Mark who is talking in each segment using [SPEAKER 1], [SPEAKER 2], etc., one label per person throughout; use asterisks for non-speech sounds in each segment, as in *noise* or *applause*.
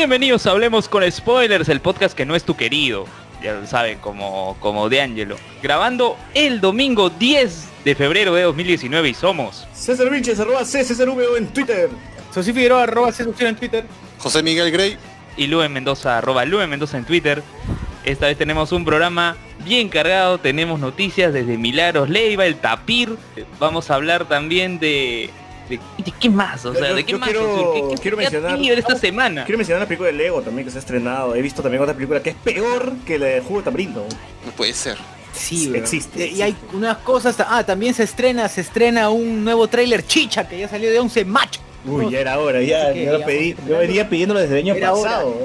[SPEAKER 1] Bienvenidos a Hablemos con Spoilers, el podcast que no es tu querido. Ya lo saben, como, como de Angelo. Grabando el domingo 10 de febrero de 2019 y somos...
[SPEAKER 2] César Vinches, arroba CCRVO en Twitter.
[SPEAKER 3] Sosi Figueroa, arroba César en Twitter.
[SPEAKER 4] José Miguel Grey.
[SPEAKER 1] Y Luen Mendoza, arroba Luen Mendoza en Twitter. Esta vez tenemos un programa bien cargado, tenemos noticias desde Milagros Leiva, el Tapir. Vamos a hablar también de... ¿De, de qué más? O sea,
[SPEAKER 2] Yo-
[SPEAKER 1] ¿de qué
[SPEAKER 2] yo
[SPEAKER 1] más?
[SPEAKER 2] quiero-
[SPEAKER 1] ¿Qué- qué-
[SPEAKER 2] quiero
[SPEAKER 1] qué ha
[SPEAKER 2] mencionar-
[SPEAKER 1] esta semana?
[SPEAKER 2] Quiero mencionar la película de Lego también que se ha estrenado. He visto también otra película que es peor que la de Jugo de Tamarindo.
[SPEAKER 4] No puede ser.
[SPEAKER 3] Sí.
[SPEAKER 2] Existe,
[SPEAKER 3] Y hay unas cosas. Ah, también se estrena, se estrena un nuevo tráiler chicha que ya salió de 11 macho.
[SPEAKER 2] Uy, ya era hora, ya. Yo, lo
[SPEAKER 3] ya
[SPEAKER 2] pedí, yo venía pidiéndolo desde el año
[SPEAKER 3] Era hora.
[SPEAKER 2] pasado.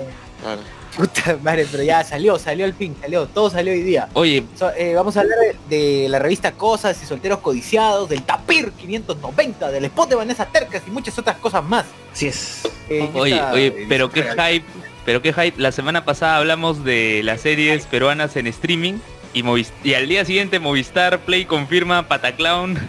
[SPEAKER 4] Claro.
[SPEAKER 3] Puta madre, pero ya salió, salió al fin, salió, todo salió hoy día.
[SPEAKER 1] Oye,
[SPEAKER 3] So, eh, vamos a hablar de, de la revista Cosas y Solteros Codiciados, del Tapir 590, del spot de Vanessa Tercas y muchas otras cosas más.
[SPEAKER 2] Así es.
[SPEAKER 3] Eh,
[SPEAKER 1] Oye,
[SPEAKER 3] esta-
[SPEAKER 1] oye, pero qué hype, pero qué hype. La semana pasada hablamos de las series peruanas en streaming y, y al día siguiente Movistar Play confirma Pataclown.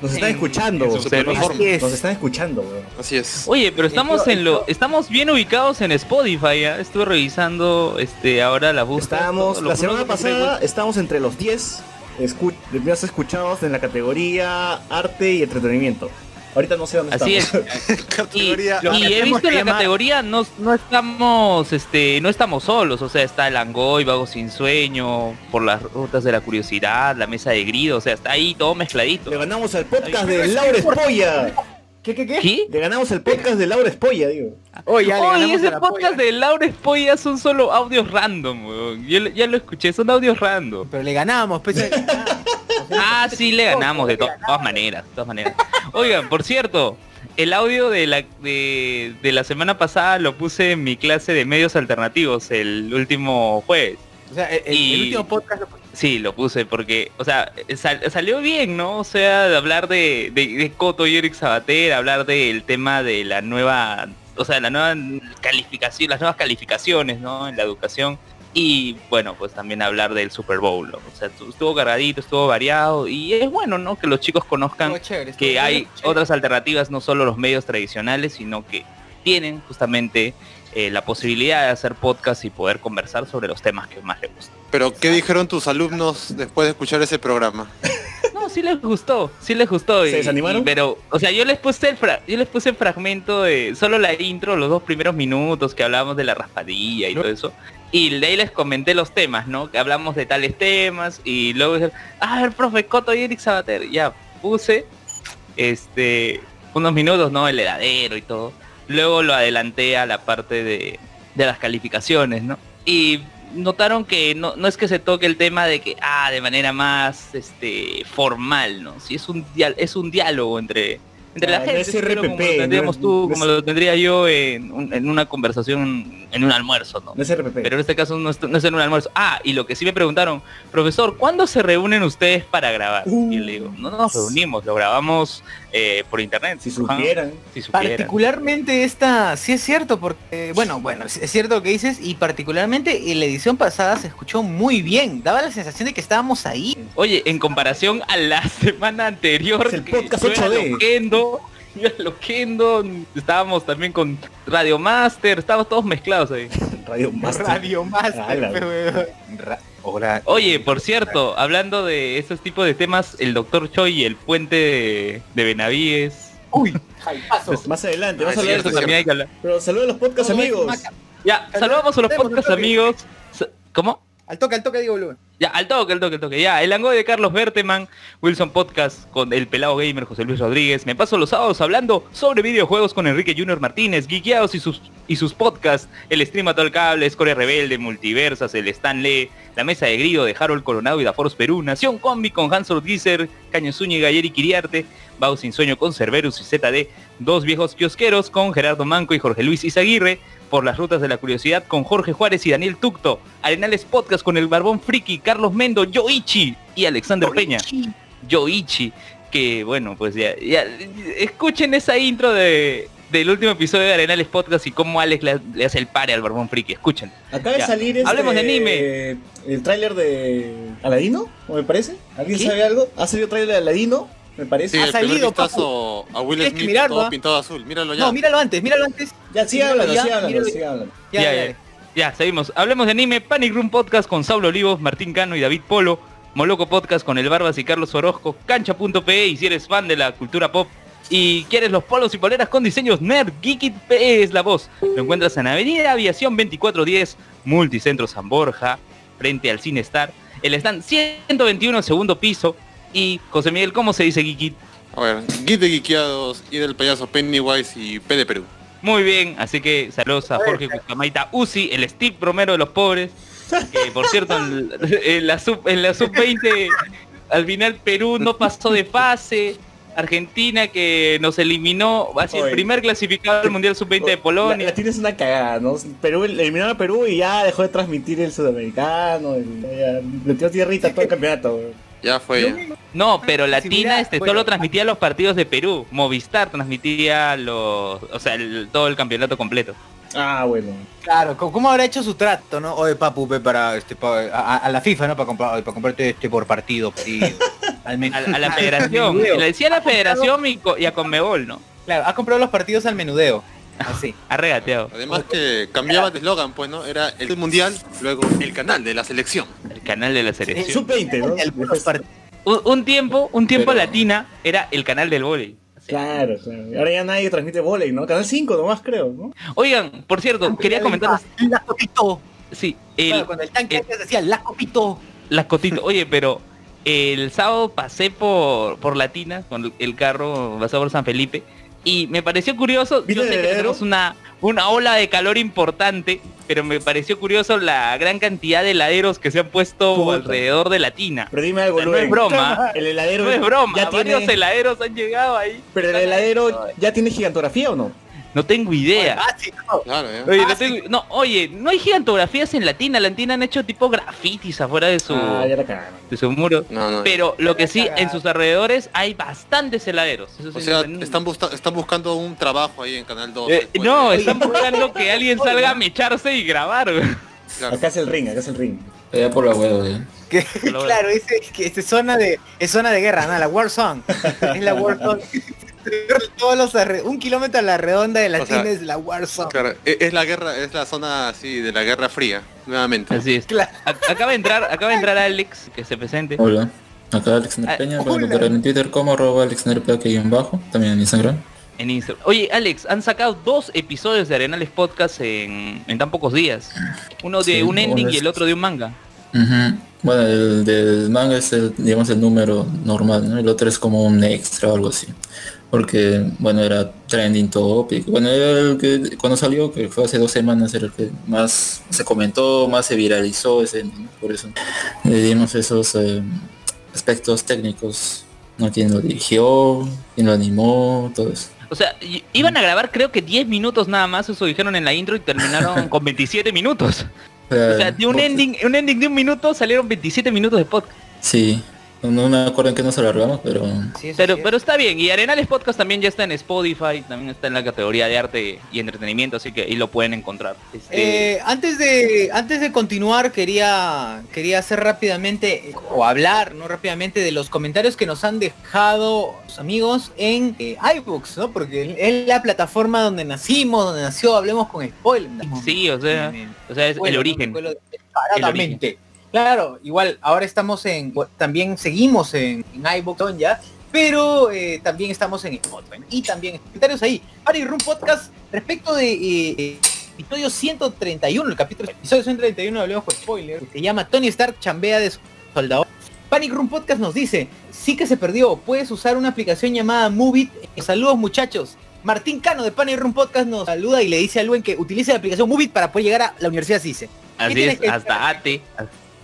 [SPEAKER 2] Nos están
[SPEAKER 3] En-
[SPEAKER 2] escuchando.
[SPEAKER 1] en.
[SPEAKER 3] Así es.
[SPEAKER 2] Nos están escuchando, weón.
[SPEAKER 4] Así es.
[SPEAKER 1] Oye, pero estamos en lo, estamos bien ubicados en Spotify. ¿ya? Estuve revisando este ahora la búsqueda.
[SPEAKER 2] Estábamos, la semana pasada estábamos entre los 10 escu más escuchados en la categoría arte y entretenimiento. Ahorita no sé dónde
[SPEAKER 1] Así
[SPEAKER 2] estamos. *laughs*
[SPEAKER 1] Y,
[SPEAKER 4] Categoría.
[SPEAKER 1] He visto en la categoría no, no estamos este no estamos solos, o sea, está el Angoy, Vago sin sueño, por las rutas de la curiosidad, la mesa de grido, o sea, está ahí todo mezcladito.
[SPEAKER 2] Le ganamos al podcast de Laura Espolla.
[SPEAKER 3] ¿Qué, qué, qué?
[SPEAKER 1] ¿Qué?
[SPEAKER 2] Le ganamos el podcast de Laura Espolla, digo.
[SPEAKER 3] Oh, ya
[SPEAKER 1] ese podcast
[SPEAKER 3] polla.
[SPEAKER 1] de Laura Espolla son solo audios random, weón. Yo ya lo escuché, son audios random.
[SPEAKER 3] Pero le ganamos, pues.
[SPEAKER 1] Ah, sí, le ganamos de to- todas maneras, de todas maneras. Oigan, por cierto, el audio de la, de, de la semana pasada lo puse en mi clase de medios alternativos el último jueves.
[SPEAKER 3] O sea, el, el
[SPEAKER 1] Y-
[SPEAKER 3] último podcast lo-
[SPEAKER 1] Sí, lo puse porque, o sea, sal- salió bien, ¿no? O sea, de hablar de, de, de Coto y Eric Sabater, hablar del tema de la nueva, o sea, la nueva calificación, las nuevas calificaciones, ¿no? En la educación. Y bueno, pues también hablar del Super Bowl, ¿no? O sea, tu- estuvo cargadito, estuvo variado y es bueno, ¿no? Que los chicos conozcan
[SPEAKER 3] Estuvo chévere, estuvo
[SPEAKER 1] que
[SPEAKER 3] chévere,
[SPEAKER 1] hay
[SPEAKER 3] chévere.
[SPEAKER 1] otras alternativas, no solo los medios tradicionales, sino que tienen justamente eh, la posibilidad de hacer podcast y poder conversar sobre los temas que más les gustan.
[SPEAKER 4] Pero ¿qué dijeron tus alumnos después de escuchar ese programa? *laughs*
[SPEAKER 1] No, sí les gustó, sí les gustó.
[SPEAKER 2] ¿Se
[SPEAKER 1] y-
[SPEAKER 2] desanimaron?
[SPEAKER 1] y- pero, o sea, yo les puse el fra- yo les puse el fragmento de solo la intro, los dos primeros minutos que hablábamos de la raspadilla y
[SPEAKER 3] No.
[SPEAKER 1] todo eso. Y de ahí les comenté los temas, ¿no? Que hablamos de tales temas y luego dijeron, ah, ver, profe Coto y Eric Sabater. Ya, puse este unos minutos, ¿no? El heladero y todo. Luego lo adelanté a la parte de, de las calificaciones, ¿no? Y notaron que no, no es que se toque el tema de que, ah, de manera más este formal, ¿no? Si es un es un diálogo entre, entre la gente,
[SPEAKER 2] es
[SPEAKER 1] como lo tendríamos
[SPEAKER 2] no
[SPEAKER 1] tú,
[SPEAKER 2] no
[SPEAKER 1] como lo tendría yo en, un- en una conversación, en un almuerzo, ¿no?
[SPEAKER 2] No es RPP.
[SPEAKER 1] Pero en este caso no es, no es en un almuerzo. Ah, y lo que sí me preguntaron, profesor, ¿cuándo se reúnen ustedes para grabar?
[SPEAKER 2] Uh.
[SPEAKER 1] Y yo le digo, no nos reunimos, lo grabamos eh, por internet.
[SPEAKER 2] si supieran.
[SPEAKER 1] si supieran.
[SPEAKER 3] Particularmente esta, sí es cierto, porque, bueno, bueno, es cierto lo que dices, y particularmente en la edición pasada se escuchó muy bien, daba la sensación de que estábamos ahí.
[SPEAKER 1] Oye, en comparación a la *laughs* semana anterior,
[SPEAKER 2] Es el
[SPEAKER 1] que
[SPEAKER 2] podcast 8D.
[SPEAKER 1] Loquendo, yo era Loquendo, estábamos también con Radio Master, estábamos todos mezclados ahí. *laughs*
[SPEAKER 2] Radio Master.
[SPEAKER 3] Radio Master. Ra- hora-
[SPEAKER 1] Oye, por cierto, hablando de esos tipos de temas, el Doctor Choi y el puente de, de Benavides.
[SPEAKER 3] Uy.
[SPEAKER 2] Más adelante,
[SPEAKER 4] Ah,
[SPEAKER 2] vamos a hablar
[SPEAKER 1] Eso
[SPEAKER 2] de
[SPEAKER 4] cierto,
[SPEAKER 1] también hay que hablar.
[SPEAKER 2] Pero saludos a los podcast amigos.
[SPEAKER 1] Ya, saludamos a los podcast amigos. ¿Cómo?
[SPEAKER 3] Al toque, al toque, digo, Blue.
[SPEAKER 1] Ya, al toque, al toque, al toque. Ya, el Angoy de Carlos Berteman, Wilson Podcast con el pelado gamer José Luis Rodríguez. Me paso los sábados hablando sobre videojuegos con Enrique Junior Martínez, Geekeados y sus, y sus podcasts, el stream a todo el cable, Escoria Rebelde, Multiversas, el Stanley, la mesa de grido de Harold Coronado y Daforos Perú, Nación Combi con Hans Gizer, Caño Zúñiga y Eric Iriarte, Bau Sin con Cerberus y ZD, Dos Viejos Kiosqueros con Gerardo Manco y Jorge Luis Izaguirre, por las rutas de la curiosidad con Jorge Juárez y Daniel Tucto, Arenales Podcast con el Barbón Friki, Carlos Mendo, Yoichi y Alexander Peña. Yoichi, que bueno, pues ya, ya, escuchen esa intro de, del último episodio de Arenales Podcast y cómo Alex le, le hace el pare al Barbón Friki, escuchen.
[SPEAKER 2] Acaba de salir este,
[SPEAKER 1] Hablemos de anime.
[SPEAKER 2] El tráiler de Aladino, ¿o me parece? ¿Alguien
[SPEAKER 1] ¿Qué?
[SPEAKER 2] sabe algo? ¿Ha salido tráiler de Aladino? me parece.
[SPEAKER 4] Sí,
[SPEAKER 3] Ha
[SPEAKER 4] el
[SPEAKER 3] salido,
[SPEAKER 4] vistazo a Will Smith
[SPEAKER 3] mirarlo,
[SPEAKER 4] todo
[SPEAKER 3] ¿ah?
[SPEAKER 4] pintado azul. Míralo ya.
[SPEAKER 3] No, míralo antes, míralo antes.
[SPEAKER 2] Ya, sigue
[SPEAKER 3] míralo
[SPEAKER 2] hablando,
[SPEAKER 3] ya,
[SPEAKER 2] sigue hablando.
[SPEAKER 3] Ya,
[SPEAKER 1] Ya,
[SPEAKER 3] ya,
[SPEAKER 1] ya. Seguimos. Hablemos de anime, Panic Room Podcast con Saulo Olivos, Martín Cano y David Polo, Moloco Podcast con el Barbas y Carlos Orozco, Cancha.pe y si eres fan de la cultura pop y quieres los polos y poleras con diseños nerd, Geekit PE es la voz. Lo encuentras en Avenida Aviación 2410, Multicentro San Borja, frente al Cine Star, el stand 121 segundo piso y José Miguel, ¿cómo se dice Geekit?
[SPEAKER 4] A ver, Git de Geekeados y del payaso Pennywise y P de Perú.
[SPEAKER 1] Muy bien, así que saludos a Jorge Cucamaita Uzi, el Steve Romero de los pobres. Que por cierto, en, en la sub en la sub 20 al final Perú no pasó de fase. Argentina que nos eliminó, va a ser el primer clasificado al Mundial sub 20 de Polonia.
[SPEAKER 2] La, la tienes una cagada, ¿no? Perú eliminaron a Perú y ya dejó de transmitir el sudamericano. El, metió tierrita todo el campeonato.
[SPEAKER 4] Ya fue. ya.
[SPEAKER 1] No, pero
[SPEAKER 3] Si
[SPEAKER 1] Latina este
[SPEAKER 3] bueno.
[SPEAKER 1] solo transmitía los partidos de Perú. Movistar transmitía los, o sea, el- todo el campeonato completo.
[SPEAKER 2] Ah, bueno.
[SPEAKER 3] Claro, ¿cómo habrá hecho su trato, no? Oye, papu, ve para este pa- a, a la FIFA, ¿no? Para comprar, para comprarte este por partido, partido. *laughs* Al
[SPEAKER 1] A, a la *laughs* federación. Le decía a la federación y a Conmebol, ¿no?
[SPEAKER 3] Claro, ha comprado los partidos al menudeo. Así.
[SPEAKER 1] Ha regateado.
[SPEAKER 4] Además que cambiaba de eslogan, pues, ¿no? Era el mundial, luego el canal de la selección.
[SPEAKER 1] El canal de la selección.
[SPEAKER 2] Sub-20, ¿no?
[SPEAKER 1] Un, un tiempo, un tiempo
[SPEAKER 5] Pero-
[SPEAKER 1] Latina era el canal del vóley.
[SPEAKER 2] Claro, claro. Ahora ya nadie transmite volei, ¿no? Canal 5 nomás creo, ¿no?
[SPEAKER 1] Oigan, por cierto, quería comentar,
[SPEAKER 3] La copito.
[SPEAKER 1] sí,
[SPEAKER 3] Claro,
[SPEAKER 1] el,
[SPEAKER 3] cuando el tanque
[SPEAKER 1] el-
[SPEAKER 3] antes decía la copito.
[SPEAKER 1] las cotitas. Oye, pero el sábado pasé por, por Latina con el carro pasado por San Felipe y me pareció curioso.
[SPEAKER 2] ¿Viste
[SPEAKER 1] Yo sé que tenemos una, una ola de calor importante, pero me pareció curioso la gran cantidad de heladeros que se han puesto
[SPEAKER 2] Puta.
[SPEAKER 1] alrededor de Latina.
[SPEAKER 2] Pero dime algo,
[SPEAKER 1] O sea, no es broma.
[SPEAKER 2] El heladero
[SPEAKER 1] No es broma,
[SPEAKER 2] ya
[SPEAKER 1] varios
[SPEAKER 2] tiene...
[SPEAKER 1] heladeros han llegado ahí.
[SPEAKER 2] Pero el heladero ya tiene gigantografía o no?
[SPEAKER 1] No tengo idea. Oye, no, tengo- no, oye, no hay gigantografías en Latina. Latina han hecho tipo grafitis afuera de su,
[SPEAKER 2] Ah,
[SPEAKER 1] de su muro.
[SPEAKER 4] No, no.
[SPEAKER 1] Pero lo que sí, en sus alrededores hay bastantes heladeros. Eso
[SPEAKER 4] O sea, están, están buscando un trabajo ahí en Canal 2.
[SPEAKER 1] Eh, no, están buscando que alguien salga a mecharse y grabar.
[SPEAKER 4] Claro.
[SPEAKER 2] Acá es el ring, acá es el ring.
[SPEAKER 5] Allá por la huevo.
[SPEAKER 3] Que- claro, es, que es zona de es zona de guerra, ¿no? La War Zone. Es la War Zone. Todos los arre- un kilómetro a la redonda de la
[SPEAKER 4] O sea,
[SPEAKER 3] es la War Zone.
[SPEAKER 4] Claro, e- es la guerra, es la zona así de la Guerra Fría, nuevamente.
[SPEAKER 1] Así es.
[SPEAKER 3] Claro.
[SPEAKER 1] Acaba de entrar, acaba de entrar Alex, que se presente.
[SPEAKER 5] Hola. Acá Alex
[SPEAKER 1] Ah,
[SPEAKER 5] Nerpeña, pueden encontrar en Twitter como arroba Alex Nerpeña que en bajo, también en Instagram.
[SPEAKER 1] En Instagram. Oye, Alex, han sacado dos episodios de Arenales Podcast en, en tan pocos días. Uno de
[SPEAKER 5] Sí,
[SPEAKER 1] un ending y el otro de un manga.
[SPEAKER 5] Bueno, el del manga es el, digamos, el número normal, ¿no? El otro es como un extra o algo así. Porque, bueno, era trending topic. Bueno, era el que cuando salió, que fue hace dos semanas, era el que más se comentó, más se viralizó ese ¿no? Por eso le dimos esos eh, aspectos técnicos, ¿no? Quién lo dirigió, quién lo animó, todo eso.
[SPEAKER 1] O sea, iban a grabar creo que 10 minutos nada más, eso dijeron en la intro y terminaron *laughs* con 27 minutos. O sea, de un ending, un ending de un minuto salieron 27 minutos de podcast.
[SPEAKER 5] Sí, no, no me acuerdo en qué nos alargamos, pero
[SPEAKER 3] Sí,
[SPEAKER 1] Pero,
[SPEAKER 3] sí.
[SPEAKER 1] pero está bien, y Arenales Podcast también ya está en Spotify, también está en la categoría de arte y entretenimiento, así que ahí lo pueden encontrar. Este,
[SPEAKER 3] Eh, antes de antes de continuar quería quería hacer rápidamente o hablar no rápidamente de los comentarios que nos han dejado los amigos en eh, iBooks, ¿no? Porque es la plataforma donde nacimos, donde nació Hablemos con Spoiler.
[SPEAKER 1] sí, o sea, o sea, es el
[SPEAKER 3] Bueno, ¿no?
[SPEAKER 1] origen.
[SPEAKER 3] Claro, igual, ahora estamos en, también seguimos en, en iVoox ya, pero eh, también estamos en Spotify. Y también comentarios ahí. Party Room Podcast, respecto de eh, episodio 131, el capítulo episodio 131 de Hablemos con Spoiler, que se llama Tony Stark chambea de soldador. Panic Room Podcast nos dice, sí que se perdió, puedes usar una aplicación llamada Movit. Eh, saludos muchachos. Martín Cano de Panic Room Podcast nos saluda y le dice a Luen que utilice la aplicación Movit para poder llegar a la Universidad CICE.
[SPEAKER 1] Así es, hasta ATE.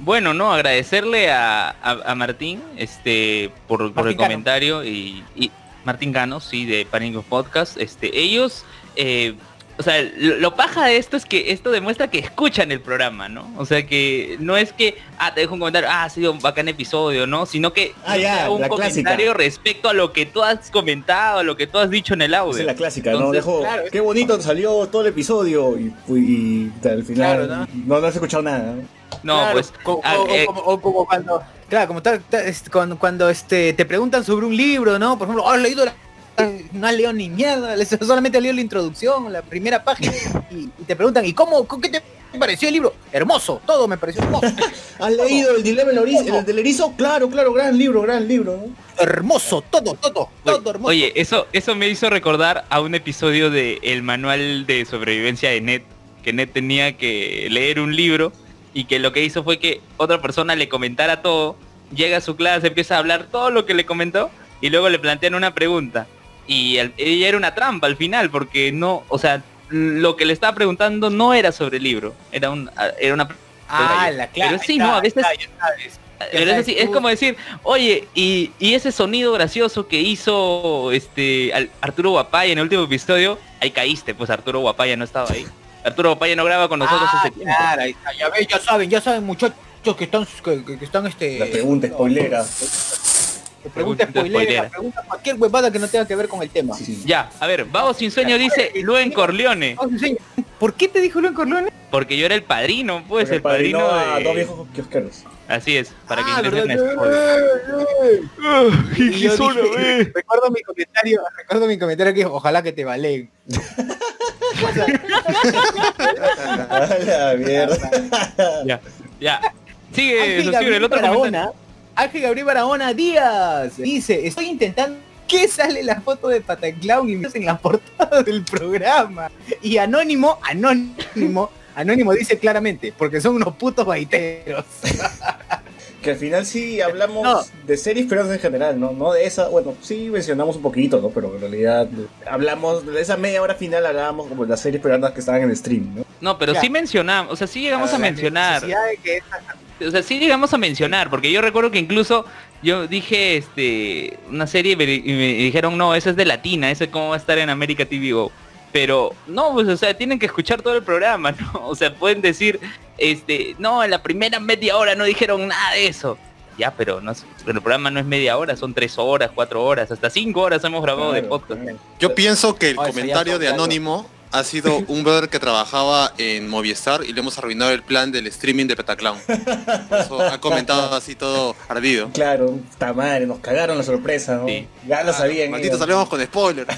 [SPEAKER 1] Bueno, no, agradecerle a, a- a Martín este por, por el
[SPEAKER 3] Cano.
[SPEAKER 1] comentario y, y Martín Cano, sí, de Panic Podcast. Este, ellos eh, o sea, lo, lo paja de esto es que esto demuestra que escuchan el programa, ¿no? O sea que no es que, ah, te dejo un comentario, ah, ha sido un bacán episodio, ¿no? Sino que
[SPEAKER 2] Ah, ya,
[SPEAKER 1] un
[SPEAKER 2] la
[SPEAKER 1] comentario
[SPEAKER 2] clásica.
[SPEAKER 1] respecto a lo que tú has comentado, a lo que tú has dicho en el audio.
[SPEAKER 2] Esa es la clásica, ¿no? Dejo,
[SPEAKER 3] claro,
[SPEAKER 2] qué bonito claro. todo el episodio y, y, y al final
[SPEAKER 3] Claro,
[SPEAKER 2] ¿no? no, has escuchado nada. ¿no?
[SPEAKER 1] No,
[SPEAKER 3] Claro,
[SPEAKER 1] pues,
[SPEAKER 3] co-
[SPEAKER 1] ah,
[SPEAKER 3] o,
[SPEAKER 1] eh,
[SPEAKER 3] como, o como cuando, claro, como tal, tal, este, cuando, cuando este, te preguntan sobre un libro, ¿no? Por ejemplo, ¿has leído la... No has leído ni mierda, solamente has leído la introducción, la primera página, y, y te preguntan, ¿y cómo, qué te pareció el libro? Hermoso, todo me pareció hermoso. *laughs*
[SPEAKER 2] ¿Has leído el dilema del erizo, el del erizo? Claro, claro, gran libro, gran libro. ¿no?
[SPEAKER 3] hermoso, todo, todo, todo hermoso.
[SPEAKER 1] Oye, eso, eso me hizo recordar a un episodio de El Manual de Sobrevivencia de Ned, que Ned tenía que leer un libro y que lo que hizo fue que otra persona le comentara todo, llega a su clase, empieza a hablar todo lo que le comentó y luego le plantean una pregunta. Y el- ella era una trampa al final, porque no, o sea, lo que le estaba preguntando no era sobre el libro, era, un, era una...
[SPEAKER 3] ah, la claro.
[SPEAKER 1] Pero sí, no, a veces... Pero es así, es como decir, oye, y, y ese sonido gracioso que hizo este Al- Arturo Guapaya en el último episodio, ahí caíste, pues Arturo Guapaya no estaba ahí. Arturo Guapaya no graba con nosotros
[SPEAKER 3] Ah,
[SPEAKER 1] hace tiempo.
[SPEAKER 3] claro, ahí está, ya ves, ya saben, ya saben muchachos que están, que, que- que están este...
[SPEAKER 2] La pregunta spoilera.
[SPEAKER 3] Pregunta
[SPEAKER 1] Pregunta
[SPEAKER 3] spoilera, pregunta cualquier huevada que no tenga que ver con el tema.
[SPEAKER 2] Sí, sí.
[SPEAKER 1] Ya, a ver, Vago Sin Sueño dice Luen Corleone,
[SPEAKER 3] Vamos. ¿Por qué te dijo Luis Corleone?
[SPEAKER 1] porque yo era el padrino, pues, el padrino
[SPEAKER 2] padrinó a
[SPEAKER 1] de...
[SPEAKER 2] dos viejos kiosqueros.
[SPEAKER 1] Así es, para
[SPEAKER 3] Ah,
[SPEAKER 1] que ingresen a. Spoiler.
[SPEAKER 3] Y yo dije- recuerdo mi comentario, recuerdo mi comentario que ojalá que te valen. *laughs*
[SPEAKER 2] A la mierda.
[SPEAKER 1] Ya, ya. Sigue,
[SPEAKER 3] Gabriel
[SPEAKER 1] el otro comentario.
[SPEAKER 3] Ángel Gabriel Barahona Díaz dice, estoy intentando que sale la foto de Pataclown y me en la portada del programa. Y Anónimo, Anónimo, Anónimo dice claramente, porque son unos putos baiteros. *laughs*
[SPEAKER 2] Que al final sí hablamos
[SPEAKER 3] No.
[SPEAKER 2] de series peruanas en general, ¿no? No de esa, bueno, sí mencionamos un poquito, ¿no? Pero en realidad hablamos, de esa media hora final hablábamos como de las series peruanas que estaban en stream, ¿no?
[SPEAKER 1] No, pero
[SPEAKER 3] Ya.
[SPEAKER 1] sí mencionamos, o sea, sí llegamos a
[SPEAKER 3] La
[SPEAKER 1] mencionar.
[SPEAKER 3] necesidad de que esta-
[SPEAKER 1] O sea, sí llegamos a mencionar, porque yo recuerdo que incluso yo dije este una serie y me, y me dijeron, no, esa es de Latina, ese cómo va a estar en América TV Go. Pero no, pues o sea, tienen que escuchar todo el programa, *laughs* ¿no? O sea, pueden decir, este, no, en la primera media hora no dijeron nada de eso. Ya, pero no pero el programa no es media hora, son tres horas, cuatro horas, hasta cinco horas hemos grabado de podcast.
[SPEAKER 2] claro.
[SPEAKER 4] Yo pienso que el comentario de
[SPEAKER 3] claro.
[SPEAKER 4] Ha sido un brother que trabajaba en Movistar y le hemos arruinado el plan del streaming de Petaclown. Por eso ha comentado así todo ardido.
[SPEAKER 2] Claro, puta madre, nos cagaron la sorpresa, ¿no?
[SPEAKER 1] Sí.
[SPEAKER 2] Ya lo sabían.
[SPEAKER 4] Malditos
[SPEAKER 2] ellos.
[SPEAKER 4] salimos con spoilers.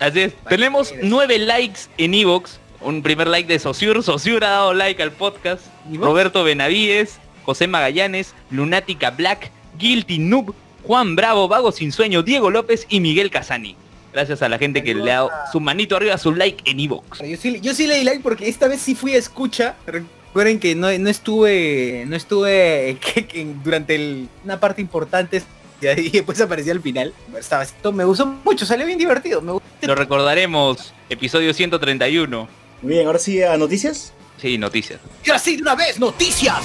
[SPEAKER 1] Así es. Tenemos nueve likes en Evox. Un primer like de Sosur. Sosur ha dado like al podcast. Roberto Benavides, José Magallanes, Lunática Black, Guilty Noob, Juan Bravo, Vago Sin Sueño, Diego López y Miguel Casani. Gracias a la gente que le ha dado su manito arriba, su like en Evox.
[SPEAKER 3] Yo sí, yo sí le di like porque esta vez sí fui a escucha. Recuerden que no, no estuve, no estuve *laughs* que- que durante el- una parte importante y ahí *laughs* después aparecía al final. Estaba, esto me gustó mucho, salió bien divertido. Me gustó.
[SPEAKER 1] Lo recordaremos, episodio 131.
[SPEAKER 2] Bien, ahora sí a noticias.
[SPEAKER 1] Sí, noticias.
[SPEAKER 3] Y ahora sí, de una vez, noticias.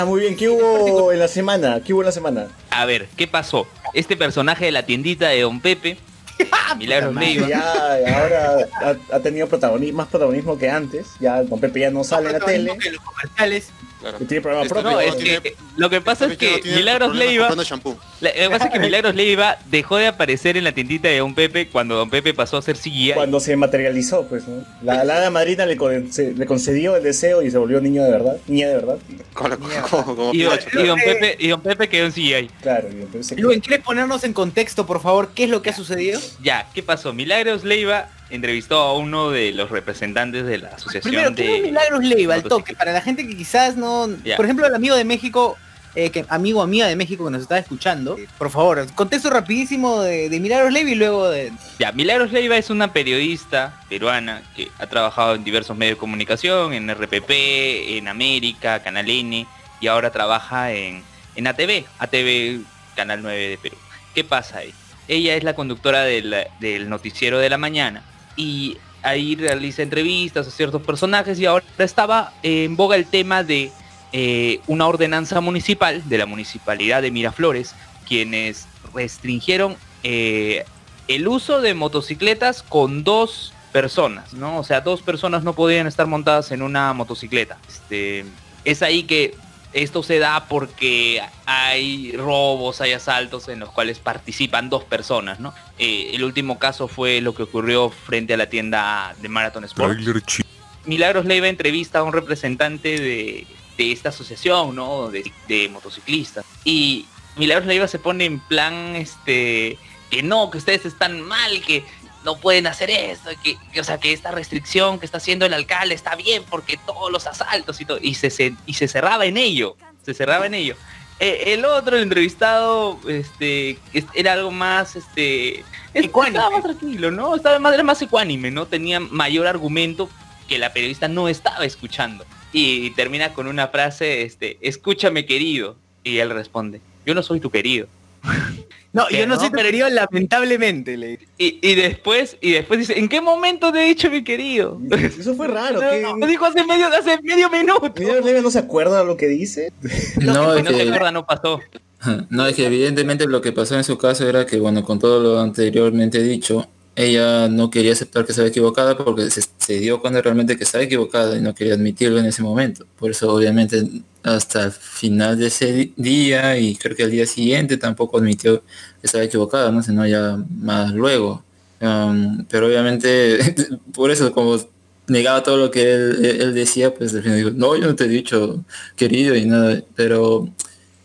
[SPEAKER 2] Ya, muy bien. ¿Qué hubo en la semana? ¿Qué hubo en la semana?
[SPEAKER 1] A ver, ¿qué pasó? Este personaje de la tiendita de Don Pepe, *laughs* Milagros Leiva,
[SPEAKER 2] Ya, ahora ha, ha tenido protagonismo, más protagonismo que antes. Ya Don Pepe ya no sale en la tele.
[SPEAKER 3] Que los comerciales.
[SPEAKER 4] Claro.
[SPEAKER 2] y Tiene programa
[SPEAKER 4] Este,
[SPEAKER 2] propio.
[SPEAKER 1] No,
[SPEAKER 4] no,
[SPEAKER 1] es
[SPEAKER 4] tiene-
[SPEAKER 1] que lo que pasa es que Milagros Leiva, la- lo que pasa es que Milagros *laughs* Leiva dejó de aparecer en la tiendita de Don Pepe cuando Don Pepe pasó a ser CGI.
[SPEAKER 2] Cuando se materializó, pues, ¿no? La, hada madrina le, con- se- le concedió el deseo y se volvió niño de verdad. Niña de verdad.
[SPEAKER 4] Como, como, como
[SPEAKER 1] Y, don- y don Pepe, y Don Pepe quedó en CGI.
[SPEAKER 2] Claro, y entonces se-
[SPEAKER 3] Luen, ¿quieres ponernos en contexto, por favor, qué es lo que ha sucedido?
[SPEAKER 1] Ya, ¿qué pasó? Milagros Leiva entrevistó a uno de los representantes de la asociación
[SPEAKER 3] Primero, ¿qué es
[SPEAKER 1] de...
[SPEAKER 3] Milagros Leiva? Al toque, para la gente que quizás no... Por ejemplo, el amigo de México, eh, que amigo amiga de México que nos está escuchando, eh, por favor, contexto rapidísimo de, de Milagros Leiva y luego de...
[SPEAKER 1] Ya, Milagros Leiva es una periodista peruana que ha trabajado en diversos medios de comunicación, en RPP, en América, Canal N, y ahora trabaja en, en ATV, ATV Canal 9 de Perú. ¿Qué pasa ahí? Ella es la conductora del, del noticiero de la mañana y ahí realiza entrevistas a ciertos personajes y ahora estaba en boga el tema de eh, una ordenanza municipal de la municipalidad de Miraflores, quienes restringieron eh, el uso de motocicletas con dos personas, ¿no? O sea, dos personas no podían estar montadas en una motocicleta. Este, es ahí que esto se da porque hay robos, hay asaltos en los cuales participan dos personas, ¿no? Eh, el último caso fue lo que ocurrió frente a la tienda de Marathon Sports. Milagros Leiva entrevista a un representante de, de esta asociación, ¿no? De, de motociclistas. Y Milagros Leiva se pone en plan, este, que no, que ustedes están mal, que no pueden hacer esto, que, que, o sea, que esta restricción que está haciendo el alcalde está bien porque todos los asaltos y todo, y se, se- y se cerraba en ello, se cerraba en ello. Eh, el otro, el entrevistado, este, es- era algo más, este, es-
[SPEAKER 3] Ecuánime.
[SPEAKER 1] estaba más tranquilo, ¿no? Estaba más, era más ecuánime, ¿no? Tenía mayor argumento que la periodista no estaba escuchando. Y termina con una frase, este, escúchame querido. Y él responde, yo no soy tu querido. *laughs*
[SPEAKER 3] No,
[SPEAKER 1] ¿Qué,
[SPEAKER 3] yo no,
[SPEAKER 1] no?
[SPEAKER 3] soy tu querido, lamentablemente, le
[SPEAKER 1] Y, y después, y después dice, ¿en qué momento te he dicho mi querido?
[SPEAKER 2] Eso fue raro.
[SPEAKER 1] No, dijo hace medio, hace medio minuto.
[SPEAKER 2] Leiva no se acuerda de lo que dice. *laughs*
[SPEAKER 5] No, es
[SPEAKER 1] no se
[SPEAKER 5] que,
[SPEAKER 1] acuerda, no pasó. *laughs*
[SPEAKER 5] no, es que evidentemente lo que pasó en su caso era que, bueno, con todo lo anteriormente dicho, ella no quería aceptar que estaba equivocada porque se, dio cuenta realmente que estaba equivocada y no quería admitirlo en ese momento. Por eso, obviamente, hasta el final de ese día y creo que al día siguiente tampoco admitió que estaba equivocada, ¿no? Sino ya más luego. Um, pero obviamente, *laughs* por eso, como negaba todo lo que él, decía, pues al final no, yo no te he dicho querido y nada, pero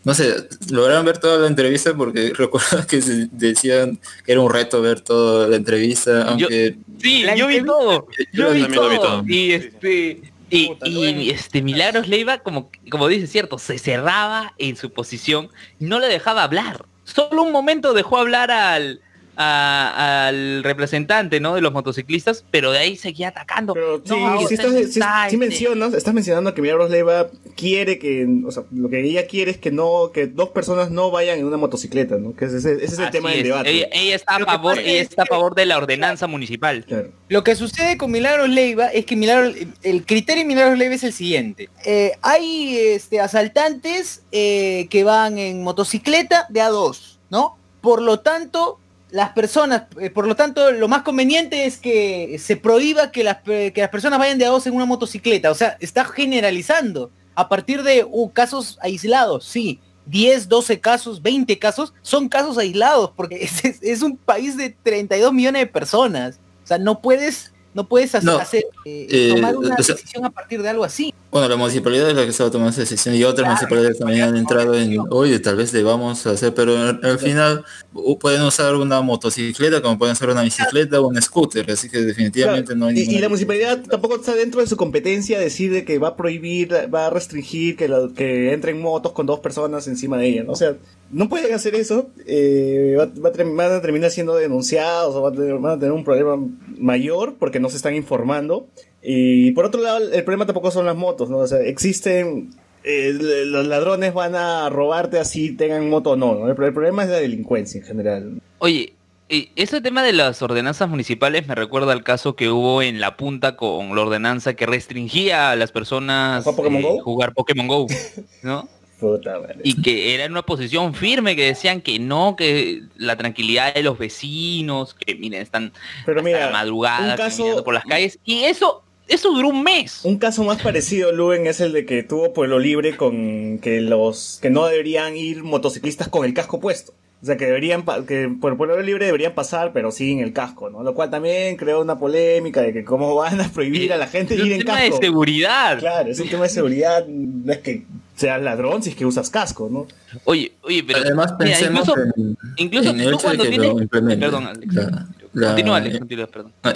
[SPEAKER 5] no sé, lograron ver toda la entrevista porque *laughs* recuerdo que se decían que era un reto ver toda la entrevista, aunque
[SPEAKER 1] Sí,
[SPEAKER 3] La
[SPEAKER 1] yo vi todo. Yo vi
[SPEAKER 4] también lo vi
[SPEAKER 1] todo.
[SPEAKER 4] todo.
[SPEAKER 1] Y este. Y,
[SPEAKER 3] Puta,
[SPEAKER 1] y,
[SPEAKER 3] bueno.
[SPEAKER 1] este Milagros Leiva, como, como dice cierto, se cerraba en su posición y no le dejaba hablar. Solo un momento dejó hablar al, a- al representante ¿no? de los motociclistas, pero de ahí seguía atacando.
[SPEAKER 2] Pero sí,
[SPEAKER 1] No,
[SPEAKER 2] sí,
[SPEAKER 1] usted
[SPEAKER 2] estás- sí-
[SPEAKER 1] está,
[SPEAKER 2] sí
[SPEAKER 1] este,
[SPEAKER 2] mencionas, estás mencionando que Milagros Leiva quiere que, o sea, lo que ella quiere es que no, que dos personas no vayan en una motocicleta, ¿no? Que ese, ese es el
[SPEAKER 1] así
[SPEAKER 2] tema del debate.
[SPEAKER 1] Ella, ella está a
[SPEAKER 3] Lo
[SPEAKER 1] favor, ella
[SPEAKER 3] es
[SPEAKER 1] está a favor de la ordenanza municipal.
[SPEAKER 2] Claro.
[SPEAKER 3] Lo que sucede con Milagros Leiva es que Milagros, el criterio de Milagros Leiva es el siguiente. Eh, hay este, asaltantes eh, que van en motocicleta de A2, ¿no? Por lo tanto, las personas, eh, por lo tanto, lo más conveniente es que se prohíba que las, pe- que las personas vayan de A2 en una motocicleta. O sea, está generalizando. A partir de uh, casos aislados, sí. 10, 12 casos, 20 casos, son casos aislados, porque *laughs* es- es un país de 32 millones de personas. O sea, no puedes, no puedes hacer,
[SPEAKER 5] No,
[SPEAKER 3] hacer, eh,
[SPEAKER 5] eh,
[SPEAKER 3] tomar una
[SPEAKER 5] o sea-
[SPEAKER 3] decisión a partir de algo así.
[SPEAKER 5] bueno, la municipalidad es la que estaba tomando esa decisión y otras
[SPEAKER 3] Claro,
[SPEAKER 5] municipalidades también han entrado en, oye, tal vez debamos hacer, pero al, al final pueden usar una motocicleta como pueden usar una bicicleta o un scooter, así que definitivamente no hay
[SPEAKER 2] Y, y la municipalidad tampoco está dentro de su competencia decir de que va a prohibir, va a restringir que, lo- que entren motos con dos personas encima de ella, ¿no? O sea, no pueden hacer eso, eh, va, va van a terminar siendo denunciados o van a, tener, van a tener un problema mayor porque no se están informando. Y por otro lado, el problema tampoco son las motos, ¿no? O sea, existen... eh, los ladrones van a robarte así tengan moto o no, ¿no? El, problema es la delincuencia en general.
[SPEAKER 1] Oye, Y ese tema de las ordenanzas municipales me recuerda al caso que hubo en la punta con la ordenanza que restringía a las personas
[SPEAKER 2] ¿Jugar Pokémon
[SPEAKER 1] eh,
[SPEAKER 2] Go?
[SPEAKER 1] jugar Pokémon Go, ¿no? *laughs*
[SPEAKER 2] Puta.
[SPEAKER 1] Y que era en una posición firme, que decían que no, que la tranquilidad de los vecinos, que miren, están
[SPEAKER 2] Pero
[SPEAKER 1] hasta la madrugada
[SPEAKER 2] un caso-
[SPEAKER 1] por las calles. Y eso, eso duró un mes.
[SPEAKER 2] Un caso más parecido, Luen, es el de que tuvo pueblo libre con que los que no deberían ir motociclistas con el casco puesto. O sea, que deberían que por pueblo libre deberían pasar, pero sin el casco, ¿no? Lo cual también creó una polémica de que cómo van a prohibir a la gente
[SPEAKER 1] Es un
[SPEAKER 2] ir en
[SPEAKER 1] tema
[SPEAKER 2] casco.
[SPEAKER 1] de seguridad.
[SPEAKER 2] Claro, es un tema de seguridad, no es que seas ladrón si es que usas casco, ¿no?
[SPEAKER 1] Oye, oye, pero
[SPEAKER 5] Además
[SPEAKER 1] mira,
[SPEAKER 5] pensemos
[SPEAKER 1] incluso,
[SPEAKER 5] en,
[SPEAKER 1] incluso
[SPEAKER 5] en el
[SPEAKER 1] tú
[SPEAKER 5] hecho de
[SPEAKER 1] cuando
[SPEAKER 5] que
[SPEAKER 1] tienes...
[SPEAKER 5] lo implementen.
[SPEAKER 1] Perdón, Alex.
[SPEAKER 5] La- la-
[SPEAKER 1] Continúa, Alex, continúa, perdón.
[SPEAKER 5] Ah,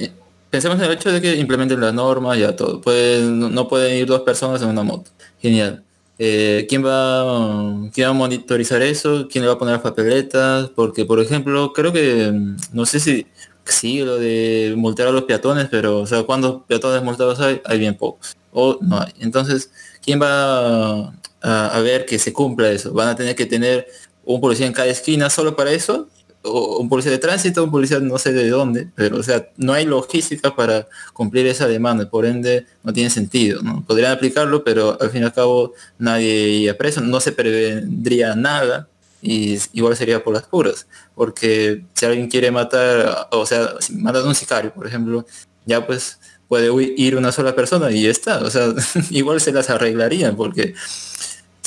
[SPEAKER 5] Pensemos en el hecho de que implementen las normas y a todo. Pueden, no- no pueden ir dos personas en una moto. Genial. Eh, ¿quién, va, ¿Quién va a monitorizar eso? ¿Quién le va a poner las papeletas? Porque, por ejemplo, creo que, mm, no sé si sí lo de multar a los peatones, pero, o sea, ¿cuántos peatones multados hay? Hay bien pocos. O no hay. Entonces, ¿quién va a, ver que se cumpla eso? ¿Van a tener que tener un policía en cada esquina solo para eso? o un policía de tránsito, un policía no sé de dónde, pero o sea, no hay logística para cumplir esa demanda, por ende no tiene sentido, ¿no? Podrían aplicarlo, pero al fin y al cabo nadie iría preso, no se prevendría nada y igual sería por las puras, porque si alguien quiere matar, o sea, si matan a un sicario, por ejemplo, ya pues puede ir una sola persona y ya está, o sea, *laughs* igual se las arreglarían, porque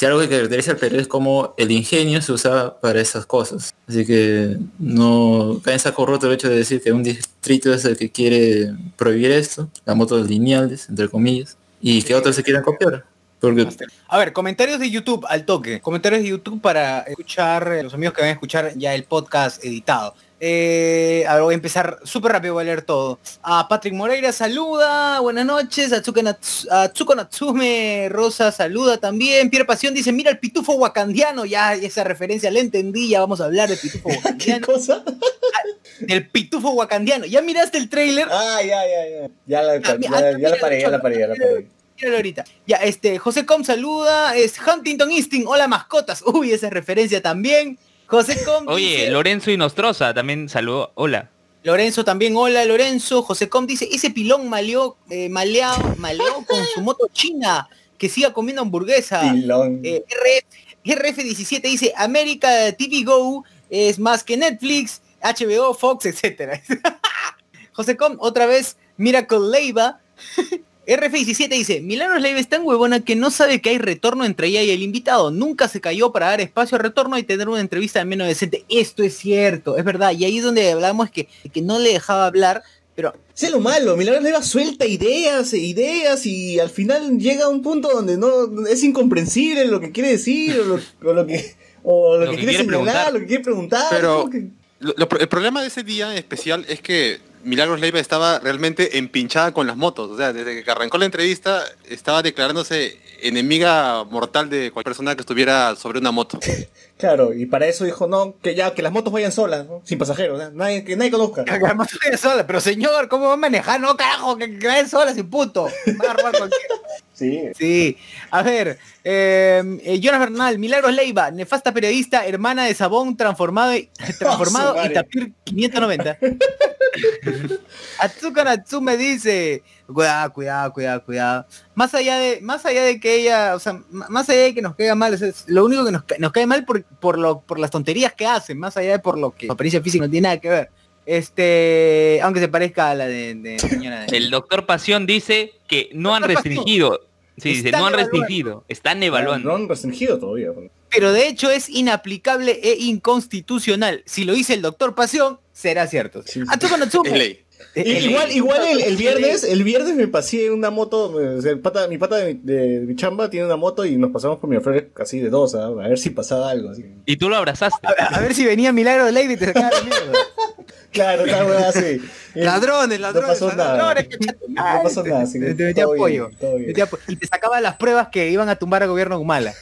[SPEAKER 5] si algo que caracteriza al Perú es como el ingenio se usa para esas cosas. Así que no cae en saco roto el hecho de decir que un distrito es el que quiere prohibir esto, las motos lineales, entre comillas, y que otros se quieran copiar. Porque
[SPEAKER 3] A ver, comentarios de YouTube al toque. Comentarios de YouTube para escuchar, eh, los amigos que van a escuchar ya el podcast editado. Eh, a ver, voy a empezar súper rápido, voy a leer todo. A Patrick Moreira saluda, buenas noches. A Tsuka Nats- a Tsuko Natsume Rosa saluda también. Pierre Pasión dice, mira el pitufo wakandiano. Ya esa referencia la entendí, ya vamos a hablar del pitufo *laughs*
[SPEAKER 2] ¿Qué
[SPEAKER 3] wakandiano.
[SPEAKER 2] cosa?
[SPEAKER 3] del pitufo wakandiano. ¿Ya miraste el trailer?
[SPEAKER 2] Ah, ya, ya, ya. Ya la,
[SPEAKER 3] Ah,
[SPEAKER 2] ya,
[SPEAKER 3] ah,
[SPEAKER 2] ya la paré, ya la paré, ya la paré.
[SPEAKER 3] Míralo ahorita. Ya, este, José Com saluda, es Huntington Instinct, hola mascotas. Uy, esa referencia también. José Com
[SPEAKER 1] Oye,
[SPEAKER 3] dice-
[SPEAKER 1] Lorenzo y Nostroza también saludó. Hola.
[SPEAKER 3] Lorenzo también, hola Lorenzo. José Com dice, ese pilón maleó, eh, maleado, maleó con su *laughs* moto china, que siga comiendo hamburguesa.
[SPEAKER 2] Pilón.
[SPEAKER 3] Eh, RF, RF17 dice, América TV Go es más que Netflix, HBO, Fox, etcétera. *laughs* José Com, otra vez, Miracle Leiva. *laughs* RF17 dice, Milagros Leiva es tan huevona que no sabe que hay retorno entre ella y el invitado. Nunca se cayó para dar espacio al retorno y tener una entrevista de menos decente. Esto es cierto, es verdad. Y ahí es donde hablamos que, que no le dejaba hablar, pero
[SPEAKER 2] Sé lo malo, Milagros Leiva suelta ideas e ideas y al final llega a un punto donde no es incomprensible lo que quiere decir o lo, o lo que o lo,
[SPEAKER 1] Lo
[SPEAKER 2] que,
[SPEAKER 1] que
[SPEAKER 2] quiere
[SPEAKER 1] quiere
[SPEAKER 2] señalar,
[SPEAKER 1] preguntar.
[SPEAKER 2] lo que quiere preguntar.
[SPEAKER 4] Pero-
[SPEAKER 2] como que-
[SPEAKER 4] Lo- lo- el problema de ese día especial es que Milagros Leiva estaba realmente empinchada con las motos. O sea, desde que arrancó la entrevista estaba declarándose enemiga mortal de cualquier persona que estuviera sobre una moto. *laughs*
[SPEAKER 2] Claro, y para eso dijo, no, que ya, que las motos vayan solas, ¿no? sin pasajeros, ¿no? nadie, que nadie conozca.
[SPEAKER 3] Que la moto vaya sola, pero señor, ¿cómo va a manejar? No, carajo, que, que vaya sola sin punto. Va a robar cualquier- *laughs*
[SPEAKER 2] Sí.
[SPEAKER 3] Sí, a ver, eh, eh, Jonas Bernal, Milagros Leiva, nefasta periodista, hermana de Sabón transformado, y- *laughs* transformado y tapir 590. *laughs* Atsuka Natsume dice, cuidado, cuidado, cuidado, cuidado. Más allá de, más allá de que ella, o sea, más allá de que nos caiga mal, es- es lo único que nos, nos cae mal por, por, lo, por las tonterías que hacen, más allá de por lo que su apariencia física no tiene nada que ver. Este, aunque se parezca a la de, de señora de-
[SPEAKER 1] El doctor Pasión dice que no han
[SPEAKER 3] Doctor Pasión.
[SPEAKER 1] restringido. Sí, dice, no han
[SPEAKER 3] evaluando.
[SPEAKER 1] restringido. Están evaluando.
[SPEAKER 2] No han restringido todavía. pues.
[SPEAKER 3] Pero de hecho es inaplicable e inconstitucional. Si lo dice el doctor Pasión, será cierto.
[SPEAKER 2] Sí, sí.
[SPEAKER 3] Atsuko
[SPEAKER 2] igual,
[SPEAKER 3] eh,
[SPEAKER 2] igual el, el
[SPEAKER 3] sí,
[SPEAKER 2] viernes, el viernes me pasé una moto, el pata, mi pata de, mi- de mi chamba tiene una moto y nos pasamos por Miraflores casi de dos, ¿ah? a ver si pasaba algo así.
[SPEAKER 1] Y tú lo abrazaste.
[SPEAKER 3] A, a ver si venía Milagro de Ley y te sacaba la mierda. *laughs*
[SPEAKER 2] Claro, así. *laughs*
[SPEAKER 3] Ladrones, ladrones,
[SPEAKER 2] pasó nada.
[SPEAKER 3] ladrones, que chato- *laughs*
[SPEAKER 2] No pasó nada,
[SPEAKER 3] Te, te metía
[SPEAKER 2] todo bien, bien.
[SPEAKER 3] Y te sacaba las pruebas que iban a tumbar al gobierno Humala.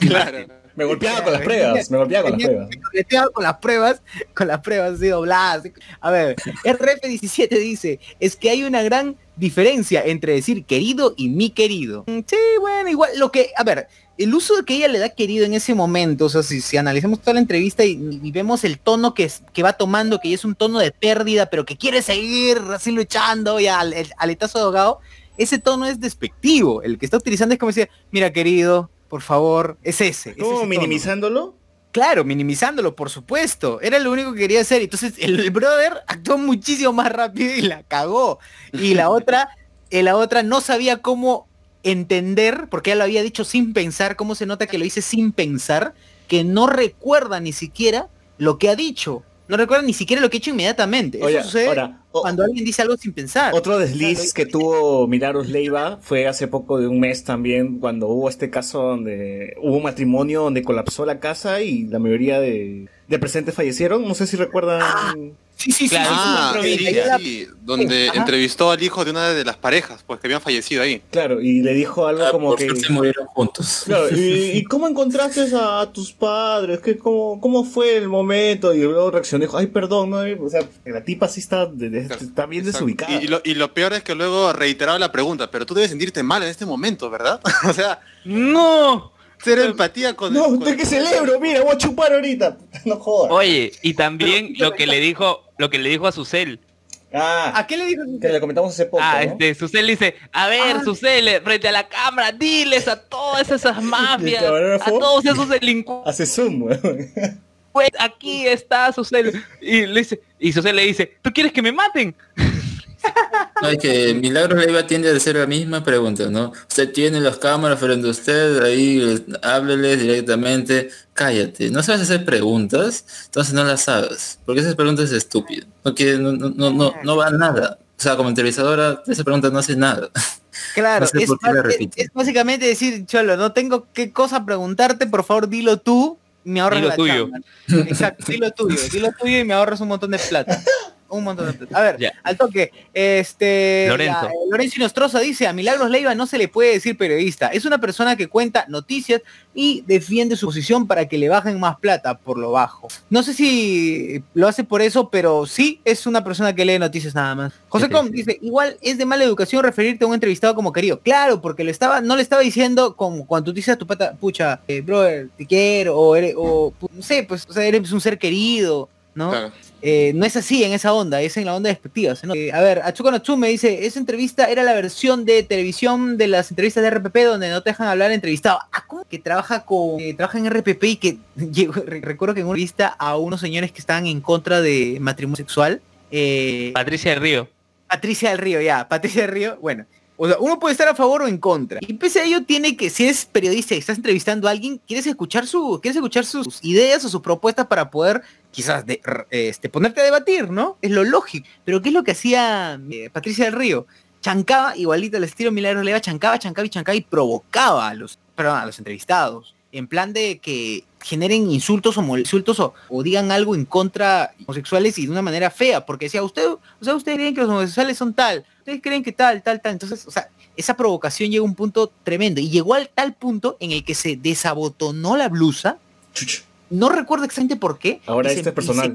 [SPEAKER 4] Claro.
[SPEAKER 2] Me golpeaba con las pruebas, me golpeaba con las pruebas.
[SPEAKER 3] le pegaba con las pruebas, con las pruebas así dobladas. A ver, RF17 dice, es que hay una gran diferencia entre decir querido y mi querido. Mm, Sí, bueno, igual lo que, a ver, el uso que ella le da querido en ese momento, o sea, si, si analizamos toda la entrevista y, y vemos el tono que, es- que va tomando, que es un tono de pérdida, pero que quiere seguir así luchando y al el aletazo de ahogado, ese tono es despectivo. El que está utilizando es como decir, mira querido, por favor, es ese. es ese
[SPEAKER 2] ¿Cómo
[SPEAKER 3] tono".
[SPEAKER 2] minimizándolo?
[SPEAKER 3] Claro, minimizándolo, por supuesto. Era lo único que quería hacer. Entonces el, brother actuó muchísimo más rápido y la cagó. Y la otra, *laughs* eh, la otra no sabía cómo entender, porque ella lo había dicho sin pensar, cómo se nota que lo hice sin pensar, que no recuerda ni siquiera lo que ha dicho. No recuerda ni siquiera lo que ha hecho inmediatamente. Eso
[SPEAKER 2] Oye,
[SPEAKER 3] sucede
[SPEAKER 2] ahora,
[SPEAKER 3] cuando alguien dice algo sin pensar.
[SPEAKER 2] Otro desliz que tuvo Milagros Leiva fue hace poco de un mes también, cuando hubo este caso donde hubo un matrimonio donde colapsó la casa y la mayoría de, de presentes fallecieron. No sé si recuerdan.
[SPEAKER 3] Sí, sí, sí.
[SPEAKER 1] Claro,
[SPEAKER 3] sí,
[SPEAKER 4] Ah,
[SPEAKER 3] sí,
[SPEAKER 4] sí,
[SPEAKER 3] sí, sí,
[SPEAKER 4] sí, donde
[SPEAKER 3] Ajá.
[SPEAKER 4] entrevistó al hijo de una de las parejas, pues que habían fallecido ahí.
[SPEAKER 2] Claro, y le dijo algo
[SPEAKER 5] Ah,
[SPEAKER 2] como
[SPEAKER 5] por
[SPEAKER 2] que.
[SPEAKER 5] suerte murieron juntos.
[SPEAKER 2] Claro, ¿y, *laughs* y cómo encontraste a tus padres? ¿Qué, cómo, ¿Cómo fue el momento? Y luego reaccionó y dijo, ay, perdón, no, o sea, la tipa sí está, de- de- está bien
[SPEAKER 4] Exacto.
[SPEAKER 2] desubicada.
[SPEAKER 4] Y, y lo, y lo peor es que luego reiteraba la pregunta, pero tú debes sentirte mal en este momento, ¿verdad? *laughs* o sea,
[SPEAKER 1] No.
[SPEAKER 4] Cero empatía con...
[SPEAKER 2] No, usted que celebro, mira, voy a chupar ahorita. *laughs* No jodas.
[SPEAKER 1] Oye, y también lo que le dijo, lo que le dijo a Susel.
[SPEAKER 2] Ah,
[SPEAKER 3] ¿A qué le dijo?
[SPEAKER 2] que le comentamos hace poco.
[SPEAKER 1] Ah,
[SPEAKER 2] ¿no?
[SPEAKER 1] este, Susel dice, a ver,
[SPEAKER 3] Ah.
[SPEAKER 1] Susel, frente a la cámara, diles a todas esas *laughs* mafias, a todos esos delincuentes,
[SPEAKER 2] Hace zoom, weón.
[SPEAKER 1] aquí está Susel. Y le dice, y Susel le dice, ¿tú quieres que me maten?
[SPEAKER 5] No, es que Milagros Leiva tiende a hacer la misma pregunta, ¿no? Usted tiene las cámaras frente a usted, ahí hábleles directamente, cállate, no sabes hacer preguntas, entonces no las sabes, porque esas preguntas es estúpido, porque no, no, no, no, no va a nada. O sea, como entrevistadora, esa pregunta no hace nada.
[SPEAKER 3] Claro, *laughs*
[SPEAKER 5] No sé
[SPEAKER 3] es, básicamente decir, Cholo, no tengo qué cosa preguntarte, por favor dilo tú, me ahorras
[SPEAKER 1] Dilo
[SPEAKER 3] la
[SPEAKER 1] tuyo.
[SPEAKER 3] chamba. Exacto, dilo tuyo, dilo tuyo y me ahorras un montón de plata. *laughs* Un montón de plata. A ver, *laughs*
[SPEAKER 1] Ya.
[SPEAKER 3] al toque, este
[SPEAKER 1] Lorenzo.
[SPEAKER 3] ya, eh, Lorenzo Inostroza dice, a Milagros Leiva no se le puede decir periodista, es una persona que cuenta noticias y defiende su posición para que le bajen más plata por lo bajo. No sé si lo hace por eso, pero sí es una persona que lee noticias nada más. José
[SPEAKER 1] Sí,
[SPEAKER 3] Com
[SPEAKER 1] sí.
[SPEAKER 3] dice, igual es de mala educación referirte a un entrevistado como querido. Claro, porque lo estaba, no le estaba diciendo como cuando tú dices a tu pata, pucha, eh, brother, te quiero, o, eres, o no sé, pues, o sea, eres un ser querido, ¿no?
[SPEAKER 4] Claro.
[SPEAKER 3] Eh, no es así en esa onda, es en la onda despectiva. ¿no? Eh, a ver, Achuka Natsume dice, esa entrevista era la versión de televisión de las entrevistas de RPP donde no te dejan hablar entrevistado. Ah, ¿cómo? Que trabaja con, que trabaja en RPP y que *laughs* recuerdo que en una entrevista a unos señores que estaban en contra de matrimonio sexual. eh,
[SPEAKER 1] Patricia del Río.
[SPEAKER 3] Patricia del Río, ya, Patricia del Río, bueno. O sea, uno puede estar a favor o en contra. Y pese a ello tiene que, si eres periodista y estás entrevistando a alguien, quieres escuchar su, quieres escuchar sus ideas o sus propuestas para poder quizás este, ponerte a debatir, ¿no? Es lo lógico. Pero ¿qué es lo que hacía eh, Patricia del Río? Chancaba, igualito al estilo Milagros Leva, chancaba, chancaba y chancaba y provocaba a los, perdón, a los entrevistados. En plan de que generen insultos o insultos o, o digan algo en contra de homosexuales y de una manera fea, porque decía, usted, o sea, ustedes creen que los homosexuales son tal, ustedes creen que tal, tal, tal. Entonces, o sea, esa provocación llegó a un punto tremendo y llegó al tal punto en el que se desabotonó la blusa
[SPEAKER 2] Chuch.
[SPEAKER 3] no recuerdo exactamente por qué.
[SPEAKER 2] Ahora este es personal.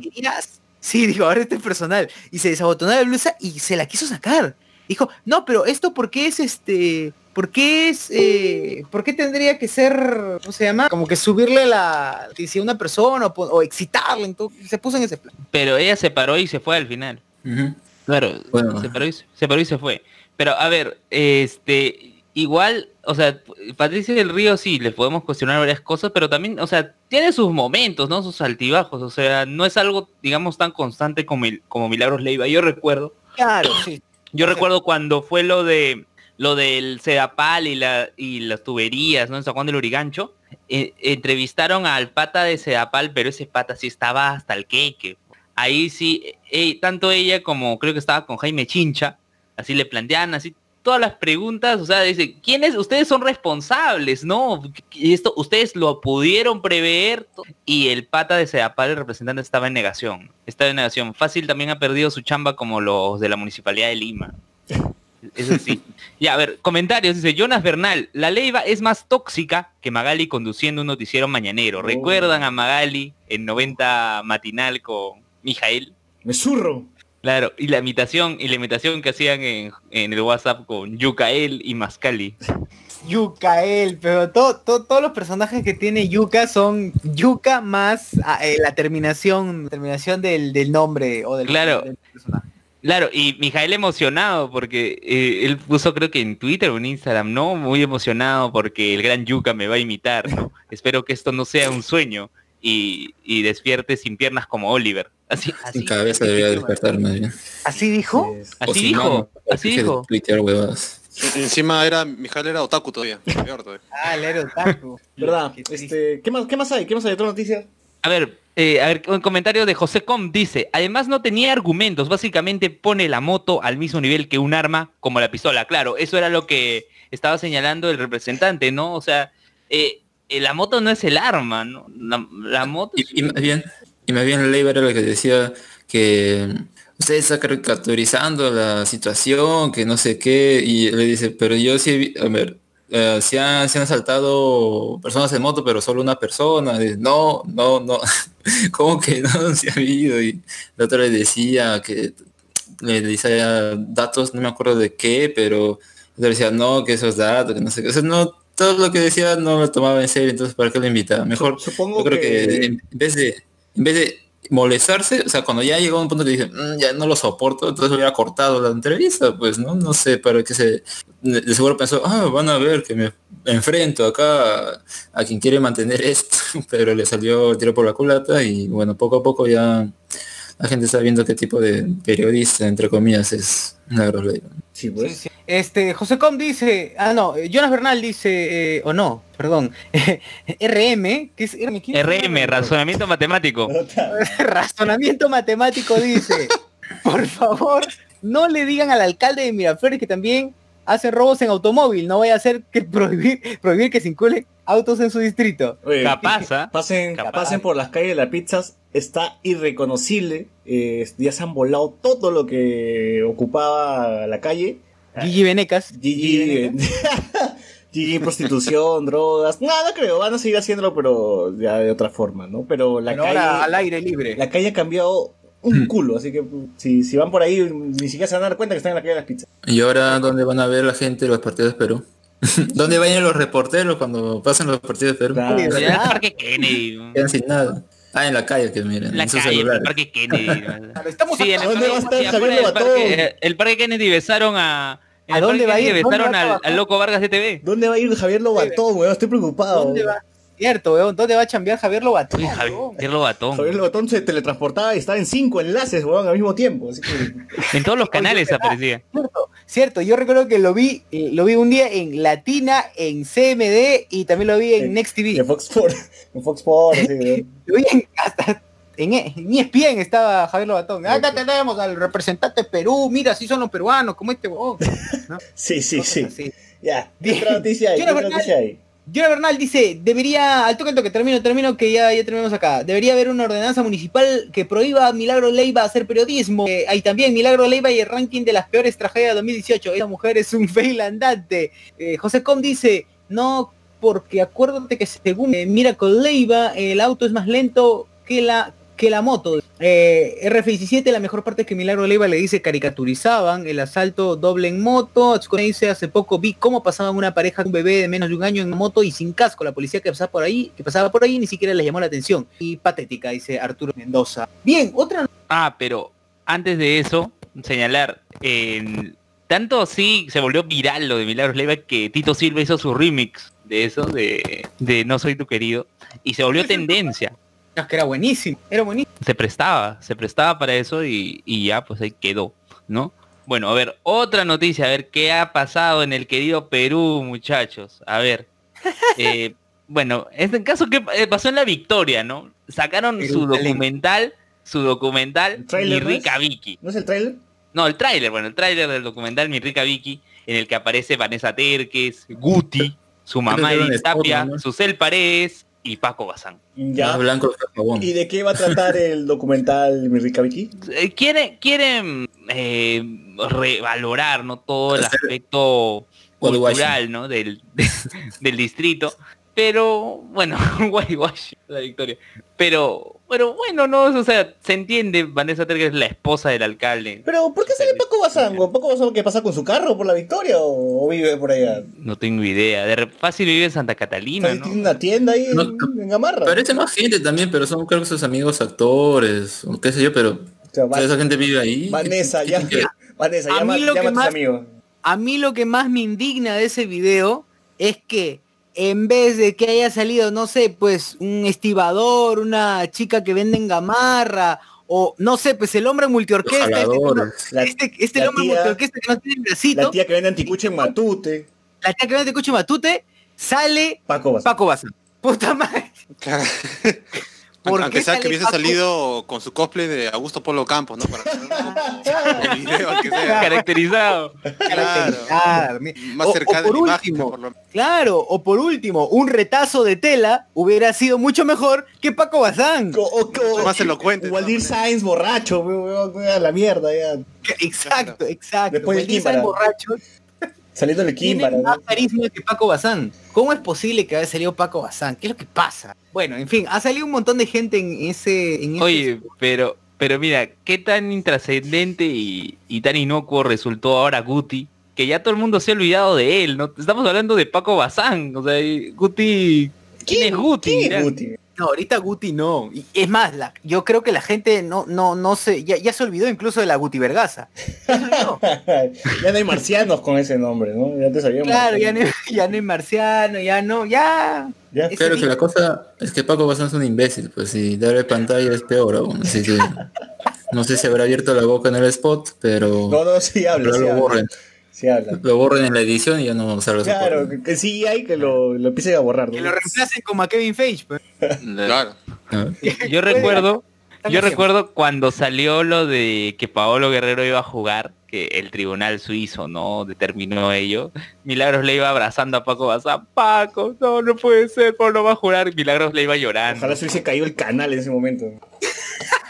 [SPEAKER 3] sí, digo, ahora este es personal. Y se desabotonó la blusa y se la quiso sacar. Dijo, no, pero esto por qué es este... ¿Por qué es... eh, ¿Por qué tendría que ser... ¿Cómo se llama? Como que subirle la... Si a una persona o, o excitarle. Entonces, se puso en ese plan.
[SPEAKER 1] Pero ella se paró y se fue al final. Claro,
[SPEAKER 5] Bueno.
[SPEAKER 1] se, paró y, se paró y se fue. Pero a ver, este, igual, o sea, Patricia del Río sí, le podemos cuestionar varias cosas, pero también, o sea, tiene sus momentos, ¿no? Sus altibajos, o sea, no es algo, digamos, tan constante como, el- como Milagros Leiva. Yo recuerdo,
[SPEAKER 3] Claro, sí.
[SPEAKER 1] yo recuerdo cuando fue lo de lo del Sedapal y la y las tuberías, ¿no? En San Juan del Urigancho, eh, entrevistaron al pata de Sedapal, pero ese pata sí estaba hasta el queque. Ahí sí, eh, tanto ella como creo que estaba con Jaime Chincha, así le plantean así todas las preguntas, o sea, dice, ¿quiénes? Ustedes son responsables, ¿no? Esto, ustedes lo pudieron prever y el pata de Sedapal, el representante, estaba en negación. Estaba en negación. Fácil también ha perdido su chamba como los de la Municipalidad de Lima. Eso sí. Ya, a ver, comentarios. Dice Jonas Bernal, la Leiva es más tóxica que Magali conduciendo un noticiero mañanero.
[SPEAKER 2] Oh.
[SPEAKER 1] ¿Recuerdan a Magali en 90 matinal con Mijael?
[SPEAKER 2] Me zurro.
[SPEAKER 1] Claro, y la imitación, y la imitación que hacían en, en el WhatsApp con Yucael y Mascali.
[SPEAKER 3] Yukael, pero todo, todo- todos los personajes que tiene Yuka son Yuka más ah, eh, la terminación, terminación del, del nombre o del,
[SPEAKER 1] Claro.
[SPEAKER 3] del personaje.
[SPEAKER 1] Claro, y Mijael emocionado porque eh, él puso creo que en Twitter o en Instagram, ¿no? Muy emocionado porque el gran Yuka me va a imitar, ¿no? Espero que esto no sea un sueño y, y despierte sin piernas como Oliver. Así, así,
[SPEAKER 5] Sin cabeza debería despertar más bien.
[SPEAKER 3] ¿Así dijo?
[SPEAKER 1] Así
[SPEAKER 5] si
[SPEAKER 1] dijo,
[SPEAKER 5] no,
[SPEAKER 1] así dijo.
[SPEAKER 5] tuitear huevadas.
[SPEAKER 4] Encima era, Mijal era otaku todavía. peor todavía.
[SPEAKER 3] Ah, el héroe otaku.
[SPEAKER 2] ¿Verdad? Este, ¿qué, más, ¿Qué más hay? ¿Qué más hay? ¿Otra noticia?
[SPEAKER 1] A ver, eh, a ver, un comentario de José Com dice, además no tenía argumentos, básicamente pone la moto al mismo nivel que un arma como la pistola. Claro, eso era lo que estaba señalando el representante, ¿no? O sea, eh, eh, la moto no es el arma, ¿no? La, la moto es
[SPEAKER 5] Y, y más bien, y más bien Leiber era el que decía que usted está caricaturizando la situación, que no sé qué, y le dice, pero yo sí, a ver, eh, se, han, se han asaltado personas en moto, pero solo una persona. No, no, no, *laughs* ¿cómo que no *laughs* se ha habido? Y el otro le decía que le decía datos, no me acuerdo de qué, pero otro decía, no, que esos datos, que no sé qué. O sea, no, todo lo que decía no lo tomaba en serio, entonces ¿para qué lo invitaba? Mejor
[SPEAKER 2] Supongo
[SPEAKER 5] yo creo
[SPEAKER 2] que...
[SPEAKER 5] que, en vez de en vez de molestarse, o sea, cuando ya llegó a un punto que dice, "Mm, ya no lo soporto, entonces hubiera cortado la entrevista, pues, ¿no? No sé, para que se... De seguro pensó, ah, van a ver que me enfrento acá a, a quien quiere mantener esto, *laughs* pero le salió el tiro por la culata y bueno, poco a poco ya la gente está viendo qué tipo de periodista, entre comillas, es Milagros Leiva.
[SPEAKER 2] Sí, pues.
[SPEAKER 3] sí. Este, José Com dice, ah no, eh, Jonas Bernal dice, eh, o no, perdón, *laughs* RM, que es RM, ¿quién es
[SPEAKER 1] RM, razonamiento matemático. *laughs*
[SPEAKER 3] razonamiento matemático dice, por favor, no le digan al alcalde de Miraflores que también hacen robos en automóvil, no vaya a ser que prohibir, prohibir que circulen autos en su distrito.
[SPEAKER 2] Oye,
[SPEAKER 1] Capaz, ¿ah?
[SPEAKER 2] Pasen,
[SPEAKER 1] Capaz.
[SPEAKER 2] pasen por las calles de las pizzas, está irreconocible. eh, ya se han volado todo lo que ocupaba la calle.
[SPEAKER 3] Gigi Venecas.
[SPEAKER 2] Gigi, Gigi, *laughs* prostitución, *laughs* drogas. No, no creo, van a seguir haciéndolo, pero ya de otra forma, ¿no? Pero la
[SPEAKER 3] Pero
[SPEAKER 2] calle.
[SPEAKER 3] ahora al aire libre.
[SPEAKER 2] La calle ha cambiado un culo, así que si, si van por ahí, ni siquiera se van a dar cuenta que están en la calle de las pizzas.
[SPEAKER 5] Y ahora, ¿dónde van a ver la gente los partidos de Perú? *laughs* ¿Dónde vayan los reporteros cuando pasen los partidos de Perú?
[SPEAKER 2] Claro.
[SPEAKER 1] El. Parque Kennedy.
[SPEAKER 5] Quedan sin nada. Ah, en la calle, que miren.
[SPEAKER 1] En la
[SPEAKER 5] en
[SPEAKER 1] calle, el. Parque Kennedy. *laughs*
[SPEAKER 3] estamos
[SPEAKER 1] Sí, en el
[SPEAKER 2] ¿Dónde va a estar Lobatón?
[SPEAKER 1] parque, el parque Kennedy besaron a...
[SPEAKER 3] ¿A
[SPEAKER 1] el
[SPEAKER 3] dónde va a ir?
[SPEAKER 1] Kennedy
[SPEAKER 3] ¿Dónde
[SPEAKER 1] Besaron al, al loco Vargas de TV.
[SPEAKER 2] ¿Dónde va a ir Javier Lobatón, weón? Estoy preocupado.
[SPEAKER 3] ¿Dónde va? Cierto, weón, ¿dónde va a chambear Javier Lobatón?
[SPEAKER 1] Uy,
[SPEAKER 3] weón?
[SPEAKER 1] Javier Lobatón.
[SPEAKER 2] Javier Lobatón se teletransportaba y estaba en cinco enlaces, weón, al mismo tiempo. Así que...
[SPEAKER 1] En todos los canales
[SPEAKER 3] ¿verdad?
[SPEAKER 1] aparecía.
[SPEAKER 3] Cierto, cierto, yo recuerdo que lo vi, eh, lo vi un día en Latina, en CMD y también lo vi en
[SPEAKER 2] En-
[SPEAKER 3] Next TV.
[SPEAKER 2] En Fox Sports. En Fox Sports, así, weón. *laughs*
[SPEAKER 3] Lo vi en, hasta en, en ESPN estaba Javier Lobatón. Acá tenemos al representante de Perú, mira, así son los peruanos, como este. ¿no? *laughs*
[SPEAKER 2] Sí, sí,
[SPEAKER 3] Cosas
[SPEAKER 2] sí.
[SPEAKER 3] así.
[SPEAKER 2] Ya, ¿qué
[SPEAKER 3] Bien.
[SPEAKER 2] otra noticia hay? ¿Qué otra noticia hay?
[SPEAKER 3] Jonah Bernal dice, debería, al toque al toque, termino, termino, que ya, terminamos acá. Debería haber una ordenanza municipal que prohíba a Milagro Leiva hacer periodismo. Eh, hay también Milagro Leiva y el ranking de las peores tragedias de 2018. Esa mujer es un fail andante. Eh, José Com dice, no, porque acuérdate que según eh, Miracle Leiva, el auto es más lento que la que la moto. Eh, RF17, la mejor parte es que Milagro Leiva le dice caricaturizaban el asalto doble en moto. Atsukone dice, hace poco vi cómo pasaban una pareja con un bebé de menos de un año en moto y sin casco. La policía que pasaba por ahí, que pasaba por ahí ni siquiera les llamó la atención. Y patética, dice Arturo Mendoza. Bien, otra
[SPEAKER 1] Ah, pero antes de eso, señalar, en- tanto así se volvió viral lo de Milagros Leiva que Tito Silva hizo su remix de eso, de, de No Soy Tu Querido, y se volvió tendencia.
[SPEAKER 3] Es que era buenísimo, era buenísimo.
[SPEAKER 1] Se prestaba, se prestaba para eso y, y ya pues ahí quedó, ¿no? Bueno, a ver, otra noticia, a ver qué ha pasado en el querido Perú, muchachos. A ver. *laughs* eh, bueno, en este caso que pasó en la victoria, ¿no? Sacaron
[SPEAKER 3] Perú
[SPEAKER 1] su documental, su documental,
[SPEAKER 2] ¿El
[SPEAKER 1] Mi
[SPEAKER 2] tráiler,
[SPEAKER 1] rica Vicky.
[SPEAKER 2] ¿No es el trailer?
[SPEAKER 1] No, el tráiler, bueno, el tráiler del documental Mi rica Vicky, en el que aparece Vanessa Terques, Guti, su mamá Edith Tapia,
[SPEAKER 5] ¿no?
[SPEAKER 1] Susel Paredes y Paco Bazán.
[SPEAKER 2] Ya.
[SPEAKER 5] Más blanco.
[SPEAKER 2] ¿Y de qué va a tratar el *laughs* documental Mi Rica Vicky?
[SPEAKER 1] Eh, quiere, quieren eh, revalorar ¿no? todo el aspecto cultural ¿no? del, *laughs* del distrito Pero, bueno, *laughs* whitewash la victoria. Pero, pero bueno, no, o sea, se entiende, Vanessa Terger es la esposa del alcalde.
[SPEAKER 2] Pero, ¿por qué sale Paco Bazán? güey? ¿Paco Bazán qué pasa con su carro por la victoria o, o vive por allá?
[SPEAKER 1] No tengo idea. De re- fácil vive en Santa Catalina.
[SPEAKER 2] Tiene una tienda ahí en,
[SPEAKER 5] No,
[SPEAKER 2] en Gamarra.
[SPEAKER 5] Parece más gente también, pero son creo que sus amigos actores, o qué sé yo, pero
[SPEAKER 2] O sea,
[SPEAKER 5] esa gente vive ahí.
[SPEAKER 2] Vanessa,
[SPEAKER 5] ¿Qué-
[SPEAKER 2] ya,
[SPEAKER 5] qué- qué- *laughs*
[SPEAKER 2] Vanessa,
[SPEAKER 3] A
[SPEAKER 2] llama,
[SPEAKER 3] mí lo que
[SPEAKER 2] a tus
[SPEAKER 3] más-
[SPEAKER 2] amigos.
[SPEAKER 3] A mí lo que más me indigna de ese video es que en vez de que haya salido, no sé, pues un estibador, una chica que vende en gamarra, o no sé, pues el hombre multiorquesta, este.
[SPEAKER 2] La-
[SPEAKER 3] este, este
[SPEAKER 2] la
[SPEAKER 3] hombre
[SPEAKER 2] tía-
[SPEAKER 3] multiorquesta que no tiene bracito,
[SPEAKER 2] La tía que vende anticuche en Matute.
[SPEAKER 3] la tía que vende coche matute, sale
[SPEAKER 2] Paco.
[SPEAKER 3] Paco Bazán. Puta madre. *laughs*
[SPEAKER 4] Claro.
[SPEAKER 3] ¿Por
[SPEAKER 4] Aunque
[SPEAKER 3] qué
[SPEAKER 4] sea que hubiese
[SPEAKER 3] Paco?
[SPEAKER 4] salido con su cosplay de Augusto Polo Campos, ¿no? Para el *laughs* video, sea. *laughs*
[SPEAKER 1] Caracterizado.
[SPEAKER 4] Claro.
[SPEAKER 3] Mi-
[SPEAKER 4] Más cercano
[SPEAKER 3] por
[SPEAKER 4] imagen,
[SPEAKER 3] último,
[SPEAKER 4] por lo
[SPEAKER 3] Claro, o por último, un retazo de tela hubiera sido mucho mejor que Paco Bazán.
[SPEAKER 2] O, o- o-
[SPEAKER 4] Más elocuente,
[SPEAKER 2] Waldir. Sainz borracho, a la mierda ya.
[SPEAKER 3] Exacto, exacto.
[SPEAKER 2] Después
[SPEAKER 3] San
[SPEAKER 2] Kímpara.
[SPEAKER 3] borracho
[SPEAKER 2] Saliendo del
[SPEAKER 3] tiene
[SPEAKER 2] Kimbara.
[SPEAKER 3] más
[SPEAKER 2] ¿no?
[SPEAKER 3] carisma que Paco Bazán. ¿Cómo es posible que haya salido Paco Bazán? ¿Qué es lo que pasa? Bueno, en fin, ha salido un montón de gente en ese... En ese-
[SPEAKER 1] Oye, pero, pero mira, qué tan intrascendente y, y tan inocuo resultó ahora Guti, que ya todo el mundo se ha olvidado de él, ¿no? Estamos hablando de Paco Bazán, o sea, Guti... ¿Quién, es Guti?
[SPEAKER 2] ¿Quién es. Guti?
[SPEAKER 3] No, ahorita Guti no. Y es más, la, yo creo que la gente no, no, no se, ya, ya se olvidó incluso de la Guti Vergaza. Ya *laughs*
[SPEAKER 2] no hay marcianos con ese nombre, ¿no? Ya te sabíamos.
[SPEAKER 3] claro, ya no, ya no hay marciano, ya no, ya.
[SPEAKER 2] Ya.
[SPEAKER 5] Claro que la cosa es que Paco Bazán es un imbécil, pues y darle pantalla es peor aún, así que no sé si habrá abierto la boca en el spot, pero,
[SPEAKER 2] No, no, sí habla,
[SPEAKER 5] pero
[SPEAKER 2] sí
[SPEAKER 5] lo
[SPEAKER 2] habla.
[SPEAKER 5] borren,
[SPEAKER 2] Sí
[SPEAKER 5] lo borren en la edición y ya no salga su
[SPEAKER 2] Claro, que, que sí hay que lo, lo empiecen a borrar. ¿no?
[SPEAKER 3] Que lo reemplacen como a Kevin Feige. pues. *laughs*
[SPEAKER 4] Claro. *laughs*
[SPEAKER 1] Yo recuerdo, yo recuerdo cuando salió lo de que Paolo Guerrero iba a jugar, que el tribunal suizo no determinó ello. Milagros le iba abrazando a Paco Bazán. Paco, no, no puede ser, Paolo va a jugar. Milagros le iba llorando.
[SPEAKER 2] Ojalá se hubiese caído el canal en ese momento. *laughs*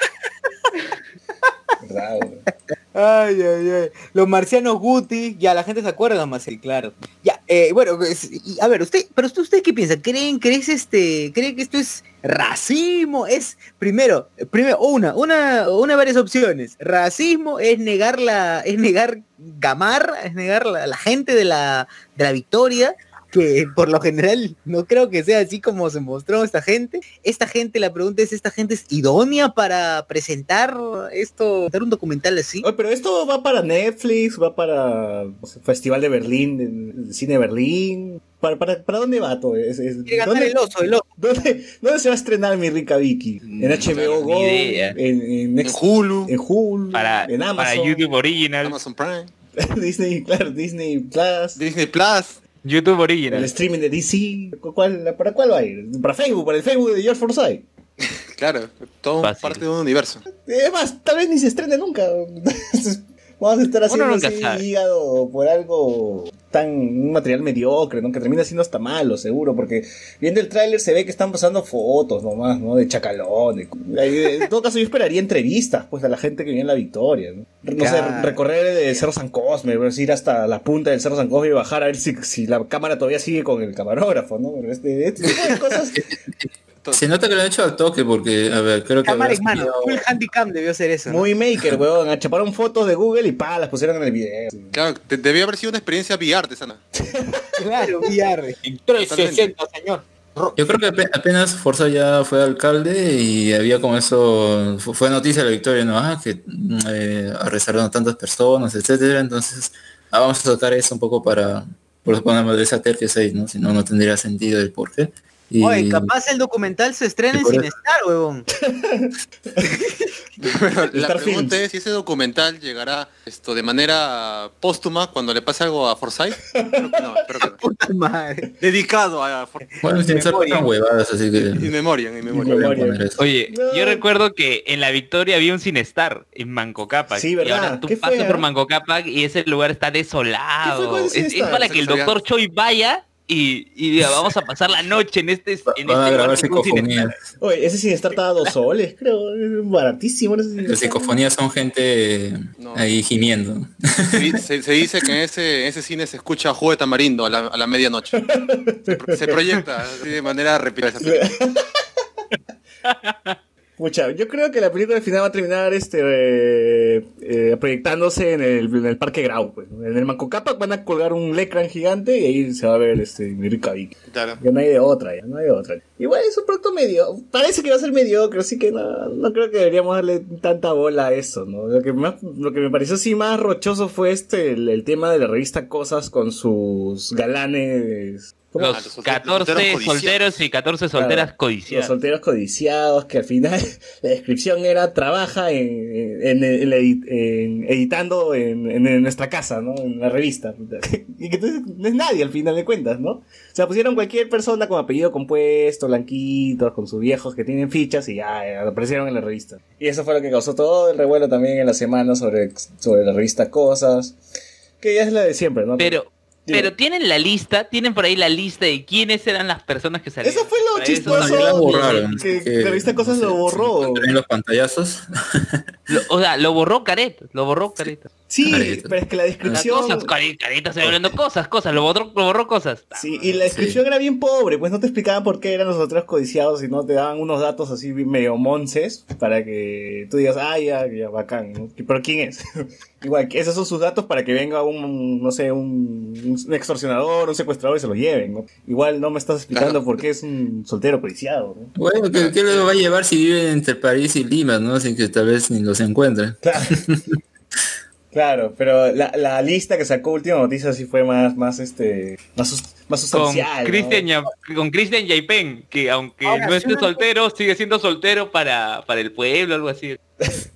[SPEAKER 3] Los marcianos Guti, ya la gente se acuerda más, sí, claro. Ya, eh, bueno, pues, y, a ver, usted, pero usted, usted qué piensa? ¿Creen, crees este, creen que esto es racismo? Es, primero, primero, una, una, una varias opciones. Racismo es negar la, es negar Gamarra, es negar la, la gente de la, de la victoria, que por lo general no creo que sea así como se mostró esta gente. Esta gente, la pregunta es, ¿esta gente es idónea para presentar esto, dar un documental así?
[SPEAKER 2] Oye, pero esto va para Netflix, va para Festival de Berlín, el Cine de Berlín. ¿Para, para, para dónde va todo? Es- es- ¿dónde,
[SPEAKER 3] el oso, el oso.
[SPEAKER 2] dónde- dónde se va a estrenar mi rica Vicky? ¿En HBO Go? ¿En, en,
[SPEAKER 4] En
[SPEAKER 2] Next-
[SPEAKER 4] Hulu,
[SPEAKER 2] en Hulu?
[SPEAKER 1] Para,
[SPEAKER 2] ¿En Amazon?
[SPEAKER 1] para YouTube Original.
[SPEAKER 4] Amazon Prime, *laughs*
[SPEAKER 2] Disney, claro, Disney Plus.
[SPEAKER 4] Disney Plus.
[SPEAKER 1] YouTube
[SPEAKER 2] El
[SPEAKER 1] Original.
[SPEAKER 2] streaming de DC. ¿Cuál, ¿Para cuál va a ir? ¿Para Facebook? ¿Para el Facebook de George Forsyth? *laughs*
[SPEAKER 4] Claro, todo
[SPEAKER 1] Fácil.
[SPEAKER 4] parte de un universo.
[SPEAKER 2] Además, tal vez ni se estrene nunca. *laughs* Vamos a estar
[SPEAKER 1] Uno
[SPEAKER 2] haciendo
[SPEAKER 1] nunca sabe.
[SPEAKER 2] hígado por algo tan un material mediocre, ¿no? Que termina siendo hasta malo, seguro, porque viendo el tráiler se ve que están pasando fotos nomás, ¿no? De chacalón. de- En todo caso, yo esperaría entrevistas, pues, a la gente que viene en la victoria, ¿no? No sé, recorrer el Cerro San Cosme, ir hasta la punta del Cerro San Cosme y bajar a ver si, si la cámara todavía sigue con el camarógrafo, ¿no? Pero este, este tipo de cosas *laughs*
[SPEAKER 5] Se nota que lo han hecho al toque porque, a ver, creo que...
[SPEAKER 3] Cámara en mano,
[SPEAKER 5] salido-
[SPEAKER 3] full handicam debió ser eso. ¿no?
[SPEAKER 2] muy maker, weón. Achaparon fotos de Google y pa, las pusieron en el video.
[SPEAKER 4] Claro, te- debió haber sido una experiencia VR de sana. *laughs*
[SPEAKER 3] Claro, VR. 360, señor.
[SPEAKER 5] Yo creo que ape- apenas Forza ya fue alcalde y había como eso, fu- fue noticia de la victoria, ¿no? Ah, que mm, eh, arrestaron a tantas personas, etcétera. Entonces, ah, vamos a sacar eso un poco para, por suponer, de esa tercia 6, ¿no? Si no, no tendría sentido el porqué. Y,
[SPEAKER 3] Oye, capaz el documental se estrena
[SPEAKER 5] Y
[SPEAKER 3] en
[SPEAKER 5] por
[SPEAKER 3] sin
[SPEAKER 5] eso-
[SPEAKER 3] estar, huevón. *laughs*
[SPEAKER 4] La
[SPEAKER 2] Star
[SPEAKER 4] pregunta
[SPEAKER 2] Films.
[SPEAKER 4] es si ese documental llegará esto de manera póstuma cuando le pase algo a Forsyth. Creo que no, que no. *laughs*
[SPEAKER 3] Puta madre.
[SPEAKER 4] Dedicado a For-
[SPEAKER 5] bueno, sin ser tan huevadas, así que...
[SPEAKER 4] In Memoria, in Memoria.
[SPEAKER 2] Memoria.
[SPEAKER 1] Oye,
[SPEAKER 2] No.
[SPEAKER 1] yo recuerdo que en la Victoria había un Cinestar en Manco Cápac.
[SPEAKER 2] Sí,
[SPEAKER 1] Y
[SPEAKER 2] ¿verdad?
[SPEAKER 1] ahora tú
[SPEAKER 2] ¿Qué fue,
[SPEAKER 1] pasas por
[SPEAKER 2] ah?
[SPEAKER 1] Manco Cápac y ese lugar está
[SPEAKER 2] ¿Qué fue
[SPEAKER 1] desolado.
[SPEAKER 2] con el
[SPEAKER 1] Es, es
[SPEAKER 2] Cinestar?
[SPEAKER 1] para que el doctor Choi vaya y, y diga, vamos a pasar la noche en este, en
[SPEAKER 5] Van a
[SPEAKER 1] este
[SPEAKER 5] grabar
[SPEAKER 1] lugar que es un cine".
[SPEAKER 5] psicofonías.
[SPEAKER 2] Oye, ese Sinestar estaba a dos soles, creo. Baratísimo.
[SPEAKER 5] Las psicofonías son gente
[SPEAKER 4] No.
[SPEAKER 5] ahí gimiendo.
[SPEAKER 4] Se, *laughs* se- se dice que en ese, en ese cine se escucha Juego de Tamarindo a la, a la medianoche. Se proyecta así de manera repetida. *laughs*
[SPEAKER 2] Pucha, yo creo que la película al final va a terminar este eh, eh, proyectándose en el, en el Parque Grau. Pues. En el Manco Cápac van a colgar un lecran gigante y ahí se va a ver este Mirka.
[SPEAKER 4] Claro.
[SPEAKER 2] Ya no hay de otra, ya no hay de otra. Igual es un producto medio. Parece que va a ser mediocre, así que no, no creo que deberíamos darle tanta bola a eso, ¿no? Lo que, más, lo que me pareció así más rochoso fue este, el, el tema de la revista Cosas con sus galanes.
[SPEAKER 4] Ah,
[SPEAKER 1] Los
[SPEAKER 4] los solteros
[SPEAKER 1] 14
[SPEAKER 4] codiciados.
[SPEAKER 1] solteros y 14 solteras
[SPEAKER 2] Los
[SPEAKER 1] codiciadas.
[SPEAKER 2] solteros codiciados, que al final *laughs* la descripción era trabaja en, en, en la edi- en- editando en, en- en nuestra casa, ¿no? En la revista. *laughs* Y que entonces no es nadie al final de cuentas, ¿no? O sea, pusieron cualquier persona con apellido compuesto, blanquitos, con sus viejos que tienen fichas y ya eh, aparecieron en la revista. Y eso fue lo que causó todo el revuelo también en la semana sobre, sobre la revista Cosas, que ya es la de siempre, ¿no?
[SPEAKER 1] Pero. Pero tienen la lista, tienen por ahí la lista de quiénes eran las personas que salieron.
[SPEAKER 2] Eso fue lo chistoso.
[SPEAKER 5] No, borraron.
[SPEAKER 2] que- la revista Cosas lo borró.
[SPEAKER 5] En los pantallazos.
[SPEAKER 1] Lo- o sea, lo borró Caretas, lo borró Caretas.
[SPEAKER 2] Sí,
[SPEAKER 5] Careta.
[SPEAKER 2] pero es que la
[SPEAKER 1] Las
[SPEAKER 2] descripción...
[SPEAKER 1] cosas, Care- Caretas, estoy hablando cosas, cosas, lo borró, lo borró cosas.
[SPEAKER 2] Sí, y la descripción era bien pobre, pues no te explicaban por qué eran los otros codiciados, sino te daban unos datos así medio monces para que tú digas, ah, ya, ya, bacán, ¿no? ¿pero quién es? *laughs* Igual, que esos son sus datos para que venga un, no sé, un, un extorsionador, un secuestrador y se lo lleven, ¿no? Igual no me estás explicando por qué es un soltero codiciado, ¿no?
[SPEAKER 5] Bueno, ¿qué, qué le va a llevar si vive entre París y Lima, no? Sin que tal vez ni los encuentre.
[SPEAKER 2] Claro. *laughs* Claro, pero la, la lista que sacó Última Noticia sí fue más, más este, más, más
[SPEAKER 1] Con
[SPEAKER 2] sustancial. ¿no?
[SPEAKER 1] Cristian Ya- con Cristian Yaipen, que aunque
[SPEAKER 3] Ahora,
[SPEAKER 1] no esté soltero, sigue siendo soltero para, para el pueblo, algo así. *laughs*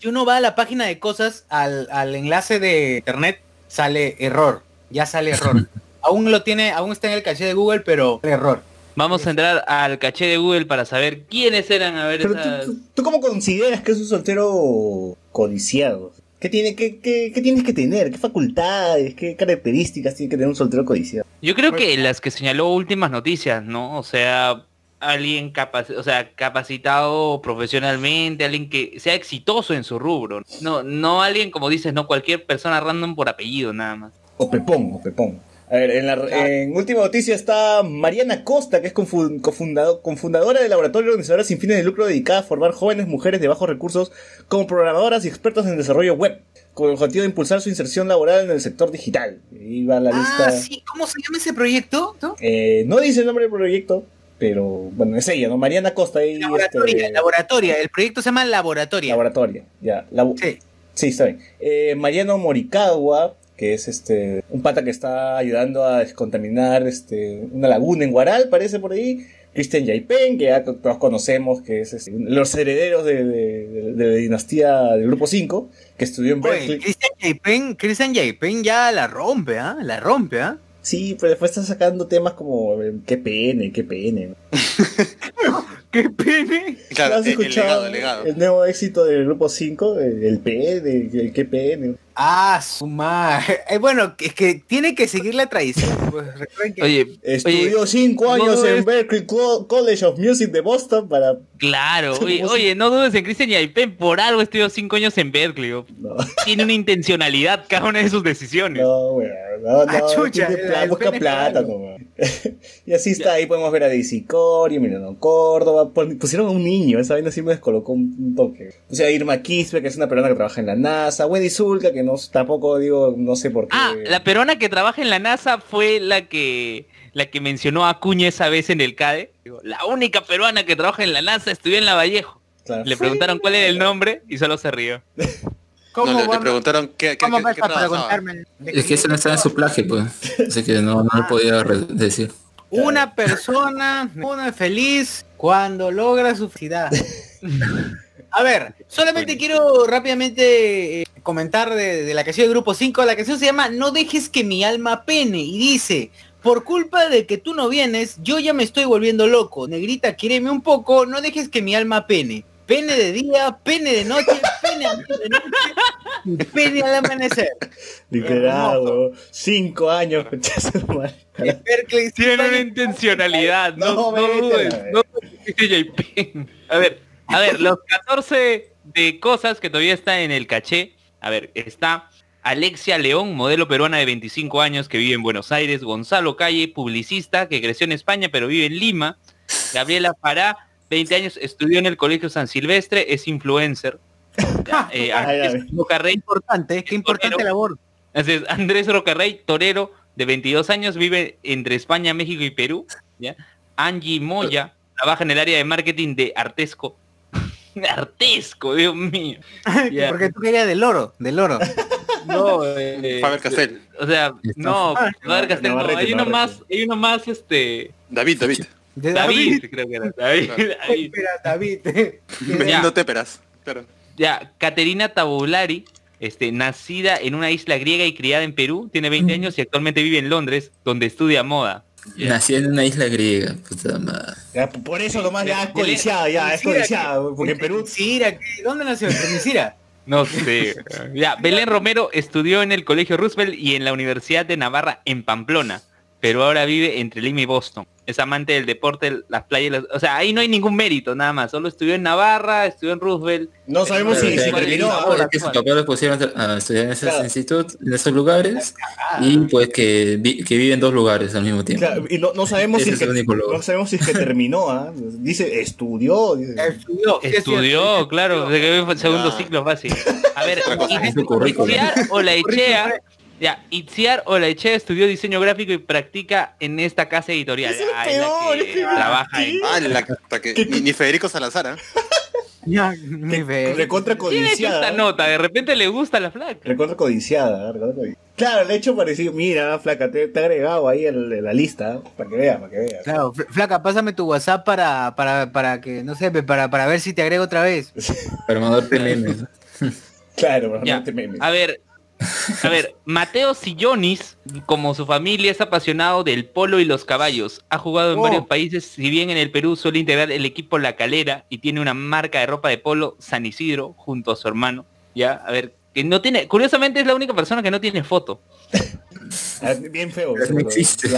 [SPEAKER 3] Si uno va a la página de cosas, al, al enlace de internet, sale error. Ya sale error. *laughs* aún lo tiene, aún está en el caché de Google, pero error.
[SPEAKER 1] Vamos a entrar al caché de Google para saber quiénes eran, a ver
[SPEAKER 2] Pero
[SPEAKER 1] esas...
[SPEAKER 2] tú, tú- ¿tú cómo consideras que es un soltero codiciado? ¿Qué, tiene, qué, qué, qué tienes que tener? ¿Qué facultades? ¿Qué características tiene que tener un soltero codiciado?
[SPEAKER 1] Yo creo que las que señaló últimas noticias, ¿no? O sea, alguien capac o sea, capacitado profesionalmente, alguien que sea exitoso en su rubro. No, no alguien, como dices, no cualquier persona random por apellido, nada más.
[SPEAKER 2] O Pepón, o Pepón. A ver, en, la, en última noticia está Mariana Costa, que es cofundado- cofundadora del laboratorio organizadora sin fines de lucro dedicada a formar jóvenes mujeres de bajos recursos como programadoras y expertas en desarrollo web, con el objetivo de impulsar su inserción laboral en el sector digital. Ahí va la lista.
[SPEAKER 3] Ah, sí, ¿cómo se llama ese proyecto?
[SPEAKER 2] Eh, no dice el nombre del proyecto, pero bueno, es ella, ¿no? Mariana Costa y
[SPEAKER 3] Laboratoria,
[SPEAKER 2] este,
[SPEAKER 3] laboratoria. El proyecto se llama Laboratoria.
[SPEAKER 2] laboratoria, ya.
[SPEAKER 3] Sí.
[SPEAKER 2] Sí, está bien. Eh, Mariano Morikawa, que es este un pata que está ayudando a descontaminar este una laguna en Guaral, parece por ahí. Christian Yaipen, que ya to- todos conocemos, que es este, los herederos de, de- de- de la dinastía del Grupo 5, que estudió en Berkeley.
[SPEAKER 3] Christian Yaipen, Christian Yaipen ya la rompe, ¿ah? La rompe, ¿ah?
[SPEAKER 2] Sí, pero después está sacando temas como eh, qué pene, qué pene. *laughs*
[SPEAKER 3] ¡Qué pene!
[SPEAKER 4] Claro,
[SPEAKER 2] ¿Has
[SPEAKER 4] el, el
[SPEAKER 2] escuchado
[SPEAKER 4] legado, el legado.
[SPEAKER 2] el nuevo éxito del Grupo 5? El, el pene, el qué pene.
[SPEAKER 3] Ah, su madre. *laughs* Eh, bueno, es que tiene que seguir la tradición. Pues recuerden que
[SPEAKER 1] Oye,
[SPEAKER 2] Estudió
[SPEAKER 1] oye,
[SPEAKER 2] cinco
[SPEAKER 1] no
[SPEAKER 2] años en Co- College of Music de Boston para...
[SPEAKER 1] claro, *laughs* oye, oye, no dudes en Christian Yaipen, por algo estudió cinco años en Berkeley. o-
[SPEAKER 2] No,
[SPEAKER 1] Tiene una intencionalidad cada una de sus decisiones.
[SPEAKER 2] no, weón, no, no,
[SPEAKER 3] Ah, chucha,
[SPEAKER 2] busca plata, no. *laughs* Y así está, ahí podemos ver a Daisy Cory, Emiliano Córdoba, pusieron a un niño, esa vaina sí me descolocó un, toque. Pusieron a Irma Quispe, que es una peruana que trabaja en la NASA, Wendy Zulka, que no, tampoco digo, no sé por qué.
[SPEAKER 1] Ah, la peruana que trabaja en la NASA fue la que la que mencionó a Acuña esa vez en el CADE. Digo, La única peruana que trabaja en la NASA estudió en la Vallejo.
[SPEAKER 2] Claro.
[SPEAKER 1] Le preguntaron cuál era el nombre y solo se rió. *laughs*
[SPEAKER 3] ¿Cómo
[SPEAKER 4] No, le, preguntaron qué, qué,
[SPEAKER 3] ¿Cómo
[SPEAKER 4] qué-
[SPEAKER 3] para?
[SPEAKER 5] Es que eso no está en su plagio, pues. Así que no, no lo podía re- decir.
[SPEAKER 3] Una persona, una feliz cuando logra su felicidad. *laughs* A ver, solamente quiero rápidamente eh, comentar de, de la canción de Grupo 5. La canción se llama No dejes que mi alma pene y dice, por culpa de que tú no vienes, yo ya me estoy volviendo loco. Negrita, quíreme un poco, no dejes que mi alma pene. Pene de día, pene de noche, pene medianoche, mi pene al amanecer.
[SPEAKER 2] Literal. Cinco años, *laughs*
[SPEAKER 1] Tiene una intencionalidad, no,
[SPEAKER 2] No,
[SPEAKER 1] no, dudes, no. A ver, a ver, los 14 de cosas que todavía están en el caché. A ver, está Alexia León, modelo peruana de 25 años que vive en Buenos Aires, Gonzalo Calle, publicista que creció en España pero vive en Lima, Gabriela Pará, 20 años, estudió en el Colegio San Silvestre, es influencer. *laughs* Eh, Andrés. Rocarrey,
[SPEAKER 3] importante, qué importante
[SPEAKER 1] Torero.
[SPEAKER 3] labor.
[SPEAKER 1] Así es, Andrés Rocarrey, torero de 22 años, vive entre España, México y Perú. ¿ya? Angie Moya trabaja en el área de marketing de Artesco. Artesco, Dios mío. *laughs* Ya.
[SPEAKER 3] Porque tú querías del oro, del oro. *laughs*
[SPEAKER 1] No, eh,
[SPEAKER 4] Faber Castell.
[SPEAKER 1] O sea, no, Faber Castell no, hay uno más, hay uno más, este,
[SPEAKER 4] David, David.
[SPEAKER 3] De
[SPEAKER 1] David, creo que era. David, *laughs* David.
[SPEAKER 3] David.
[SPEAKER 4] Vendiendo téperas. Claro.
[SPEAKER 1] Ya, Caterina Tabulari, este, nacida en una isla griega y criada en Perú, tiene 20 años y actualmente vive en Londres, donde estudia moda.
[SPEAKER 5] Nací en una isla griega, puta madre.
[SPEAKER 2] Ya, por eso nomás ya es codiciada, ya es codiciada, porque en Perú
[SPEAKER 3] Misira. ¿dónde nació? ¿En Misira?
[SPEAKER 1] No sé. Ya, Belén Romero estudió en el Colegio Roosevelt y en la Universidad de Navarra en Pamplona, pero ahora vive entre Lima y Boston. Es amante del deporte, las playas, las- o sea, ahí no hay ningún mérito, nada más. Solo estudió en Navarra, estudió en Roosevelt.
[SPEAKER 2] no sabemos si, si terminó.
[SPEAKER 1] ahora.
[SPEAKER 5] que su papá lo pusieron a estudiar en ese
[SPEAKER 2] Claro.
[SPEAKER 5] instituto, en esos lugares, y pues que, vi- que vive en dos lugares al mismo tiempo.
[SPEAKER 2] Claro, y no, no sabemos si es que, no sabemos si es que terminó, ¿ah? Dice, estudió. dice.
[SPEAKER 3] Estudió. es
[SPEAKER 1] Estudió, claro, de que fue segundo ciclo fácil. A ver, o la Echea, ya, Itziar o la Echea estudió diseño gráfico y practica en esta casa editorial.
[SPEAKER 2] Es el
[SPEAKER 1] Ah,
[SPEAKER 2] peor,
[SPEAKER 1] que
[SPEAKER 2] es
[SPEAKER 1] trabaja en...
[SPEAKER 4] Ah, la, hasta que, ni, ni Federico Salazar, ¿ah? *laughs*
[SPEAKER 3] Ya, fe.
[SPEAKER 2] Recontra
[SPEAKER 1] Tiene esta
[SPEAKER 2] codiciada.
[SPEAKER 1] nota, de repente le gusta la flaca.
[SPEAKER 2] Recontra codiciada, codiciada. Claro, el hecho parecido, mira, flaca, te, te he agregado ahí en, la lista, ¿ah? para que veas, para que veas.
[SPEAKER 3] Claro, fl- flaca, pásame tu WhatsApp para, para, para que, no sé, para, para ver si te agrego otra vez. *laughs*
[SPEAKER 5] Para mandarte memes.
[SPEAKER 2] Claro, pero
[SPEAKER 1] Ya.
[SPEAKER 2] no te memes.
[SPEAKER 1] A ver, a ver, Mateo Sillonis, como su familia, es apasionado del polo y los caballos. Ha jugado en
[SPEAKER 3] Oh.
[SPEAKER 1] varios países, si bien en el Perú suele integrar el equipo La Calera y tiene una marca de ropa de polo San Isidro junto a su hermano. Ya, a ver, que no tiene, curiosamente es la única persona que no tiene foto.
[SPEAKER 2] Ah, Bien feo.
[SPEAKER 5] No existe.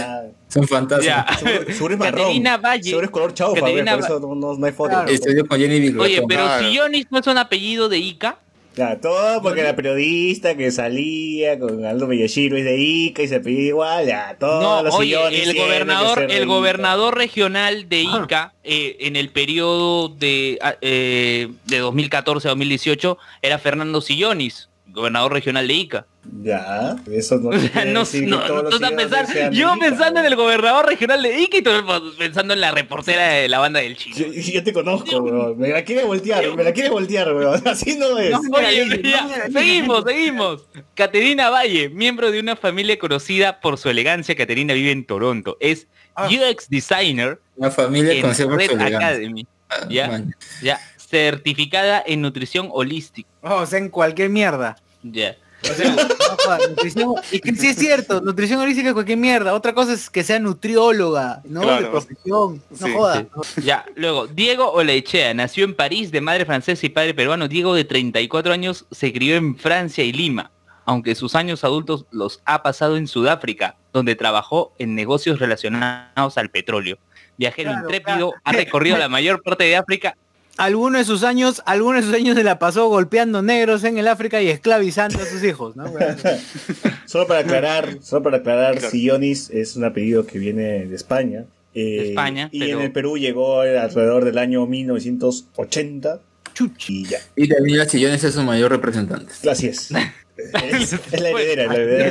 [SPEAKER 5] Son fantasmas.
[SPEAKER 2] Es.
[SPEAKER 1] Caterina Valle.
[SPEAKER 2] Es color chaufa, güey,
[SPEAKER 1] Caterina
[SPEAKER 2] por eso no, no- no hay foto.
[SPEAKER 3] Claro.
[SPEAKER 5] Estudió con Jenny Biglotto.
[SPEAKER 1] Oye, pero
[SPEAKER 4] Claro.
[SPEAKER 1] Sillonis no es un apellido de Ica.
[SPEAKER 2] Claro, todo porque la periodista que salía con Aldo Miyashiro es de Ica y se pide igual, ya, todos
[SPEAKER 1] No,
[SPEAKER 2] los
[SPEAKER 1] oye, el gobernador, el gobernador regional de
[SPEAKER 3] Ah.
[SPEAKER 1] Ica eh, en el periodo de, ah, eh, de 2014 a 2018 era Fernando Sillonis, gobernador regional de Ica.
[SPEAKER 2] Ya, eso no
[SPEAKER 1] O sea, *laughs* no,
[SPEAKER 2] decir que
[SPEAKER 1] no,
[SPEAKER 2] todos
[SPEAKER 1] no
[SPEAKER 2] los de
[SPEAKER 1] yo
[SPEAKER 2] Ica,
[SPEAKER 1] pensando en el gobernador regional de Ica y tú pensando en la reportera de la banda del chino.
[SPEAKER 2] Yo, yo te conozco, weón. Me la quiere voltear, me la quiere voltear, weón. *laughs* Así no es.
[SPEAKER 3] No,
[SPEAKER 1] Oye, ya, seguimos, seguimos. Caterina Valle, miembro de una familia conocida por su elegancia. Caterina vive en Toronto. Es
[SPEAKER 3] Ah.
[SPEAKER 1] UX designer
[SPEAKER 5] Una familia
[SPEAKER 1] en
[SPEAKER 5] conocida por
[SPEAKER 1] Red
[SPEAKER 5] su elegancia.
[SPEAKER 1] Academy.
[SPEAKER 5] Ah,
[SPEAKER 1] Ya.
[SPEAKER 5] man.
[SPEAKER 1] Ya, certificada en nutrición holística.
[SPEAKER 3] Oh, o sea, en cualquier mierda.
[SPEAKER 1] Ya.
[SPEAKER 3] O sea, *laughs* no y que sí es cierto, nutrición holística es cualquier mierda. Otra cosa es que sea nutrióloga, ¿no?
[SPEAKER 4] Claro.
[SPEAKER 3] De profesión. No
[SPEAKER 4] Sí,
[SPEAKER 3] jodas.
[SPEAKER 1] Ya, luego, Diego Olaechea, nació en París de madre francesa y padre peruano. Diego, de 34 años, se crió en Francia y Lima, aunque sus años adultos los ha pasado en Sudáfrica, donde trabajó en negocios relacionados al petróleo. Viajero
[SPEAKER 3] Claro,
[SPEAKER 1] intrépido,
[SPEAKER 3] claro.
[SPEAKER 1] ha recorrido *laughs* la mayor parte de África.
[SPEAKER 3] Alguno de sus años, algunos de sus años se la pasó golpeando negros en el África y esclavizando a sus hijos, ¿no? *laughs*
[SPEAKER 2] Solo para aclarar, solo para aclarar,
[SPEAKER 4] Claro.
[SPEAKER 2] Sillonis es un apellido que viene de España. eh,
[SPEAKER 1] De España,
[SPEAKER 2] Y
[SPEAKER 1] pero-
[SPEAKER 2] en el Perú llegó alrededor del año 1980.
[SPEAKER 3] Chuchi.
[SPEAKER 2] Y ya.
[SPEAKER 5] Y también las chillones es su mayor representante.
[SPEAKER 2] Así es. *laughs* es, es la heredera, la heredera.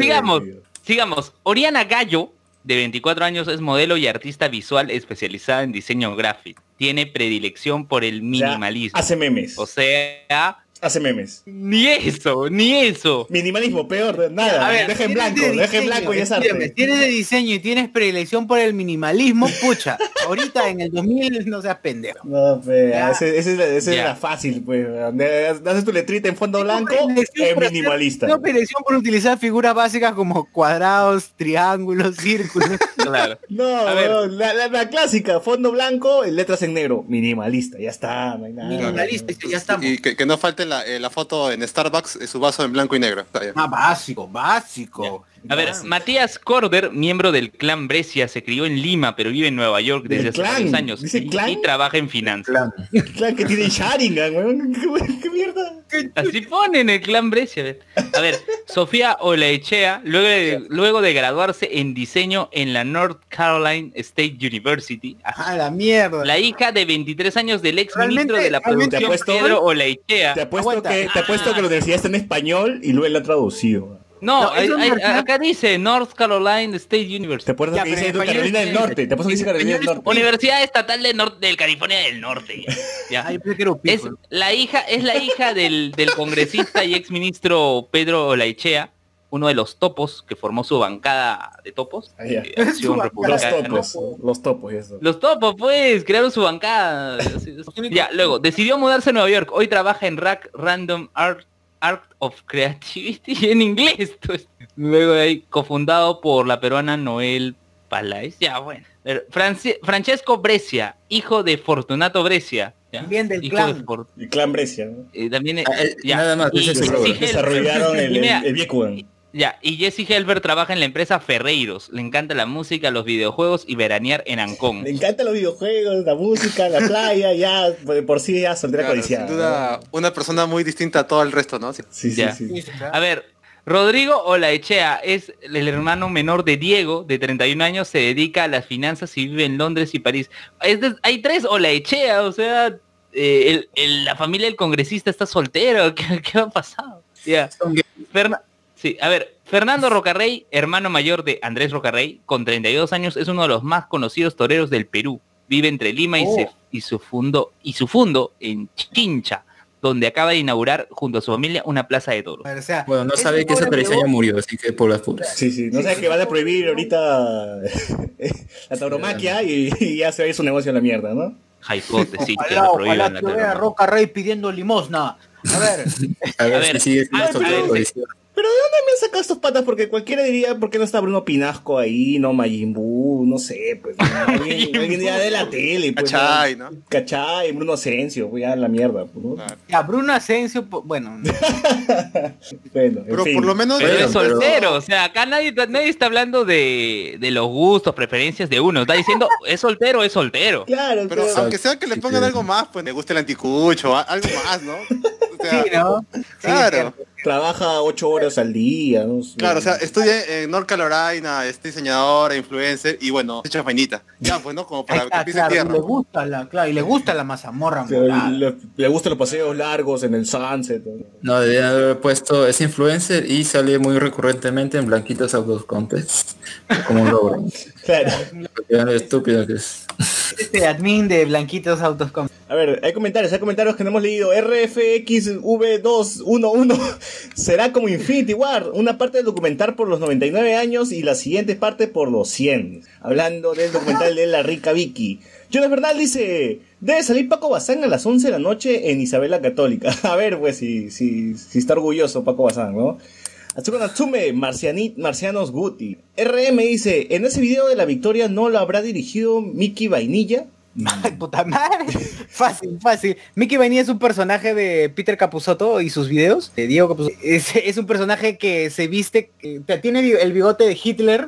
[SPEAKER 1] Sigamos. Oriana Gallo, de 24 años, es modelo y artista visual especializada en diseño gráfico. Tiene predilección por el
[SPEAKER 2] O sea,
[SPEAKER 1] minimalismo.
[SPEAKER 2] hace memes.
[SPEAKER 1] O sea,
[SPEAKER 2] Hace memes.
[SPEAKER 1] ni eso, ni eso.
[SPEAKER 2] Minimalismo, peor, nada.
[SPEAKER 3] A ver,
[SPEAKER 2] deja en blanco,
[SPEAKER 3] de
[SPEAKER 2] deja en blanco y es arte.
[SPEAKER 3] Si eres de diseño y tienes predilección por el minimalismo, pucha, ahorita en el 2000 no seas pendejo.
[SPEAKER 2] No, pe,
[SPEAKER 3] Ya.
[SPEAKER 2] ese, ese es la, ese es
[SPEAKER 1] Ya.
[SPEAKER 2] la fácil, pues. Haces tu letrita en fondo blanco, es minimalista.
[SPEAKER 3] No predilección por utilizar figuras básicas como cuadrados, triángulos, círculos. *laughs*
[SPEAKER 1] Claro. *laughs*
[SPEAKER 2] No,
[SPEAKER 1] A ver.
[SPEAKER 2] la, la- la clásica, fondo blanco, letras en negro, minimalista, ya está, no hay nada.
[SPEAKER 3] Minimalista, ya estamos.
[SPEAKER 4] Y que, que no falte la, eh, la foto en Starbucks, eh, su vaso en blanco y negro. Está bien.
[SPEAKER 3] Ah, básico, básico.
[SPEAKER 1] A ver, Matías Corder, miembro del clan Brescia, se crió en Lima, pero vive en Nueva York desde
[SPEAKER 2] ¿Del
[SPEAKER 1] hace
[SPEAKER 2] clan?
[SPEAKER 1] varios años
[SPEAKER 2] ¿Dice
[SPEAKER 1] y,
[SPEAKER 2] clan?
[SPEAKER 1] y trabaja en finanzas.
[SPEAKER 2] Claro *laughs* que tiene Sharingan, weón. ¿Qué, qué mierda?
[SPEAKER 1] Así ponen el clan Brescia. a ver. A ver, Sofía Olaechea, luego de, luego de graduarse en diseño en la North Carolina State University,
[SPEAKER 3] Ah, la mierda.
[SPEAKER 1] la hija de 23 años del ex ministro de la producción, Pedro Olaechea.
[SPEAKER 2] Te apuesto,
[SPEAKER 3] Aguanta.
[SPEAKER 2] que, te apuesto que la universidad está en español y luego la han traducido.
[SPEAKER 1] No, hay- hay- acá dice North Carolina State
[SPEAKER 2] Te
[SPEAKER 1] University.
[SPEAKER 2] apuesto
[SPEAKER 3] Ya,
[SPEAKER 2] que dice Carolina del
[SPEAKER 3] es-
[SPEAKER 2] Norte. Te apuesto que dice Carolina del Norte.
[SPEAKER 1] Universidad Estatal de Nor- del California del Norte. *laughs* Ya. Es la hija, es la hija del, del congresista y ex ministro Pedro Olaichea, uno de los topos que formó su bancada de topos.
[SPEAKER 2] Ah,
[SPEAKER 1] eh.
[SPEAKER 2] Los topos. Los topos eso.
[SPEAKER 1] Los topos, pues, crearon su bancada. *laughs* Ya, luego, decidió mudarse a Nueva York. Hoy trabaja en Rack Random Art, Art of Creativity *laughs* en inglés. pues. Luego de ahí, cofundado por la peruana Noel Palais. Ya, bueno. Franci- Francesco Brescia, hijo de Fortunato Brescia. ¿ya?
[SPEAKER 3] También del
[SPEAKER 1] Hijo
[SPEAKER 3] clan.
[SPEAKER 1] de
[SPEAKER 2] Brescia. ¿no?
[SPEAKER 1] eh, también,
[SPEAKER 5] Ah, eh,
[SPEAKER 1] ya.
[SPEAKER 5] nada más,
[SPEAKER 1] Y
[SPEAKER 5] ese
[SPEAKER 2] Desarrollaron el,
[SPEAKER 1] y
[SPEAKER 2] el, el.
[SPEAKER 1] Ya, y Jesse Helber trabaja en la empresa Ferreiros. Le encanta la música, los videojuegos y veranear en Ancón.
[SPEAKER 2] Le encantan los videojuegos, la música, la playa, ya, por sí ya soltera
[SPEAKER 4] Claro,
[SPEAKER 2] codiciada.
[SPEAKER 4] sin duda, una persona muy distinta a todo el resto, ¿no? Sí.
[SPEAKER 2] Sí, sí.
[SPEAKER 1] A ver, Rodrigo Olaechea es el hermano menor de Diego, de 31 años, se dedica a las finanzas y vive en Londres y París. Es de- hay tres Olaechea, o sea, eh, el- el- la familia del congresista está soltero, ¿qué, qué ha pasado? Ferna- sí, a ver, Fernando Rocarrey, hermano mayor de Andrés Rocarrey, con 32 años, es uno de los más conocidos toreros del Perú. Vive entre Lima y,
[SPEAKER 3] Oh.
[SPEAKER 1] se- y su fundo y su fundo en Chincha, donde acaba de inaugurar junto a su familia una plaza de toros.
[SPEAKER 3] O sea,
[SPEAKER 5] Bueno, no sabe que esa ya murió, así que por las puras.
[SPEAKER 2] Sí, sí. No sabes que van a prohibir ahorita *laughs* la tauromaquia y, y ya se va a ir su negocio a la mierda, ¿no?
[SPEAKER 1] Jaipote, sí, que lo prohíban
[SPEAKER 3] ojalá
[SPEAKER 1] la
[SPEAKER 3] que vea a
[SPEAKER 1] tauromaquia.
[SPEAKER 3] Roca Rey pidiendo limosna. A ver, *laughs*
[SPEAKER 5] A ver,
[SPEAKER 1] ver,
[SPEAKER 5] si sigue siendo
[SPEAKER 1] ah,
[SPEAKER 5] soltero,
[SPEAKER 1] pero-
[SPEAKER 2] ¿de dónde me han sacado estos patas? Porque cualquiera diría, ¿por qué no está Bruno Pinasco ahí? No, Majin Buu, no sé, pues. ¿no? *laughs* Alguien, alguien ya de la tele, pues.
[SPEAKER 4] Cachay, ¿no?
[SPEAKER 2] Cachay, Bruno Asensio, pues ya la mierda, pues, ¿no?
[SPEAKER 4] Claro.
[SPEAKER 3] ya Bruno Asensio, bueno, *laughs*
[SPEAKER 2] Bueno, en
[SPEAKER 4] Pero
[SPEAKER 2] fin.
[SPEAKER 4] por lo menos...
[SPEAKER 1] Pero es
[SPEAKER 5] pero-
[SPEAKER 1] soltero, o sea, acá nadie, nadie está hablando de, de los gustos, preferencias de uno. Está diciendo, es soltero, es soltero.
[SPEAKER 2] Claro,
[SPEAKER 4] Pero
[SPEAKER 2] claro.
[SPEAKER 4] aunque sea que le pongan
[SPEAKER 5] sí.
[SPEAKER 4] algo más, pues le guste el anticucho, a- algo más, ¿no? O *laughs* sea,
[SPEAKER 3] sí, ¿no? Sí,
[SPEAKER 4] Claro.
[SPEAKER 2] Trabaja ocho horas al día, ¿no?
[SPEAKER 4] Claro, o sea, estudia en North Carolina, es diseñadora, influencer y bueno, hecha vainita. Ya, pues, ¿no? Como para
[SPEAKER 3] está,
[SPEAKER 4] que
[SPEAKER 3] claro, y le gusta la, claro, y le gusta la mazamorra
[SPEAKER 2] O sea,
[SPEAKER 3] morada.
[SPEAKER 2] le, le gustan los paseos largos en el sunset. ¿no?
[SPEAKER 5] No, haber puesto, es influencer y sale muy recurrentemente en Blanquitos Autos Contest. Como un logro.
[SPEAKER 2] Claro.
[SPEAKER 5] Porque estúpido que es. *laughs*
[SPEAKER 3] Este admin de Blanquitos Autos Com-
[SPEAKER 2] A ver, hay comentarios, hay comentarios que no hemos leído. RFXV211 *laughs* será como Infinity War, una parte del documental por los 99 años y la siguiente parte por los 100. Hablando del documental de la rica Vicky. Jonas Bernal dice, debe salir Paco Bazán a las 11 de la noche en Isabela Católica. *laughs* A ver, pues, si, si, si está orgulloso Paco Bazán, ¿no? Atsuko Natsume, Marciani- Marcianos Guti. RM dice, en ese video de la victoria no lo habrá dirigido Mickey Vainilla.
[SPEAKER 3] Ay, puta madre. *laughs* Fácil, fácil. Mickey Vainilla es un personaje de Peter Capusotto y sus videos. De Diego Capusotto. Es, es un personaje que se viste, que tiene el bigote de Hitler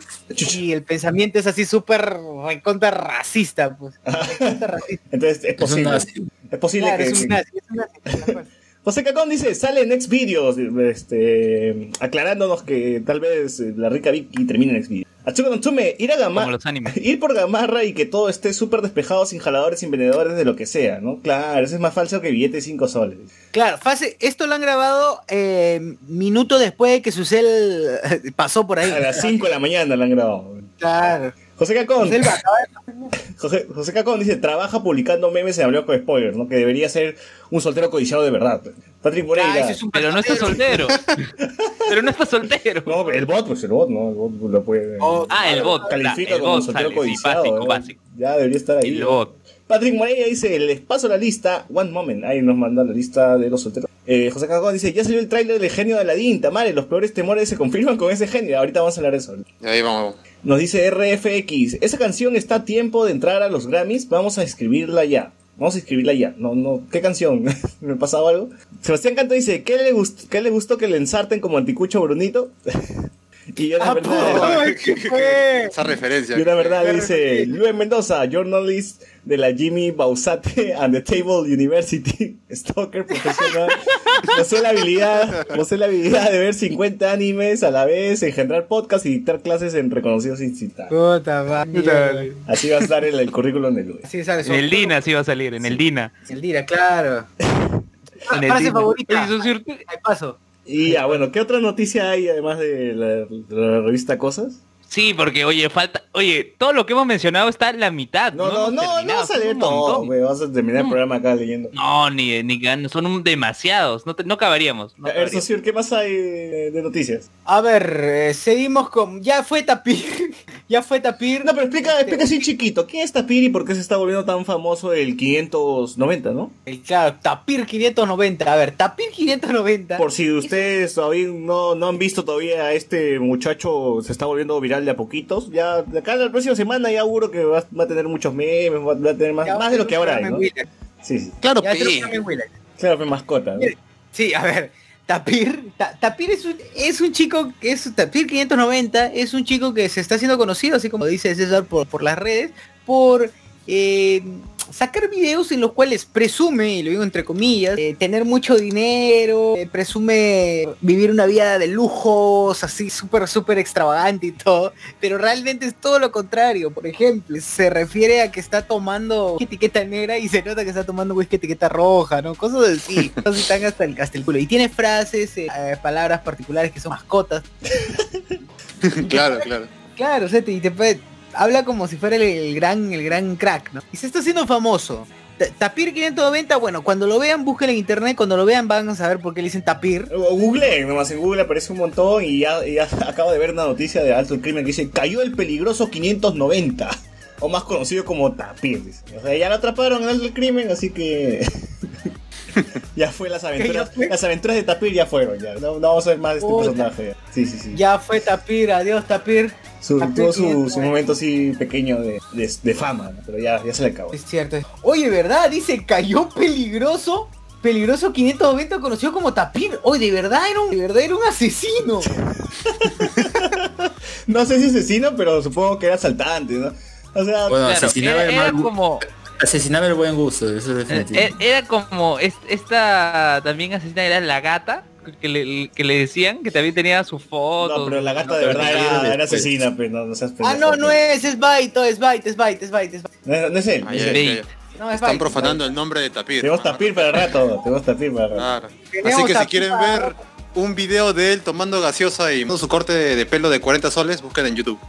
[SPEAKER 3] y el pensamiento es así súper recontra racista, pues. *laughs* Racista.
[SPEAKER 2] Entonces es
[SPEAKER 5] Es un
[SPEAKER 2] posible.
[SPEAKER 5] nazi.
[SPEAKER 2] Es posible
[SPEAKER 3] Claro,
[SPEAKER 2] que...
[SPEAKER 3] es un
[SPEAKER 2] que-
[SPEAKER 3] nazi, es un nazi, tal cual.
[SPEAKER 2] José Cacón dice, sale en Next Videos, este, aclarándonos que tal vez eh, la rica Vicky termine en Next Videos. Natsume, ir a
[SPEAKER 1] Como
[SPEAKER 2] Gamarra,
[SPEAKER 1] los animes. *laughs*
[SPEAKER 2] ir por Gamarra y que todo esté súper despejado sin jaladores, sin vendedores de lo que sea, ¿no? Claro, eso es más falso que billete de 5 soles.
[SPEAKER 3] Claro, fácil. Esto lo han grabado eh, minuto después de que Susel *laughs* pasó por ahí.
[SPEAKER 2] A las 5 de la mañana la han grabado.
[SPEAKER 3] Claro.
[SPEAKER 2] José Cacón, *laughs* José, José Cacón dice, trabaja publicando memes en Hablando con Spoilers, ¿no? Que debería ser un soltero codiciado de verdad. Patrick Moreira.
[SPEAKER 3] es un
[SPEAKER 1] Pero no está soltero. *laughs* Pero no está soltero.
[SPEAKER 2] No, el bot, pues el bot, ¿no? El bot lo puede...
[SPEAKER 3] Oh,
[SPEAKER 1] Ah, el bot.
[SPEAKER 2] califica
[SPEAKER 1] el
[SPEAKER 2] como
[SPEAKER 1] bot
[SPEAKER 2] soltero
[SPEAKER 1] sale, sí,
[SPEAKER 2] codiciado.
[SPEAKER 1] básico,
[SPEAKER 2] ¿eh?
[SPEAKER 1] básico.
[SPEAKER 2] Ya debería estar ahí.
[SPEAKER 1] El bot.
[SPEAKER 2] Patrick Moreira dice, les paso la lista, one moment, ahí nos manda la lista de los solteros. Eh, José Cagón dice, ya salió el tráiler del genio de Aladín, Tamare, los peores temores se confirman con ese genio. Ahorita vamos a hablar de eso.
[SPEAKER 4] Ahí vamos.
[SPEAKER 2] Nos dice RFX, esa canción está a tiempo de entrar a los Grammys, vamos a escribirla ya. Vamos a escribirla ya. No, no, ¿qué canción? *laughs* ¿Me pasaba algo? Sebastián Canto dice, ¿qué le, gustó, ¿qué le gustó que le ensarten como anticucho Brunito? *laughs* y yo la
[SPEAKER 3] Ah,
[SPEAKER 2] verdad...
[SPEAKER 3] po, *laughs* ¿qué fue?
[SPEAKER 4] Esa referencia.
[SPEAKER 2] Y una verdad dice Luis Mendoza, journalist de la Jimmy Bausate and the Table University, *laughs* stalker profesional. Posee la habilidad, posee la habilidad de ver 50 animes a la vez, engendrar podcast y dictar clases en reconocidos institutos.
[SPEAKER 3] Puta madre.
[SPEAKER 2] Así va a estar el, el currículum de Luis.
[SPEAKER 3] Sí, sabes.
[SPEAKER 1] En el Dina sí va a salir, en el Dina.
[SPEAKER 3] El Dira, claro.
[SPEAKER 1] En el
[SPEAKER 3] Frase
[SPEAKER 1] Dina.
[SPEAKER 3] favorita. Ahí paso.
[SPEAKER 2] Y ya, bueno, ¿qué otra noticia hay además de la, de la revista Cosas?
[SPEAKER 1] Sí, porque oye, falta, oye, todo lo que hemos mencionado está en la mitad.
[SPEAKER 2] No, no, no, no
[SPEAKER 1] terminado,
[SPEAKER 2] vas a leer todo, güey, vas a terminar el
[SPEAKER 1] Mm.
[SPEAKER 2] programa acá leyendo.
[SPEAKER 1] No, ni, ni gan- son un- demasiados, no, te- no acabaríamos. no
[SPEAKER 2] A ver, socio, ¿qué más hay de, de noticias?
[SPEAKER 3] A ver, eh, seguimos con. Ya fue Tapir. Ya fue Tapir.
[SPEAKER 2] No, pero explica, explica así chiquito. ¿Quién es Tapir y por qué se está volviendo tan famoso el 590, no?
[SPEAKER 3] El, claro, Tapir 590. A ver, Tapir 590.
[SPEAKER 2] Por si ustedes todavía no, no han visto todavía a este muchacho, se está volviendo viral de a poquitos. Ya, de acá la próxima semana ya seguro que va, va a tener muchos memes, va, va a tener más,
[SPEAKER 3] Ya
[SPEAKER 2] más de lo que ahora hay, ¿no? Sí, sí.
[SPEAKER 4] Claro,
[SPEAKER 3] Ya
[SPEAKER 4] pe.
[SPEAKER 2] Claro, fue mascota,
[SPEAKER 3] Sí, a ver, Tapir, Ta- Tapir es un, es un chico, es Tapir 590, es un chico que se está haciendo conocido, así como dice César, por, por las redes, por eh, sacar videos en los cuales presume, y lo digo entre comillas, eh, tener mucho dinero, eh, presume vivir una vida de lujos, así súper, súper extravagante y todo, pero realmente es todo lo contrario. Por ejemplo, se refiere a que está tomando etiqueta negra y se nota que está tomando whisky etiqueta roja, ¿no? Cosas así, *laughs* cosas así tan hasta el, hasta el culo. Y tiene frases, eh, palabras particulares que son mascotas. *laughs*
[SPEAKER 4] claro, claro.
[SPEAKER 3] Claro, o sea, te- te habla como si fuera el, gran, el gran crack, ¿no? Y se está haciendo famoso. Ta- Tapir 590, bueno, cuando lo vean, busquen en internet, cuando lo vean van a saber por qué le dicen Tapir.
[SPEAKER 2] Google, nomás en Google aparece un montón y ya, ya *laughs* acabo de ver una noticia de alto crimen que dice cayó el peligroso 590 o más conocido como Tapir. O sea, ya lo atraparon en alto crimen, así que *laughs* *laughs* ya fue las aventuras,
[SPEAKER 3] ¿Ya fue?
[SPEAKER 2] las aventuras de Tapir ya fueron, ya. No, no vamos a ver más de este
[SPEAKER 3] Puta.
[SPEAKER 2] personaje. Sí, sí, sí.
[SPEAKER 3] Ya fue Tapir, adiós Tapir.
[SPEAKER 2] Su-
[SPEAKER 3] Tapir
[SPEAKER 2] tuvo su,
[SPEAKER 3] 590.
[SPEAKER 2] su momento así pequeño de, de- de fama, ¿no? pero ya, ya se le acabó.
[SPEAKER 3] Es cierto. Oye, ¿verdad? Dice, cayó peligroso. Peligroso 590 conocido como Tapir. Oye, de verdad era un, de verdad era un asesino. *laughs*
[SPEAKER 2] No sé si asesino, pero supongo que era asaltante, ¿no? O sea,
[SPEAKER 5] Bueno,
[SPEAKER 1] Claro,
[SPEAKER 5] asesinaba,
[SPEAKER 1] era, como,
[SPEAKER 5] asesinaba el buen gusto, eso es
[SPEAKER 1] eh,
[SPEAKER 5] definitivo.
[SPEAKER 1] eh, era como es- esta también asesina era la gata que le, que le decían que también tenía su foto.
[SPEAKER 2] no, pero la gata de verdad era, asesina, pero no, no seas
[SPEAKER 3] ah, no, no
[SPEAKER 2] pues.
[SPEAKER 3] es, es Baito, es Byte, es Byte, es Byte.
[SPEAKER 2] No, es- no es él.
[SPEAKER 4] Ay,
[SPEAKER 2] es él.
[SPEAKER 4] ay.
[SPEAKER 3] No, es
[SPEAKER 4] Están
[SPEAKER 3] Byte.
[SPEAKER 4] profanando el nombre de Tapir.
[SPEAKER 2] Tenemos
[SPEAKER 4] hermano.
[SPEAKER 2] tapir para rato, tenemos tapir para rato.
[SPEAKER 4] Claro. Así que si quieren ver un video de él tomando gaseosa y su corte de, de pelo de 40 soles, busquen en YouTube. *laughs*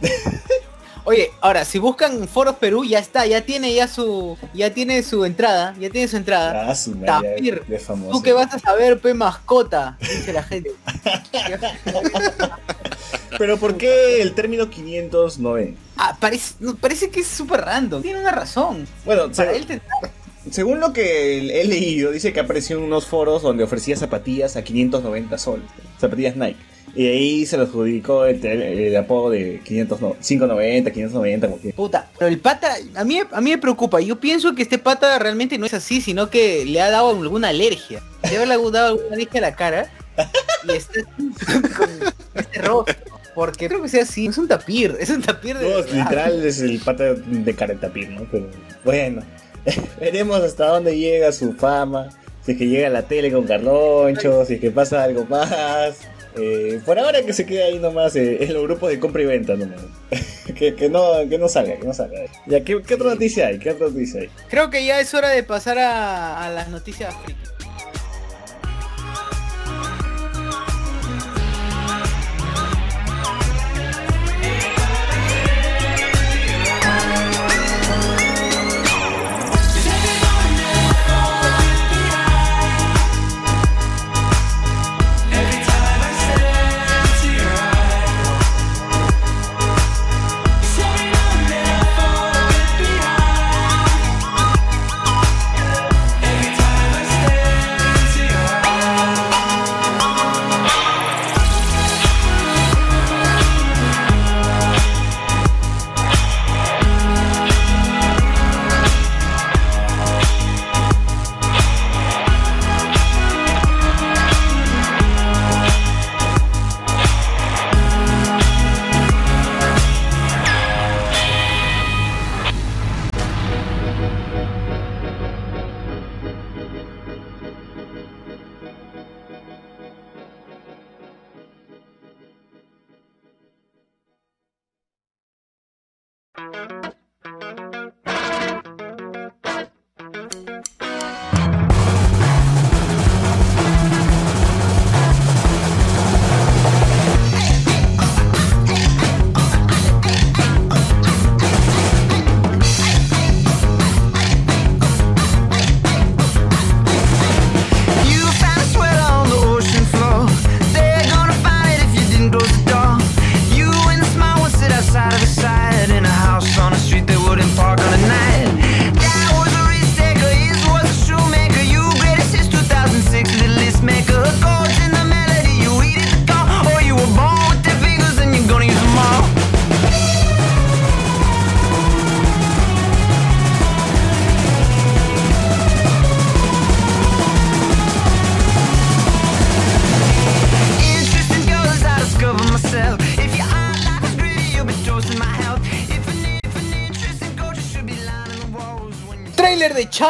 [SPEAKER 3] Oye, ahora, si buscan Foros Perú, ya está, ya tiene ya su, ya tiene su entrada, ya tiene su entrada.
[SPEAKER 2] Ah, su madre,
[SPEAKER 3] Tapir.
[SPEAKER 2] de famoso.
[SPEAKER 3] Tú que vas a saber, pe mascota, dice la gente. *laughs*
[SPEAKER 2] Pero ¿por qué el término 590?
[SPEAKER 3] Ah, parece, no, parece que es súper random. Tiene una razón.
[SPEAKER 2] Bueno,
[SPEAKER 3] Para
[SPEAKER 2] se-
[SPEAKER 3] él te-
[SPEAKER 2] según lo que he leído, dice que apareció en unos foros donde ofrecía zapatillas a 590 soles. Zapatillas Nike. Y ahí se lo adjudicó el, el apodo de 500, no, 590, 590, como que.
[SPEAKER 3] Puta, pero el pata, a mí, a mí me preocupa. Yo pienso que este pata realmente no es así, sino que le ha dado alguna alergia. Le ha dado alguna alergia a la cara y está con este rostro. Porque creo que sea así, es un tapir, es un tapir de...
[SPEAKER 2] No, literal es el pata de Caretapir, ¿no? Pero bueno, *laughs* veremos hasta dónde llega su fama. Si es que llega a la tele con Carloncho, si es que pasa algo más. Eh, por ahora que se quede ahí nomás eh, en los grupos de compra y venta nomás. *laughs* que, que no, que no salga, que no salga. Ya, ¿qué, qué otra noticia hay? ¿Qué otra noticia hay?
[SPEAKER 3] Creo que ya es hora de pasar a, a las noticias friki.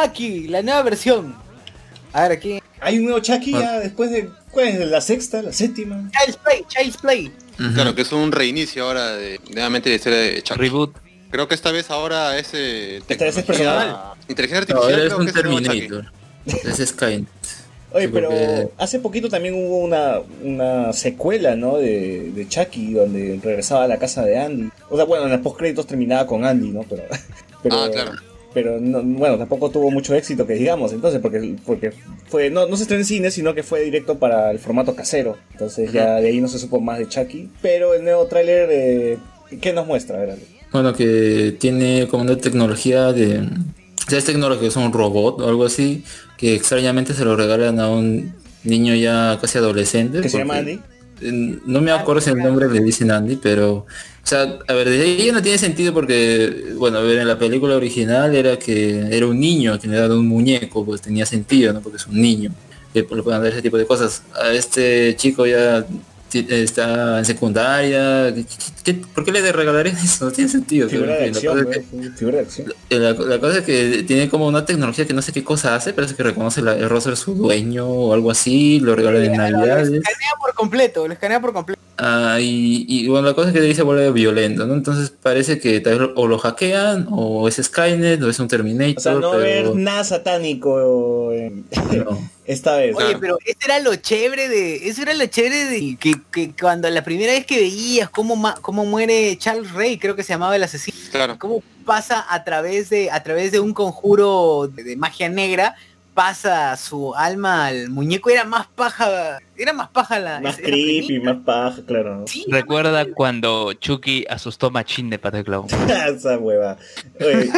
[SPEAKER 3] Chucky, la nueva versión. A ver, aquí.
[SPEAKER 2] Hay un nuevo Chucky
[SPEAKER 5] Ah.
[SPEAKER 2] ya después de. ¿Cuál es? ¿La sexta? ¿La séptima?
[SPEAKER 3] Child's Play, Child's Play.
[SPEAKER 4] Claro, que es un reinicio ahora de nuevamente de historia de Chucky.
[SPEAKER 1] Reboot.
[SPEAKER 4] Creo que esta vez ahora es eh,
[SPEAKER 2] Esta vez es personal.
[SPEAKER 4] Inteligencia artificial
[SPEAKER 5] es
[SPEAKER 4] creo
[SPEAKER 5] un
[SPEAKER 4] que.
[SPEAKER 5] Terminator. Es Skynet.
[SPEAKER 2] Oye,
[SPEAKER 5] Sí,
[SPEAKER 2] pero
[SPEAKER 5] porque-
[SPEAKER 2] hace poquito también hubo una, una secuela, ¿no? De, de Chucky, donde regresaba a la casa de Andy. O sea, bueno, en los postcréditos terminaba con Andy, ¿no? Pero, *laughs* pero,
[SPEAKER 4] Ah, claro.
[SPEAKER 2] Pero no- bueno, tampoco tuvo mucho éxito, que digamos, entonces, porque, porque fue, no, no se estrenó en cine, sino que fue directo para el formato casero. Entonces ya de ahí no se supo más de Chucky. Pero el nuevo tráiler, eh, ¿qué nos muestra? A ver, Ale.
[SPEAKER 5] Bueno, que tiene como una tecnología de... O sea, es tecnología, es un robot o algo así, que extrañamente se lo regalan a un niño ya casi adolescente.
[SPEAKER 2] ¿Que se llama Andy?
[SPEAKER 5] No me acuerdo si el nombre le dicen Andy, pero... O sea, a ver, desde ahí no tiene sentido porque, bueno, a ver, en la película original era que era un niño que le daban un muñeco, pues tenía sentido, ¿no? Porque es un niño, que le pueden dar ese tipo de cosas. A este chico ya está en secundaria, ¿qué- qué- por qué le regalarían eso? No tiene sentido.
[SPEAKER 2] Figura
[SPEAKER 5] pero
[SPEAKER 2] de acción,
[SPEAKER 5] la cosa es que-
[SPEAKER 2] ¿no? Figura de acción.
[SPEAKER 5] La, la cosa es que tiene como una tecnología que no sé qué cosa hace, parece que reconoce la- el rostro de su dueño o algo así, lo regala en
[SPEAKER 3] Lo
[SPEAKER 5] navidades.
[SPEAKER 3] escanea por completo, lo escanea por completo.
[SPEAKER 5] Ah, y, y, bueno, la cosa es que de ahí se vuelve violento, ¿no? Entonces parece que tal vez o lo hackean, o es Skynet, o es un Terminator,
[SPEAKER 2] O sea, no va a haber
[SPEAKER 5] pero
[SPEAKER 2] nada satánico
[SPEAKER 5] no. *laughs*
[SPEAKER 2] esta vez.
[SPEAKER 3] Oye, pero eso era lo chévere de, eso era lo chévere de que, que cuando la primera vez que veías cómo, ma- cómo muere Charles Ray, creo que se llamaba el asesino,
[SPEAKER 4] Claro.
[SPEAKER 3] cómo pasa a través de, a través de un conjuro de, de magia negra, pasa su alma al muñeco, era más paja, era más paja la
[SPEAKER 2] más
[SPEAKER 3] esa-
[SPEAKER 2] creepy, más paja, claro.
[SPEAKER 1] Recuerda cuando Chucky asustó a Machín de Pata de Clown.
[SPEAKER 2] Esa hueva. Oye,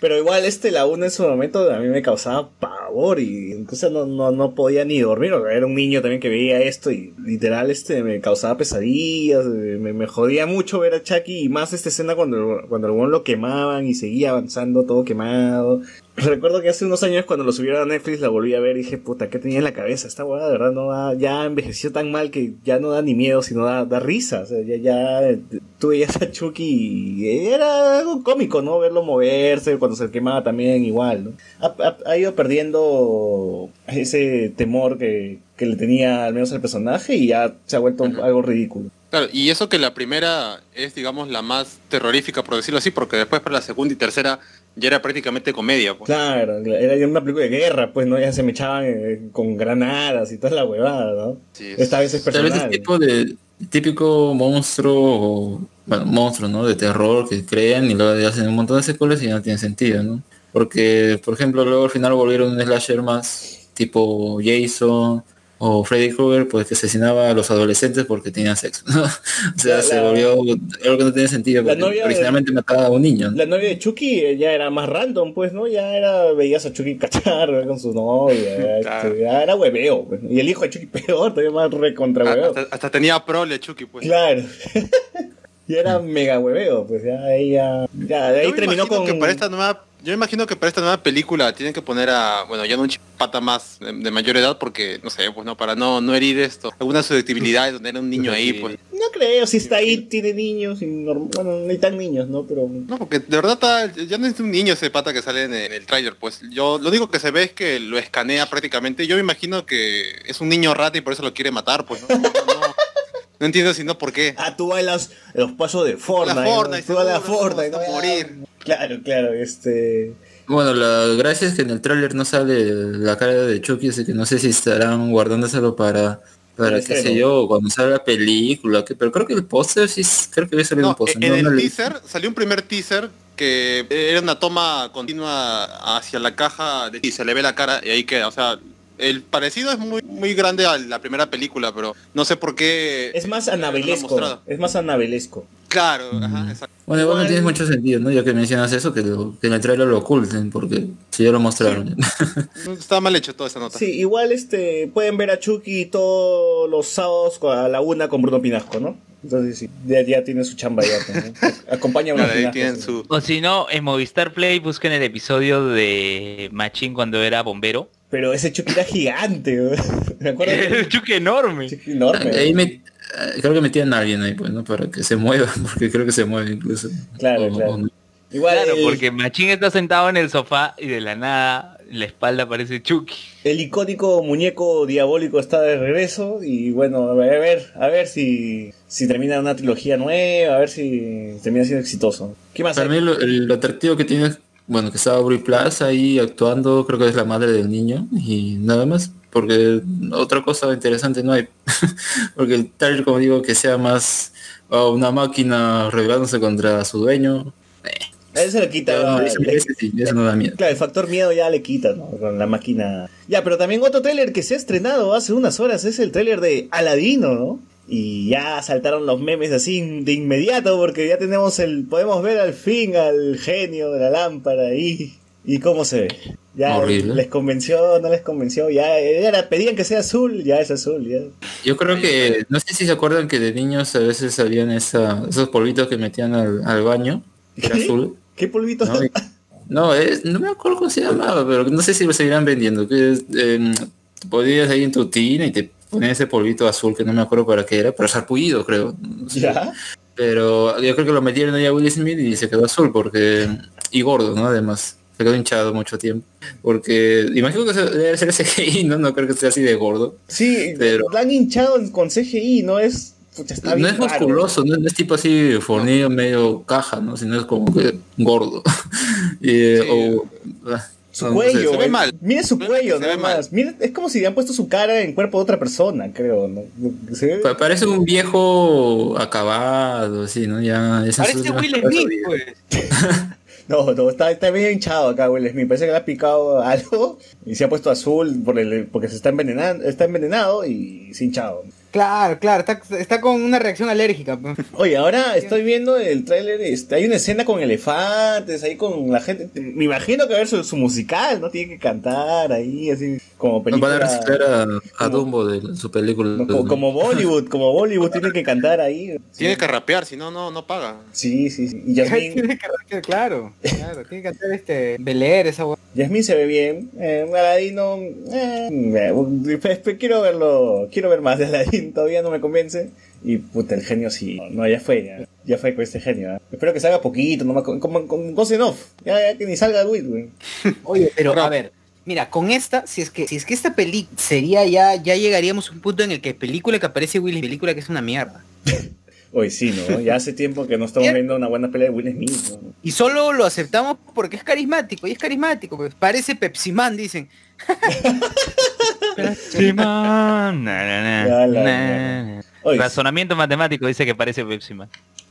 [SPEAKER 2] pero igual este la 1 en su momento a mí me causaba pavor y incluso no, no, no podía ni dormir. o sea, Era un niño también que veía esto y literal este me causaba pesadillas, eh, me, me jodía mucho ver a Chucky y más esta escena cuando, cuando el lo quemaban y seguía avanzando todo quemado. Recuerdo que hace unos años cuando lo subieron a Netflix la volví a ver y dije, puta, ¿qué tenía en la cabeza? Esta hueá de verdad no da, ya envejeció tan mal que ya no da ni miedo, sino da, da risa. O sea, ya, ya tú veías a Chucky y era algo cómico, ¿no? Verlo moverse, cuando se quemaba también igual, ¿no? Ha, ha- ha ido perdiendo ese temor que, que le tenía al menos al personaje y ya se ha vuelto algo ridículo.
[SPEAKER 4] Claro, y eso que la primera es, digamos, la más terrorífica, por decirlo así, porque después para la segunda y tercera ya era prácticamente comedia, pues.
[SPEAKER 2] Claro, era una película de guerra, pues, ¿no? Ya se me echaban eh, con granadas y toda la huevada, ¿no?
[SPEAKER 4] Sí,
[SPEAKER 2] Esta vez es
[SPEAKER 5] Tal vez
[SPEAKER 2] personal.
[SPEAKER 5] es tipo de típico monstruo, o, bueno, monstruo, ¿no? De terror que crean y luego hacen un montón de secuelas y ya no tiene sentido, ¿no? Porque, por ejemplo, luego al final volvieron un slasher más tipo Jason o Freddy Krueger, pues que asesinaba a los adolescentes porque tenían sexo, ¿no? *laughs* O sea,
[SPEAKER 2] La-
[SPEAKER 5] se volvió algo que no tiene sentido,
[SPEAKER 2] la
[SPEAKER 5] porque
[SPEAKER 2] novia de-
[SPEAKER 5] originalmente mataba a un niño, ¿no?
[SPEAKER 2] La novia de Chucky eh, ya era más random, pues, ¿no? Ya era, veías a Chucky cachar *laughs* con su novia,
[SPEAKER 4] Claro.
[SPEAKER 2] este, ya era hueveo, pues. Y el hijo de Chucky *laughs* peor, todavía más recontra
[SPEAKER 4] Ah,
[SPEAKER 2] hueveo.
[SPEAKER 4] hasta, hasta tenía prole Chucky, pues.
[SPEAKER 2] Claro. Ya era mega hueveo, pues ya ahí ya, ya de ahí terminó con...
[SPEAKER 4] que para esta nueva yo me imagino que para esta nueva película tienen que poner a, bueno, ya no un pata más de, de mayor edad porque, no sé, pues no, para no, no herir esto. Algunas susceptibilidades donde era un niño ahí, pues.
[SPEAKER 2] No creo, si está ahí, tiene niños, y norm- bueno, ni tan niños, ¿no? Pero...
[SPEAKER 4] No, porque de verdad está- ya no es un niño ese pata que sale en, en el tráiler, pues. Yo, lo único que se ve es que lo escanea prácticamente. Yo me imagino que es un niño rata y por eso lo quiere matar, pues. No, no, no, No entiendo si no por qué.
[SPEAKER 2] Ah, tú bailas los pasos de Fortnite.
[SPEAKER 4] La Fortnite,
[SPEAKER 2] ¿no? Tú bailas Fortnite.
[SPEAKER 4] no morir.
[SPEAKER 2] Claro, claro, este...
[SPEAKER 5] Bueno, la gracia es que en el tráiler no sale la cara de Chucky, así que no sé si estarán guardándoselo para, para qué sé yo, cuando salga la película, que, pero creo que el póster sí, creo que había salido
[SPEAKER 4] No,
[SPEAKER 5] un póster.
[SPEAKER 4] en
[SPEAKER 5] no,
[SPEAKER 4] el
[SPEAKER 5] no le-
[SPEAKER 4] teaser salió un primer teaser que era una toma continua hacia la caja de- y se le ve la cara y ahí queda. O sea, el parecido es muy muy grande a la primera película, pero no sé por qué.
[SPEAKER 2] Es más
[SPEAKER 4] no
[SPEAKER 2] anabelesco. Es más anabelesco.
[SPEAKER 4] Claro,
[SPEAKER 5] Mm.
[SPEAKER 4] ajá, exacto.
[SPEAKER 5] Bueno, igual no tiene mucho sentido, ¿no? Ya que mencionas eso, que, lo- que en el trailer lo oculten, porque si ya lo mostraron. *laughs*
[SPEAKER 4] Está mal hecho toda esa nota.
[SPEAKER 2] Sí, igual este pueden ver a Chucky todos los sábados a la una con Bruno Pinasco, ¿no? Entonces sí, ya, ya tiene su chamba ya. ¿no? *laughs* Acompaña a Bruno
[SPEAKER 4] Claro, su.
[SPEAKER 1] O si no, en Movistar Play busquen el episodio de Machín cuando era bombero.
[SPEAKER 2] Pero ese Chucky era gigante, güey. Me acuerdo
[SPEAKER 1] Era un
[SPEAKER 2] que
[SPEAKER 1] Chucky enorme.
[SPEAKER 2] Chucky enorme.
[SPEAKER 5] ahí me, creo que metían a alguien ahí, pues, ¿no? Para que se mueva, *laughs* porque creo que se mueve incluso.
[SPEAKER 2] Claro,
[SPEAKER 5] O-
[SPEAKER 2] claro.
[SPEAKER 5] o no.
[SPEAKER 2] Igual
[SPEAKER 1] Claro,
[SPEAKER 2] el,
[SPEAKER 1] porque Machín está sentado en el sofá y de la nada la espalda aparece Chucky.
[SPEAKER 2] el icónico muñeco diabólico está de regreso y bueno, a ver, a ver si, si termina una trilogía nueva, a ver si termina siendo exitoso. ¿Qué más
[SPEAKER 5] Para
[SPEAKER 2] hay?
[SPEAKER 5] mí lo, atractivo que tiene, es, bueno, que está Aubrey Plaza ahí actuando, creo que es la madre del niño y nada más, porque otra cosa interesante no hay. *laughs* porque el trailer, como digo, que sea más oh, una máquina rebelándose contra su dueño,
[SPEAKER 2] A Eso le quita...
[SPEAKER 5] no, eso, ese sí, eso no da miedo.
[SPEAKER 2] Claro, el factor miedo ya le quita, ¿no? Con la máquina. Ya, pero también otro tráiler que se ha estrenado hace unas horas es el tráiler de Aladino, ¿no? Y ya saltaron los memes así de inmediato porque ya tenemos el... Podemos ver al fin al genio de la lámpara ahí. ¿Y cómo se ve? Ya
[SPEAKER 5] Horrible.
[SPEAKER 2] les convenció, no les convenció, ya era, pedían que sea azul, ya es azul, ya.
[SPEAKER 5] Yo creo que, no sé si se acuerdan que de niños a veces habían esa, esos polvitos que metían al, al baño, que era azul.
[SPEAKER 2] ¿Qué polvito?
[SPEAKER 5] No, no, es, no me acuerdo cómo se llamaba, pero no sé si lo seguirán vendiendo. Que eh, podías ahí en tu tina y te ponían ese polvito azul que no me acuerdo para qué era, pero sarpullido creo. no sé.
[SPEAKER 2] ¿Ya?
[SPEAKER 5] Pero yo creo que lo metieron ahí a Will Smith y se quedó azul porque y gordo, ¿no? Además, se quedó hinchado mucho tiempo. Porque imagino que debe ser CGI, *laughs* ¿no? No creo que sea así de gordo.
[SPEAKER 2] Sí,
[SPEAKER 5] Pero-
[SPEAKER 2] lo han hinchado con CGI, no es... está
[SPEAKER 5] no
[SPEAKER 2] bien
[SPEAKER 5] es
[SPEAKER 2] raro.
[SPEAKER 5] musculoso, no, no es tipo así fornido, medio caja, ¿no? Sino es como que gordo. *laughs* y,
[SPEAKER 4] Sí.
[SPEAKER 5] o,
[SPEAKER 2] Su
[SPEAKER 5] no sé,
[SPEAKER 2] cuello,
[SPEAKER 4] se ve
[SPEAKER 2] güey.
[SPEAKER 4] mal.
[SPEAKER 2] Mira su cuello,
[SPEAKER 4] se
[SPEAKER 2] nada
[SPEAKER 4] ve mal.
[SPEAKER 2] más. Mira, es como si le han puesto su cara en cuerpo de otra persona, creo, ¿no? Ve-
[SPEAKER 5] Parece un viejo acabado, así, ¿no? Ya,
[SPEAKER 3] Parece Will Smith, pues. *laughs*
[SPEAKER 2] No, no, está, está bien hinchado acá, Will Smith. Parece que le ha picado algo y se ha puesto azul por el, porque se está envenenando, está envenenado y se ha hinchado.
[SPEAKER 3] Claro, claro, está, está con una reacción alérgica. pues.
[SPEAKER 2] Oye, ahora estoy viendo el tráiler, este, hay una escena con elefantes, ahí con la gente. Me imagino que va a ver su, su musical, ¿no? Tiene que cantar ahí, así, como
[SPEAKER 5] Nos
[SPEAKER 2] película.
[SPEAKER 5] van a reciclar a, Dumbo de su película.
[SPEAKER 2] no, como, como Bollywood, como Bollywood tiene que cantar ahí.
[SPEAKER 4] Tiene que rapear, si no, no, no paga.
[SPEAKER 2] Sí, sí, sí. Y *laughs* Yasmín,
[SPEAKER 3] tiene que reaccionar, claro, claro, tiene que hacer este Beler esa hueá.
[SPEAKER 2] Yasmín se ve bien. Eh, Aladino, eh, quiero verlo, quiero ver más de Todavía no me convence. Y puta, el genio sí. No, ya fue, ya, ya fue con este genio. ¿eh? Espero que salga poquito, nomás con, con, con Ghost Off. Ya, ya que ni salga Luis, güey. *laughs*
[SPEAKER 3] Oye, pero a ver, mira, con esta, si es que, si es que esta película sería ya, ya llegaríamos a un punto en el que película que aparece Will Smith, película que es una mierda. *laughs*
[SPEAKER 2] Hoy sí, ¿no? Ya hace tiempo que no estamos viendo una buena pelea de Will Smith. ¿no?
[SPEAKER 3] Y solo lo aceptamos porque es carismático, y es carismático, pues parece Pepsi Man, dicen.
[SPEAKER 1] Pepsi Man, na, na, na,
[SPEAKER 2] Ya la-
[SPEAKER 1] na, na.
[SPEAKER 2] Oye,
[SPEAKER 1] Razonamiento matemático dice que parece Pepsi Man.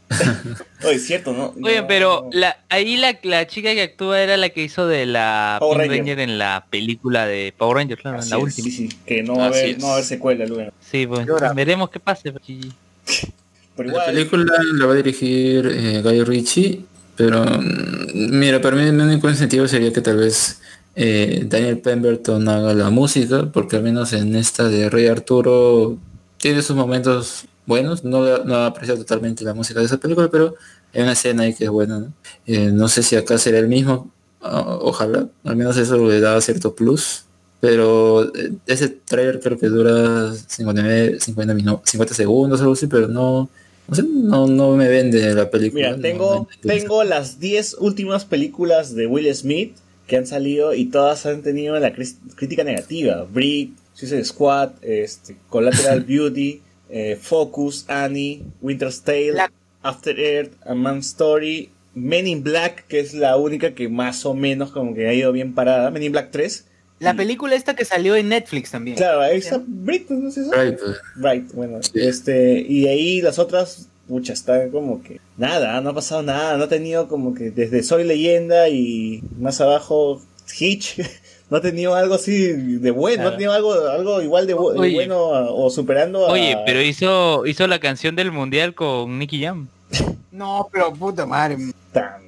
[SPEAKER 1] *laughs*
[SPEAKER 2] oye, cierto, ¿no?
[SPEAKER 1] Oye,
[SPEAKER 2] No.
[SPEAKER 1] pero la, ahí la, la chica que actúa era la que hizo de la
[SPEAKER 2] Power Ranger.
[SPEAKER 1] Ranger en la película de Power Rangers, claro, en la
[SPEAKER 2] es,
[SPEAKER 1] última.
[SPEAKER 2] Sí, sí, que no va a haber, no va a haber secuela, luego.
[SPEAKER 1] Sí, pues veremos qué pase. pues, *laughs*
[SPEAKER 2] Pero
[SPEAKER 5] La película la va a dirigir eh, Guy Ritchie, pero mm, mira, para mí mi único incentivo sería que tal vez eh, Daniel Pemberton haga la música, porque al menos en esta de Rey Arturo tiene sus momentos buenos, no, no aprecio totalmente la música de esa película, pero hay una escena ahí que es buena. No, Eh, no sé si acá será el mismo, ojalá, al menos eso le da cierto plus. Pero eh, ese trailer creo que dura 59, 50, minu- 50 segundos, algo así, pero no, no sé, no, no me vende la película.
[SPEAKER 2] Mira, tengo, tengo las 10 últimas películas de Will Smith que han salido y todas han tenido la cris- crítica negativa. Brick, Suicide Squad, este, Collateral *laughs* Beauty, eh, Focus, Annie, Winter's Tale,
[SPEAKER 3] La-
[SPEAKER 2] After Earth, A Man's Story, Men in Black, que es la única que más o menos como que ha ido bien parada, Men in Black 3.
[SPEAKER 3] La
[SPEAKER 2] Y-
[SPEAKER 3] película esta que salió en Netflix también.
[SPEAKER 2] Claro, ahí está Brit, ¿no es eso?
[SPEAKER 5] Right, pues.
[SPEAKER 2] Right, bueno,
[SPEAKER 5] Sí.
[SPEAKER 2] este, y ahí las otras, pucha, están como que nada, no ha pasado nada, no ha tenido como que desde Soy Leyenda y más abajo Hitch, *laughs* no ha tenido algo así de bueno, no ha tenido algo, algo igual de, bu- de
[SPEAKER 1] Oye.
[SPEAKER 2] bueno a- o superando a...
[SPEAKER 1] Oye, pero hizo, hizo la canción del mundial con Nicky Jam. *laughs*
[SPEAKER 3] No, pero puta madre.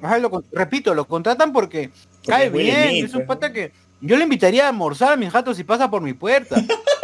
[SPEAKER 3] Ajá, lo repito, lo contratan porque cae bien. Es un
[SPEAKER 2] pues.
[SPEAKER 3] pata que yo le invitaría a almorzar a mi jato si pasa por mi puerta. *laughs*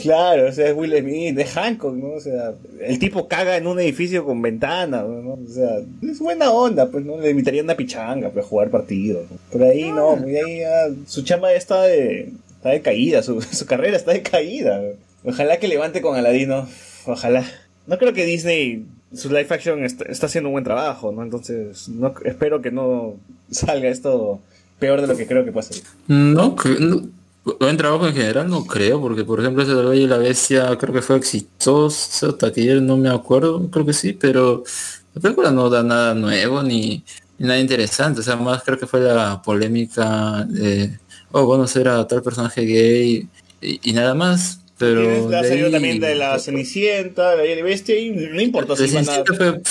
[SPEAKER 2] Claro, o sea, es Will Smith, es Hancock, ¿no? O sea, el tipo caga en un edificio con ventanas, ¿no? O sea, es buena onda, pues, ¿no? Le invitaría una pichanga, pues, jugar partidos. ¿no? Por ahí no, por ahí ya, su chamba ya está de, está de caída, su, *laughs* su carrera está de caída. Ojalá que levante con Aladino, ojalá. No creo que Disney, su live action está, está haciendo un buen trabajo, ¿no? Entonces, no, espero que no salga esto peor de lo que creo que puede salir.
[SPEAKER 5] No, no, buen trabajo en general no creo, porque por ejemplo ese de la Bella y la Bestia creo que fue exitoso, taquillero no me acuerdo, creo que sí, pero la película no da nada nuevo ni, ni nada interesante, o sea, más creo que fue la polémica de, oh, bueno, ser a tal personaje gay y, y nada más, pero...
[SPEAKER 2] La
[SPEAKER 5] de
[SPEAKER 2] salió también de la Cenicienta, la Bella y Bestia, y no importa si
[SPEAKER 5] de
[SPEAKER 2] van a...
[SPEAKER 5] Cenicienta fue-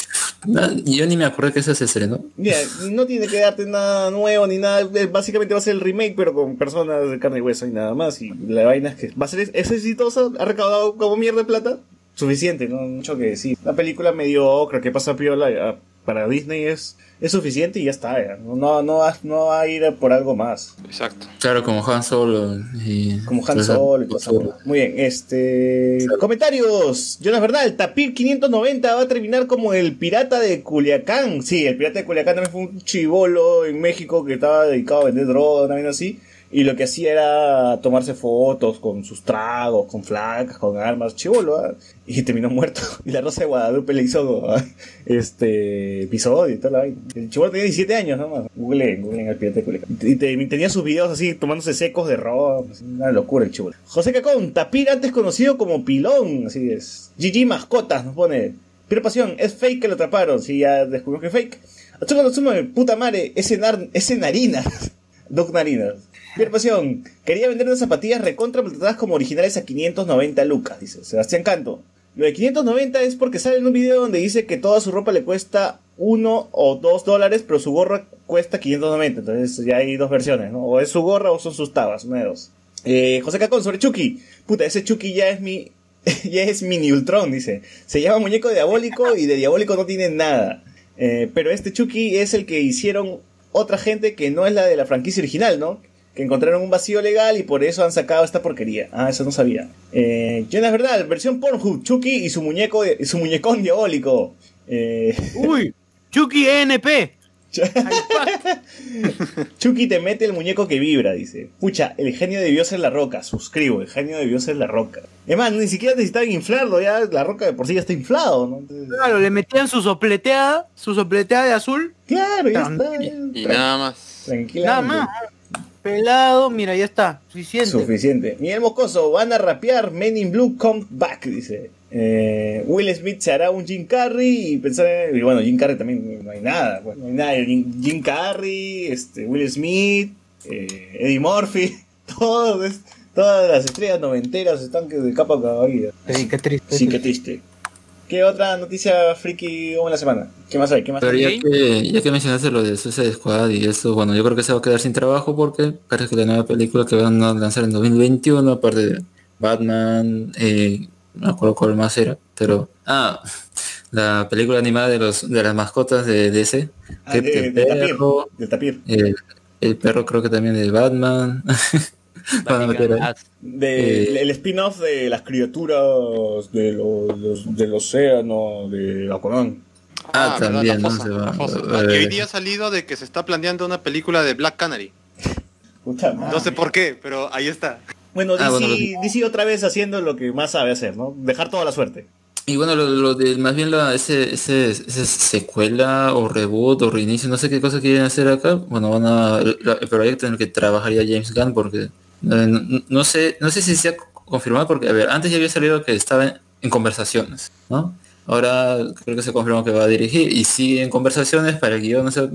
[SPEAKER 5] na- yo ni me acuerdo que esa se estrenó.
[SPEAKER 2] Mira, no tiene que darte nada nuevo ni nada. eh, Básicamente va a ser el remake, pero con personas de carne y hueso y nada más. Y la vaina es que va a ser es exitosa. Ha recaudado como mierda de plata. Suficiente, no mucho que decir. La película mediocre que pasa piola para Disney es, es suficiente y ya está. ya. No, no, no, va, no va a ir por algo más.
[SPEAKER 4] Exacto.
[SPEAKER 5] Claro, como Han Solo y...
[SPEAKER 2] Como Han
[SPEAKER 5] pues,
[SPEAKER 2] Solo y huevada. Muy bien, este. Comentarios. Jonas Bernal, Tapir 590 va a terminar como el pirata de Culiacán. Sí, el pirata de Culiacán también fue un chivolo en México que estaba dedicado a vender droga, también así. Y lo que hacía era tomarse fotos con sus tragos, con flacas, con armas, chivolo, ¿ah? y terminó muerto. *laughs* Y la Rosa de Guadalupe le hizo *laughs* este episodio y toda la vaina. El chivolo tenía 17 años nomás. Google, Google el pirata de. Y te- tenía sus videos así tomándose secos de roba. así, Una locura el chivolo. José Cacón, Tapir antes conocido como Pilón, así es. GG Mascotas nos pone. Pero pasión, es fake que lo atraparon. Si ya descubrimos que es fake. Atsuko no Tsume, puta madre, ese, nar, ese Narinas. *laughs* Doc Narinas. Pierre Pasión, quería vender unas zapatillas recontra maltratadas como originales a 590 lucas, dice Sebastián Canto. Lo de 590 es porque sale en un video donde dice que toda su ropa le cuesta 1 o 2 dólares, pero su gorra cuesta 590. Entonces ya hay dos versiones, ¿no? O es su gorra o son sus tabas, una de dos. Eh, José Cacón, sobre Chucky. Puta, ese Chucky ya es mi. *laughs* ya es mini Ultron, dice. Se llama muñeco diabólico y de diabólico no tiene nada. Eh, pero este Chucky es el que hicieron otra gente que no es la de la franquicia original, ¿no? Que encontraron un vacío legal y por eso han sacado esta porquería. Ah, eso no sabía. Eh, Jonas Verdad, versión Pornhub, Chucky y su muñeco, y su muñecón diabólico. Eh, *laughs*
[SPEAKER 3] Uy, Chucky NP. *laughs*
[SPEAKER 2] Chucky te mete el muñeco que vibra, dice. Pucha, el genio debió ser la roca. Suscribo, el genio debió ser la roca. Es más, ni siquiera necesitaban inflarlo, ya la roca de por sí ya está inflado, ¿no? Entonces,
[SPEAKER 3] Claro, le metían su sopleteada, su sopleteada de azul.
[SPEAKER 2] claro, ya está.
[SPEAKER 4] Y nada más.
[SPEAKER 2] Tranquilamente.
[SPEAKER 3] Nada más. Pelado, mira, ya está. Suficiente.
[SPEAKER 2] Suficiente. Miguel Moscoso, van a rapear Men in Blue Come Back, dice. Eh, Will Smith se hará un Jim Carrey y pensar en- y bueno, Jim Carrey también no hay nada, pues, no hay nada. Jim, Jim Carrey, este, Will Smith, eh, Eddie Murphy, *laughs* todos, es- todas las estrellas noventeras están que de capa caída.
[SPEAKER 3] Sí, qué triste.
[SPEAKER 2] Sí, qué triste. ¿Qué otra noticia friki hubo en la semana? ¿Qué más hay? ¿Qué más
[SPEAKER 5] Pero
[SPEAKER 2] hay?
[SPEAKER 5] ya que, ya que mencionaste lo de Suicide Squad y eso, bueno, yo creo que se va a quedar sin trabajo porque parece que la nueva película que van a lanzar en 2021, aparte de Batman, eh, no me acuerdo cuál más era, pero... Ah, la película animada de los de las mascotas de DC,
[SPEAKER 2] Ah, de-
[SPEAKER 5] el
[SPEAKER 2] de Tapir.
[SPEAKER 5] perro,
[SPEAKER 2] De Tapir.
[SPEAKER 5] el, el perro creo que también de Batman. *laughs* *laughs* Van a meter ahí.
[SPEAKER 2] De-
[SPEAKER 5] Eh.
[SPEAKER 2] el, spin-off de las criaturas de lo- los- del océano de Aquaman.
[SPEAKER 5] Ah,
[SPEAKER 4] verdad,
[SPEAKER 5] también,
[SPEAKER 4] la
[SPEAKER 5] ¿no? Se va- va
[SPEAKER 4] hoy día ha salido de que se está planeando una película de Black Canary. *laughs*
[SPEAKER 2] Puta madre.
[SPEAKER 4] No sé por qué, pero ahí está.
[SPEAKER 2] Bueno, DC,
[SPEAKER 5] Ah, bueno,
[SPEAKER 2] DC otra vez haciendo lo que más sabe hacer, ¿no? Dejar toda la suerte.
[SPEAKER 5] Y bueno, lo, lo de más bien la, ese, ese, ese secuela o reboot o reinicio, no sé qué cosa quieren hacer acá. Bueno, van a la- el proyecto en el que trabajaría James Gunn porque no, sé, no sé si sea confirmar porque, a ver, antes ya había salido que estaba en, conversaciones, ¿no? Ahora creo que se confirmó que va a dirigir y sigue en conversaciones para el guion, no sé,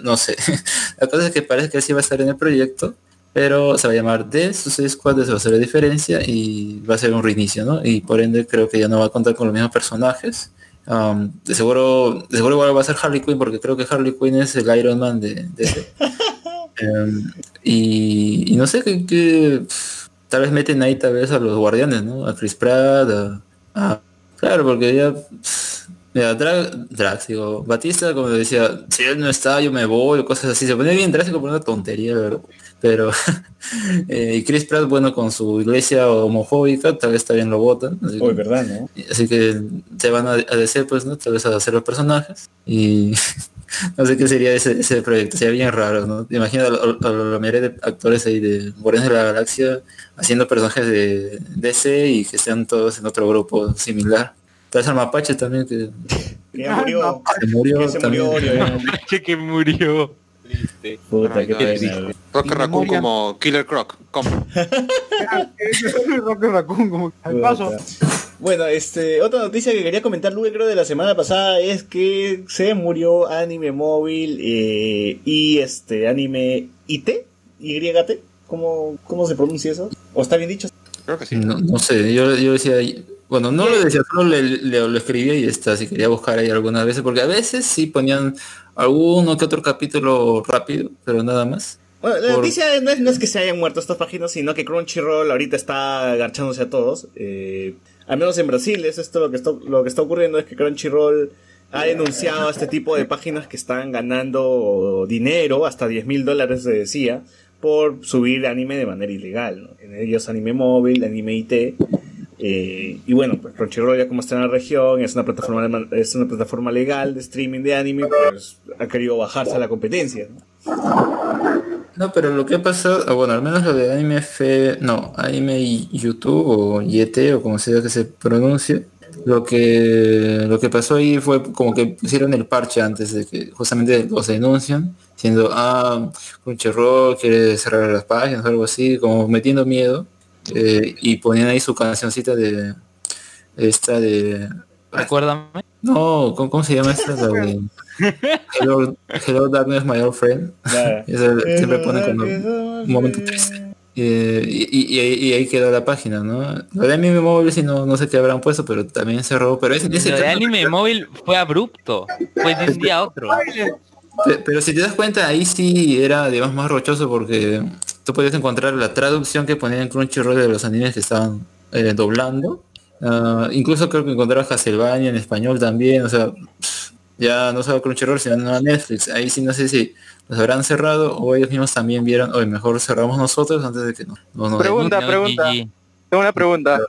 [SPEAKER 5] no sé. *laughs* La cosa es que parece que sí va a estar en el proyecto, pero se va a llamar The Suicide Squad, eso va la diferencia y va a ser un reinicio, ¿no? Y por ende creo que ya no va a contar con los mismos personajes. Um, de seguro, de seguro igual va a ser Harley Quinn porque creo que Harley Quinn es el Iron Man de, de *laughs* Em, y, y no sé qué, qué- tal vez meten ahí tal vez a los guardianes, ¿no? A Chris Pratt, a, a- claro, porque ya mira, Drag, Drax, digo, Batista como decía, si él no está, yo me voy, o cosas así, se pone bien drástico por una tontería, verdad. Pero *laughs* eh, y Chris Pratt, bueno, con su iglesia homofóbica, tal vez también lo votan. Así,
[SPEAKER 2] Uy, verdad, ¿no?
[SPEAKER 5] así que se van a, a decir, pues, ¿no? Tal vez a hacer los personajes. Y *laughs* no sé qué sería ese, ese proyecto, sería bien raro, ¿no? Imagina a, la- a la mayoría de actores ahí de Guardianes de la Galaxia haciendo personajes de DC y que sean todos en otro grupo similar. Tal vez al Mapache también que
[SPEAKER 2] Que murió.
[SPEAKER 5] se murió
[SPEAKER 2] Que se
[SPEAKER 5] también.
[SPEAKER 2] murió, ya.
[SPEAKER 1] Che que murió.
[SPEAKER 2] Puta, qué
[SPEAKER 4] Ay,
[SPEAKER 2] pena.
[SPEAKER 4] Rocket
[SPEAKER 3] Mi
[SPEAKER 4] Raccoon como Killer Croc. ¿Cómo? *laughs*
[SPEAKER 3] Rocket Raccoon, como al paso.
[SPEAKER 2] Bueno, este, otra noticia que quería comentar luego creo de la semana pasada es que se murió Anime Móvil eh, y este Anime IT, YT, ¿cómo, ¿cómo se pronuncia eso? ¿O está bien dicho?
[SPEAKER 4] Creo que sí.
[SPEAKER 5] No, no sé, yo, yo decía, bueno, no lo decía, solo le, le- lo escribía y está, si quería buscar ahí algunas veces, porque a veces sí ponían alguno que otro capítulo rápido, pero nada más.
[SPEAKER 2] Bueno, la
[SPEAKER 5] Por-
[SPEAKER 2] noticia no es, no es que se hayan muerto estas páginas, sino que Crunchyroll ahorita está agachándose a todos. Eh, al menos en Brasil, es esto lo que está, lo que está ocurriendo, es que Crunchyroll ha denunciado a este tipo de páginas que están ganando dinero, hasta 10 mil dólares se decía, por subir anime de manera ilegal. ¿no? En ellos anime móvil, anime IT. eh, y bueno, pues Crunchyroll ya como está en la región, es una plataforma es una plataforma legal de streaming de anime, pues ha querido bajarse a la competencia. ¿no?
[SPEAKER 5] No, pero lo que ha pasado, ah, bueno, al menos lo de anime F, no, anime y YouTube o YT o como sea que se pronuncie, lo que lo que pasó ahí fue como que pusieron el parche antes de que justamente los denuncian, diciendo, ah, Crunchyroll quiere cerrar las páginas o algo así, como metiendo miedo, eh, y ponían ahí su cancioncita de esta de
[SPEAKER 1] Recuérdame.
[SPEAKER 5] no, ¿cómo, cómo se llama esta? La de *laughs* Hello, Hello Darkness My Old Friend. *laughs* Siempre pone cuando un momento triste. Y, y- y ahí- y ahí quedó la página, ¿no? Lo de anime móvil sí no, no sé qué habrán puesto, pero también cerró. Pero ese, ese
[SPEAKER 1] Lo de anime móvil fue abrupto. Fue de un día a otro.
[SPEAKER 5] Pe- Pero si te das cuenta, ahí sí era, digamos, más rochoso porque tú podías encontrar la traducción que ponían en Crunchyroll de los animes que estaban eh, doblando. Ah, incluso creo que encontrabas Castlevania en español también, o sea, pff, ya no solo Crunchyroll, sino a Netflix. Ahí sí no sé si los habrán cerrado o ellos mismos también vieron, o mejor cerramos nosotros antes de que no, no nos
[SPEAKER 6] Pregunta, pregunta. Tengo una pregunta.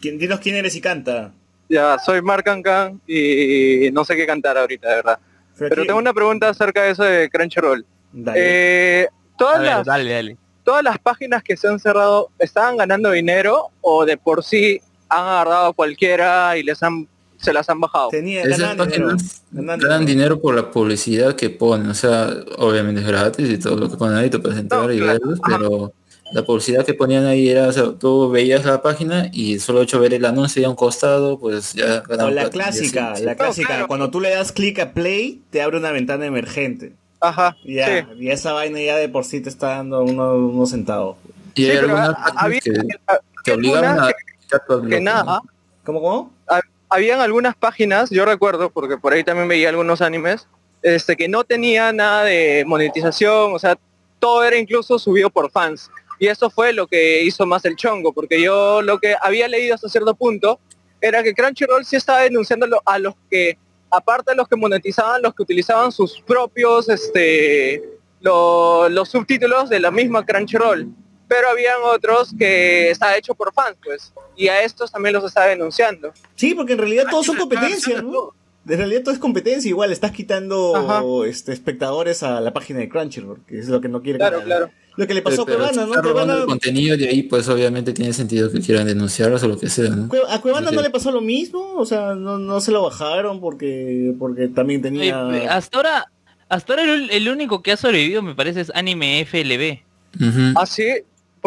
[SPEAKER 2] ¿Quién, dinos quién eres y canta.
[SPEAKER 6] Ya, soy Mark Cancan y no sé qué cantar ahorita, de verdad. Pero tengo una pregunta acerca de eso de Crunchyroll.
[SPEAKER 2] Dale.
[SPEAKER 6] Eh, ¿todas,
[SPEAKER 1] ver,
[SPEAKER 6] las,
[SPEAKER 1] dale, dale.
[SPEAKER 6] ¿Todas las páginas que se han cerrado estaban ganando dinero o de por sí han agarrado a cualquiera y les han se las han bajado?
[SPEAKER 2] Tenía
[SPEAKER 5] Esas
[SPEAKER 2] ganando dinero.
[SPEAKER 5] páginas
[SPEAKER 2] Ganando
[SPEAKER 5] ganan
[SPEAKER 2] dinero.
[SPEAKER 5] dinero por la publicidad que ponen, o sea, obviamente es gratis y todo lo que ponen ahí te puedes entrar
[SPEAKER 6] No,
[SPEAKER 5] y
[SPEAKER 6] claro,
[SPEAKER 5] verlos,
[SPEAKER 6] ajá.
[SPEAKER 5] pero la publicidad que ponían ahí era, o sea, tú veías la página y solo hecho ver el anuncio y a un costado, pues ya
[SPEAKER 2] O
[SPEAKER 5] ganaban
[SPEAKER 2] la clásica, la clásica.
[SPEAKER 6] claro.
[SPEAKER 2] Cuando tú le das clic a play, te abre una ventana emergente.
[SPEAKER 6] Ajá,
[SPEAKER 2] Ya,
[SPEAKER 6] sí.
[SPEAKER 2] y esa vaina ya de por sí te está dando unos, unos centavos.
[SPEAKER 5] Y
[SPEAKER 6] Sí,
[SPEAKER 5] hay algunas
[SPEAKER 6] había-
[SPEAKER 5] que
[SPEAKER 6] había
[SPEAKER 5] obligaban a
[SPEAKER 6] que
[SPEAKER 5] bloque,
[SPEAKER 6] nada.
[SPEAKER 2] ¿Cómo, cómo?
[SPEAKER 6] Habían algunas páginas, yo recuerdo, porque por ahí también veía algunos animes, este, que no tenía nada de monetización, o sea, todo era incluso subido por fans. Y eso fue lo que hizo más el chongo, porque yo lo que había leído hasta cierto punto era que Crunchyroll sí estaba denunciando a los que, aparte de los que monetizaban, los que utilizaban sus propios, este, lo- los subtítulos de la misma Crunchyroll. Pero habían otros que estaba hecho por fans, pues. Y a estos también los estaba denunciando.
[SPEAKER 2] Sí, porque en realidad todos son competencia, ¿no? En realidad todo es competencia, igual estás quitando
[SPEAKER 6] Ajá.
[SPEAKER 2] este, espectadores a la página de Crunchyroll, que es lo que no quiere
[SPEAKER 6] Claro,
[SPEAKER 2] que-
[SPEAKER 6] claro.
[SPEAKER 2] Lo que le pasó a
[SPEAKER 5] Pero
[SPEAKER 2] Cuevana, ¿no?
[SPEAKER 5] está
[SPEAKER 2] Cuevana,
[SPEAKER 5] el contenido de ahí, pues obviamente tiene sentido que quieran denunciarlos o lo que sea, ¿no?
[SPEAKER 2] A Cuevana no
[SPEAKER 5] Sí.
[SPEAKER 2] le pasó lo mismo, o sea, no, no se lo bajaron porque porque también tenía...
[SPEAKER 1] hasta ahora, hasta ahora el, el único que ha sobrevivido me parece es anime FLB.
[SPEAKER 5] Ujú.
[SPEAKER 6] Así,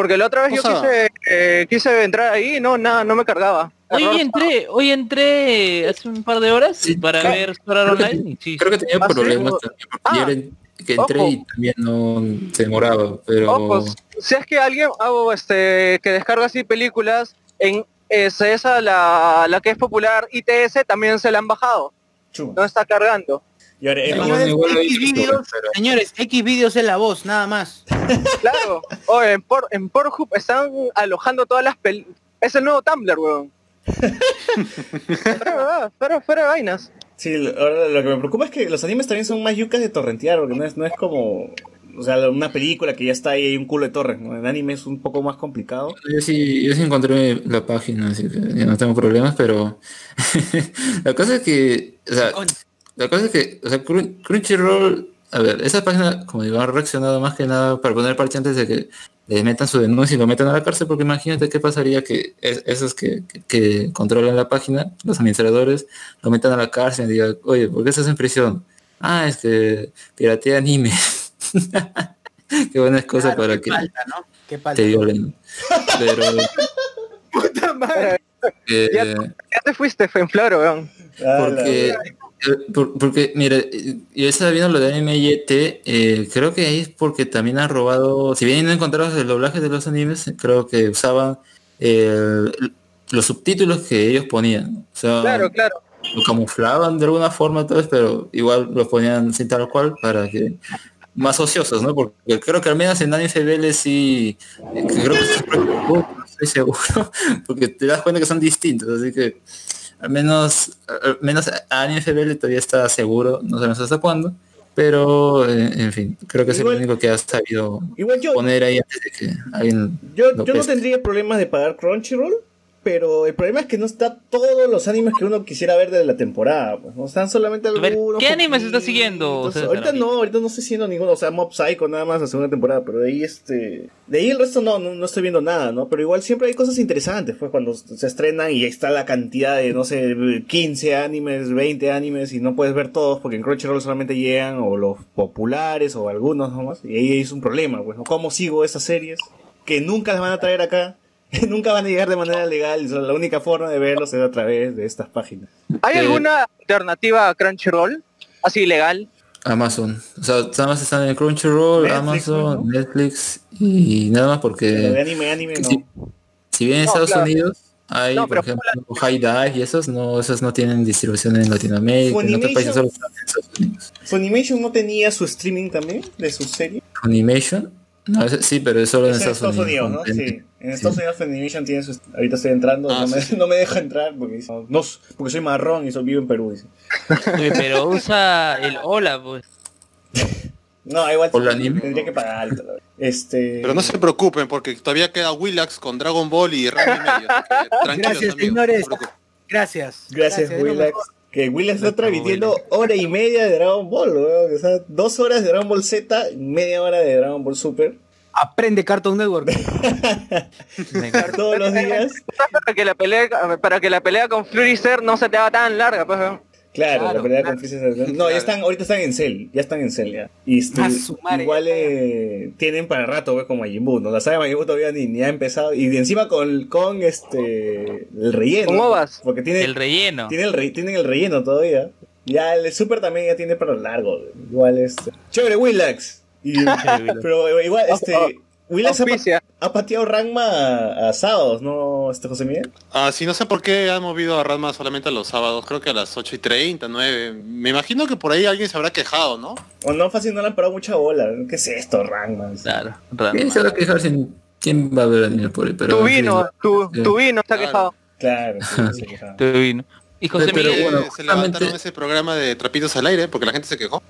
[SPEAKER 6] Porque la otra vez yo
[SPEAKER 4] sea-
[SPEAKER 6] quise, eh, quise entrar ahí y no, nada, no me cargaba.
[SPEAKER 1] Hoy
[SPEAKER 6] Error.
[SPEAKER 1] entré, hoy entré hace un par de horas
[SPEAKER 5] Sí,
[SPEAKER 1] para
[SPEAKER 5] claro.
[SPEAKER 1] ver
[SPEAKER 5] que-
[SPEAKER 1] Online y sí.
[SPEAKER 5] Creo que tenía
[SPEAKER 6] Ah,
[SPEAKER 5] problemas también, porque
[SPEAKER 6] Ah,
[SPEAKER 5] que entré
[SPEAKER 6] ojo.
[SPEAKER 5] y también no se demoraba, pero...
[SPEAKER 6] Ojo, si es que alguien hago este que descarga así películas en es esa la, la que es popular ITS también se la han bajado. No está cargando.
[SPEAKER 2] Y ahora, es
[SPEAKER 5] Pero
[SPEAKER 2] más,
[SPEAKER 5] bueno, igual lo
[SPEAKER 3] X
[SPEAKER 5] pero-
[SPEAKER 3] señores, X vídeos es la voz, nada más. *laughs*
[SPEAKER 6] Claro. Oye, en, por, en Pornhub están alojando todas las pel es el nuevo Tumblr, weón. fuera, fuera, fuera de vainas.
[SPEAKER 2] Sí, lo- que me preocupa es que los animes también son más yucas de torrentear, porque no es, no es como, o sea, una película que ya está ahí, hay un culo de torres, ¿no? El anime es un poco más complicado.
[SPEAKER 5] Yo sí, yo sí encontré la página, así que ya no tengo problemas, pero *laughs* la cosa es que, o sea, la cosa es que, o sea, Crun- Crunchyroll, a ver, esa página, como digo, ha reaccionado más que nada para poner parche antes de que le metan su denuncia y lo metan a la cárcel, porque imagínate qué pasaría que es- esos que, que- que controlan la página, los administradores, lo metan a la cárcel y digan, oye, ¿por qué estás en prisión? Ah, es que piratea anime. *laughs* qué buena excusa
[SPEAKER 3] Claro,
[SPEAKER 5] para
[SPEAKER 3] qué
[SPEAKER 5] que
[SPEAKER 3] falta, ¿no? Qué falta.
[SPEAKER 5] te violen. Pero... *laughs*
[SPEAKER 3] Puta madre.
[SPEAKER 5] eh,
[SPEAKER 6] Ya- Ya te fuiste, fue en floro, weón.
[SPEAKER 5] Porque, por- porque, mira, eh, yo estaba viendo lo de anime YT, eh, creo que ahí es porque también han robado, si bien no encontramos el doblaje de los animes, creo que usaban eh, los subtítulos que ellos ponían. O sea,
[SPEAKER 6] Claro, claro.
[SPEAKER 5] lo camuflaban de alguna forma, vez, pero igual los ponían sin tal cual para que más ociosos, ¿no? Porque creo que al menos en Anime FBL sí, eh, creo que estoy seguro, *laughs* porque te das cuenta que son distintos, así que al menos, al menos Anime FBL todavía está seguro, no sabemos hasta cuándo, pero eh, en fin, creo que es
[SPEAKER 2] Igual-
[SPEAKER 5] el único que ha sabido
[SPEAKER 2] Igual yo,
[SPEAKER 5] poner ahí antes de que alguien
[SPEAKER 2] yo, yo no tendría problemas de pagar Crunchyroll, pero el problema es que no está todos los animes que uno quisiera ver de la temporada, pues, no están solamente algunos.
[SPEAKER 1] ¿qué animes está siguiendo,
[SPEAKER 2] Ahorita no, ahorita no estoy siguiendo ninguno, o sea, Mob Psycho nada más la segunda temporada, pero de ahí este, de ahí el resto no, no, no estoy viendo nada, ¿no? Pero igual siempre hay cosas interesantes, pues cuando se estrenan y está la cantidad de, no sé, 15 animes, 20 animes y no puedes ver todos porque en Crunchyroll solamente llegan o los populares o algunos nomás, y ahí es un problema, pues, ¿no? ¿Cómo sigo esas series? Que nunca las van a traer acá. *laughs* Nunca van a llegar de manera legal, la única forma de verlos es a través de estas páginas.
[SPEAKER 6] ¿Hay
[SPEAKER 5] Eh,
[SPEAKER 6] alguna alternativa a Crunchyroll? Así legal.
[SPEAKER 5] Amazon. O sea, nada más están en Crunchyroll,
[SPEAKER 2] Netflix,
[SPEAKER 5] Amazon,
[SPEAKER 2] ¿no?
[SPEAKER 5] Netflix y nada más
[SPEAKER 2] Pero
[SPEAKER 5] porque
[SPEAKER 2] de anime, anime no.
[SPEAKER 5] Si bien en
[SPEAKER 6] No,
[SPEAKER 5] Estados
[SPEAKER 6] claro.
[SPEAKER 5] Unidos hay,
[SPEAKER 6] No,
[SPEAKER 5] por ejemplo, High Dive y esos no, esos no tienen distribución en Latinoamérica, en otros países solo están en Estados Unidos.
[SPEAKER 2] ¿Funimation no tenía su streaming también de su serie?
[SPEAKER 5] Funimation, no, sí, pero es solo en
[SPEAKER 2] Es en
[SPEAKER 5] Estados, Unidos.
[SPEAKER 2] ¿no?
[SPEAKER 5] En-
[SPEAKER 2] Sí. En Estados Unidos Funimation tiene su... Ahorita estoy entrando,
[SPEAKER 4] Ah,
[SPEAKER 2] no, me,
[SPEAKER 4] sí.
[SPEAKER 2] no me deja entrar porque dice, no, porque soy marrón y soy vivo en Perú.
[SPEAKER 1] pero usa el hola, pues.
[SPEAKER 2] No, igual tendría que pagar. verdad. Este...
[SPEAKER 4] Pero no se preocupen porque todavía queda Willax con Dragon Ball y Ranma y medio.
[SPEAKER 3] Gracias, señores.
[SPEAKER 4] no.
[SPEAKER 3] Gracias.
[SPEAKER 2] Gracias,
[SPEAKER 3] lo
[SPEAKER 2] Willax. Que Willax está transmitiendo hora y media de Dragon Ball, weón. O sea, dos horas de Dragon Ball Z, media hora de Dragon Ball Super.
[SPEAKER 3] Aprende Cartoon Network. *laughs*
[SPEAKER 2] Todos los días. *laughs*
[SPEAKER 6] Para que la pelea, para que la pelea con Freezer no se te haga tan larga, pues. weón.
[SPEAKER 2] Claro,
[SPEAKER 3] Claro,
[SPEAKER 2] la pelea
[SPEAKER 3] claro.
[SPEAKER 2] con Freezer. No, ya están, ahorita están en Cell, ya están en Cell ya. Y este,
[SPEAKER 3] madre,
[SPEAKER 2] igual eh, tienen para rato, güey, como Majin Buu, ¿no? La saga de Majin Buu todavía ni, ni ha empezado. Y de encima con, con este el relleno.
[SPEAKER 6] Con ovas.
[SPEAKER 2] Porque tiene,
[SPEAKER 1] El relleno.
[SPEAKER 2] tiene el re- tienen el relleno todavía. Ya el Super también ya tiene para largo. güey. Igual este. Chévere, Willax. Y- *laughs* pero igual, este. Willax ha, pa- ha pateado Rangma a, a sábados, ¿no, este José Miguel?
[SPEAKER 4] Ah, sí, no sé por qué han movido a Ranma solamente a los sábados, creo que a las 8 y 30, 9. Me imagino que por ahí alguien se habrá quejado, ¿no?
[SPEAKER 2] O no, fácil, no le han parado mucha bola. ¿Qué es esto, Rangma?
[SPEAKER 1] Claro,
[SPEAKER 5] ¿Quién se va a quejar sin quién va a ver anime por ahí? Pero
[SPEAKER 6] Tu vino, tu,
[SPEAKER 5] Sí.
[SPEAKER 6] tu vino está
[SPEAKER 4] Claro.
[SPEAKER 6] quejado.
[SPEAKER 2] Claro, sí, sí, *laughs* quejaba.
[SPEAKER 1] Te vino. Y José
[SPEAKER 5] Pero
[SPEAKER 1] Miguel,
[SPEAKER 5] bueno,
[SPEAKER 4] se levantaron ese programa de trapitos al aire porque la gente se quejó.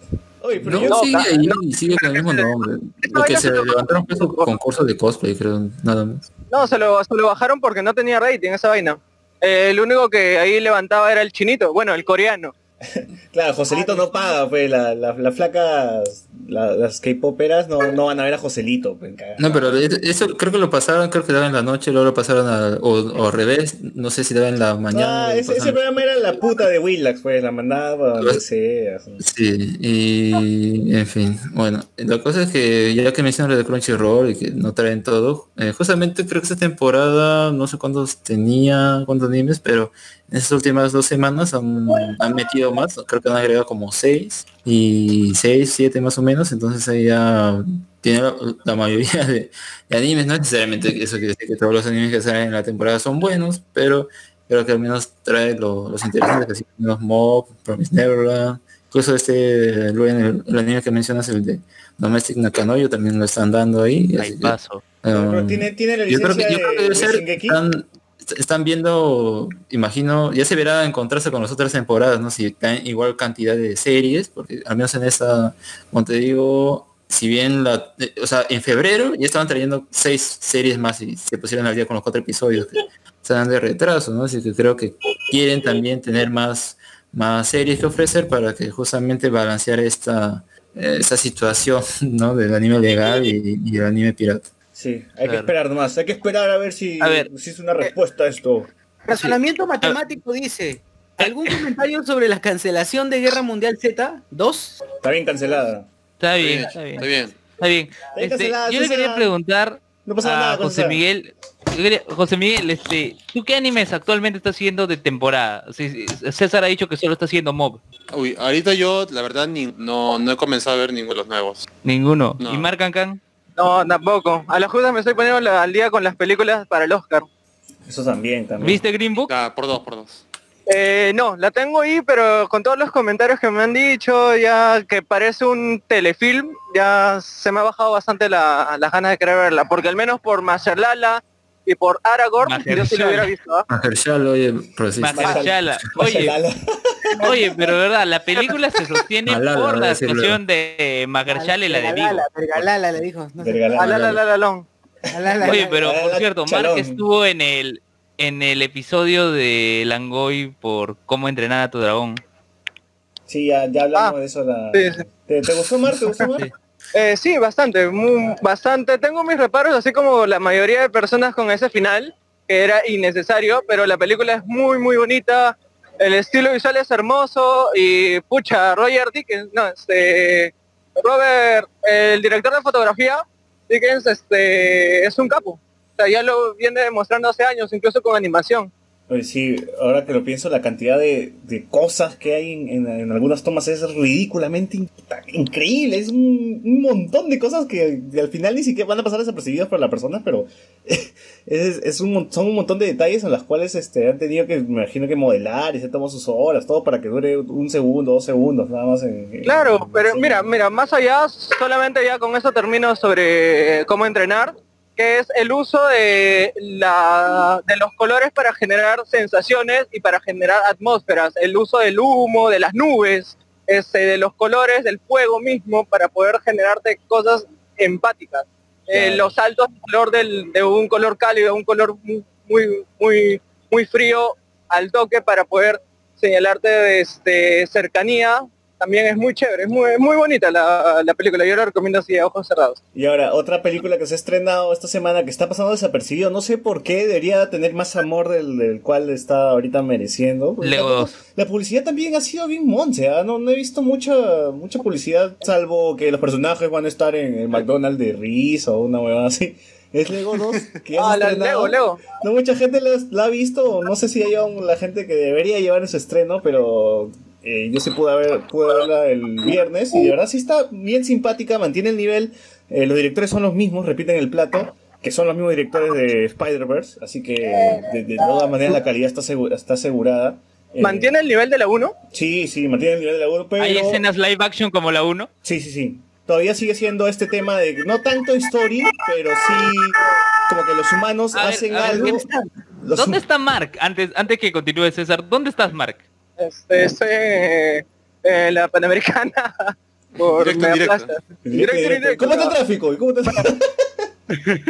[SPEAKER 2] Oye, pero
[SPEAKER 5] No,
[SPEAKER 2] yo,
[SPEAKER 6] No,
[SPEAKER 5] sigue ahí y sigue con el mismo *laughs* nombre. Lo que se levantaron fue su *laughs* concurso de cosplay, creo, nada más.
[SPEAKER 6] No, se lo, se lo bajaron porque no tenía rating esa vaina. Eh, el único que ahí levantaba era el chinito, bueno, el coreano. *laughs*
[SPEAKER 2] Claro, Joselito no paga, pues, la, la, las flacas, la- las K-poperas no, no van a ver a Joselito, pues.
[SPEAKER 5] No, pero eso creo que lo pasaron, creo que daba en la noche, luego lo pasaron a, o, o al revés, no sé si daba en la mañana.
[SPEAKER 2] Ah, ese, programa era la puta de Willax, pues, la mandaba donde sea.
[SPEAKER 5] Sí, y en fin, bueno, la cosa es que ya que mencionan lo de Crunchyroll y que no traen todo, eh, justamente creo que esta temporada, no sé cuántos tenía, cuántos animes, pero estas últimas dos semanas han, han metido más, creo que han agregado como seis y seis, siete más o menos, entonces ahí ya tiene la, la mayoría de, de animes, no necesariamente eso quiere decir que todos los animes que salen en la temporada son buenos, pero creo que al menos trae lo- los interesantes, que sí, los Mob, Promise Neverland, incluso este, luego en el, el anime que mencionas, el de Domestic Nakanoyo, también lo están dando ahí. Así que, um,
[SPEAKER 2] tiene, tiene la
[SPEAKER 5] yo creo que,
[SPEAKER 2] licencia
[SPEAKER 5] yo creo que
[SPEAKER 2] de,
[SPEAKER 5] debe
[SPEAKER 2] de
[SPEAKER 5] ser,
[SPEAKER 2] Shingeki.
[SPEAKER 5] Están, viendo, imagino, ya se verá encontrarse con las otras temporadas, ¿no? Si caen igual cantidad de series, porque al menos en esta, como te digo, si bien la, eh, o sea, en febrero ya estaban trayendo seis series más y se pusieron al día con los cuatro episodios que están de retraso, ¿no? Así que creo que quieren también tener más, más series que ofrecer para que justamente balancear esta, eh, esta situación, ¿no? Del anime legal y el anime pirata.
[SPEAKER 2] Sí, hay que esperar nomás. Hay que esperar a ver si,
[SPEAKER 1] A ver.
[SPEAKER 2] si es una respuesta a esto.
[SPEAKER 3] Razonamiento matemático dice. ¿Algún comentario sobre la cancelación de Guerra Mundial Z? ¿Dos?
[SPEAKER 2] Está bien cancelada.
[SPEAKER 1] Está
[SPEAKER 4] Está
[SPEAKER 1] bien, está bien.
[SPEAKER 4] está bien.
[SPEAKER 1] Está bien. Este, yo le quería preguntar
[SPEAKER 2] No pasa nada
[SPEAKER 1] a José. Miguel. José Miguel, este, ¿tú qué animes actualmente estás haciendo de temporada? César ha dicho que solo está haciendo Mob.
[SPEAKER 4] Uy, ahorita yo, la verdad, ni, no, no he comenzado a ver ninguno de los nuevos.
[SPEAKER 1] Ninguno.
[SPEAKER 4] No.
[SPEAKER 1] ¿Y Mark Cancan?
[SPEAKER 6] No, tampoco. A la justa me estoy poniendo la- al día con las películas para el Oscar.
[SPEAKER 2] Eso también, también.
[SPEAKER 1] ¿Viste Green Book?
[SPEAKER 4] Ah, por dos, por dos.
[SPEAKER 6] Eh, no, la tengo ahí, pero con todos los comentarios que me han dicho, ya que parece un telefilm, ya se me ha bajado bastante la- las ganas de querer verla, porque al menos por Mahershala y por Aragorn, yo sí lo hubiera visto. ¿ah?
[SPEAKER 5] Mahershala, oye,
[SPEAKER 1] Mahershala. *laughs* Oye, oye, pero verdad, la película se sostiene
[SPEAKER 5] Malala,
[SPEAKER 1] por la actuación de Mahershala y la de Vigo.
[SPEAKER 3] Pergalala, le dijo. No sé.
[SPEAKER 2] Verga,
[SPEAKER 6] la, la, la, la, long.
[SPEAKER 3] Alala,
[SPEAKER 1] Oye, pero por cierto, Mark estuvo en el en el episodio de Langoy por cómo entrenar a tu dragón.
[SPEAKER 2] Sí, ya, ya hablamos
[SPEAKER 6] Ah,
[SPEAKER 2] de eso. La...
[SPEAKER 6] sí, sí.
[SPEAKER 2] ¿Te, te gustó Mar? ¿Te gustó Mar?
[SPEAKER 1] Sí.
[SPEAKER 6] Eh, sí, bastante, bastante. Tengo mis reparos, así como la mayoría de personas con ese final, que era innecesario, pero la película es muy, muy bonita. El estilo visual es hermoso y pucha, Roger Dickens, no, este, Robert, el director de fotografía, Dickens, este, es un capo. O sea, ya lo viene demostrando hace años, incluso con animación.
[SPEAKER 2] Sí, ahora que lo pienso, la cantidad de, de cosas que hay en, en- en algunas tomas es ridículamente in- increíble. Es un, un montón de cosas que, al final ni siquiera van a pasar desapercibidas por la persona, pero *laughs* es, es un, son un montón de detalles en los cuales este, han tenido que, me imagino que modelar y se tomó sus horas, todo para que dure un segundo, dos segundos, nada más. En,
[SPEAKER 6] Claro, pero mira, mira, más allá, solamente ya con eso termino sobre cómo entrenar, que es el uso de la de los colores para generar sensaciones y para generar atmósferas, el uso del humo, de las nubes, este, de los colores, del fuego mismo, para poder generarte cosas empáticas. Eh, los saltos de color del- de un color cálido un color muy, muy, muy, muy frío al toque para poder señalarte de este, cercanía, también es muy chévere, es muy, muy bonita la, la película, yo la recomiendo así a ojos cerrados.
[SPEAKER 2] Y ahora, otra película que se ha estrenado esta semana que está pasando desapercibido, no sé por qué, debería tener más amor del, del cual está ahorita mereciendo.
[SPEAKER 1] Lego
[SPEAKER 2] tampoco-
[SPEAKER 1] 2.
[SPEAKER 2] La publicidad también ha sido bien monce, ¿ah? no, no he visto mucha mucha publicidad, salvo que los personajes van a estar en el McDonald's de Riz o una huevada así. Es Lego 2, que
[SPEAKER 6] Ah, la,
[SPEAKER 2] estrenado.
[SPEAKER 6] Lego, Lego.
[SPEAKER 2] No mucha gente la, la ha visto, no sé si hay aún la gente que debería llevar en su estreno, pero eh, yo sí pude, ver, pude verla el viernes y de verdad sí está bien simpática, mantiene el nivel, eh, los directores son los mismos, repiten el plato, que son los mismos directores de Spider-Verse, así que de, de todas maneras la calidad está, asegu- está asegurada. Eh,
[SPEAKER 6] ¿Mantiene el nivel de la 1?
[SPEAKER 2] Sí, sí, mantiene el nivel de la 1, pero...
[SPEAKER 1] ¿Hay escenas live action como la 1?
[SPEAKER 2] Sí, sí, sí. Todavía sigue siendo este tema de no tanto story, pero sí como que los humanos
[SPEAKER 1] A
[SPEAKER 2] hacen
[SPEAKER 1] ver,
[SPEAKER 2] algo.
[SPEAKER 1] ¿dónde está? ¿Dónde está Mark? Antes, antes que continúe César, ¿dónde estás Mark?
[SPEAKER 6] Este, estoy eh, en la Panamericana *laughs* por
[SPEAKER 4] Directo,
[SPEAKER 6] Media
[SPEAKER 4] directo.
[SPEAKER 6] Plaza.
[SPEAKER 2] Directo,
[SPEAKER 6] Directo.
[SPEAKER 2] ¿Cómo está el tráfico? ¿Y ¿Cómo está el? *laughs*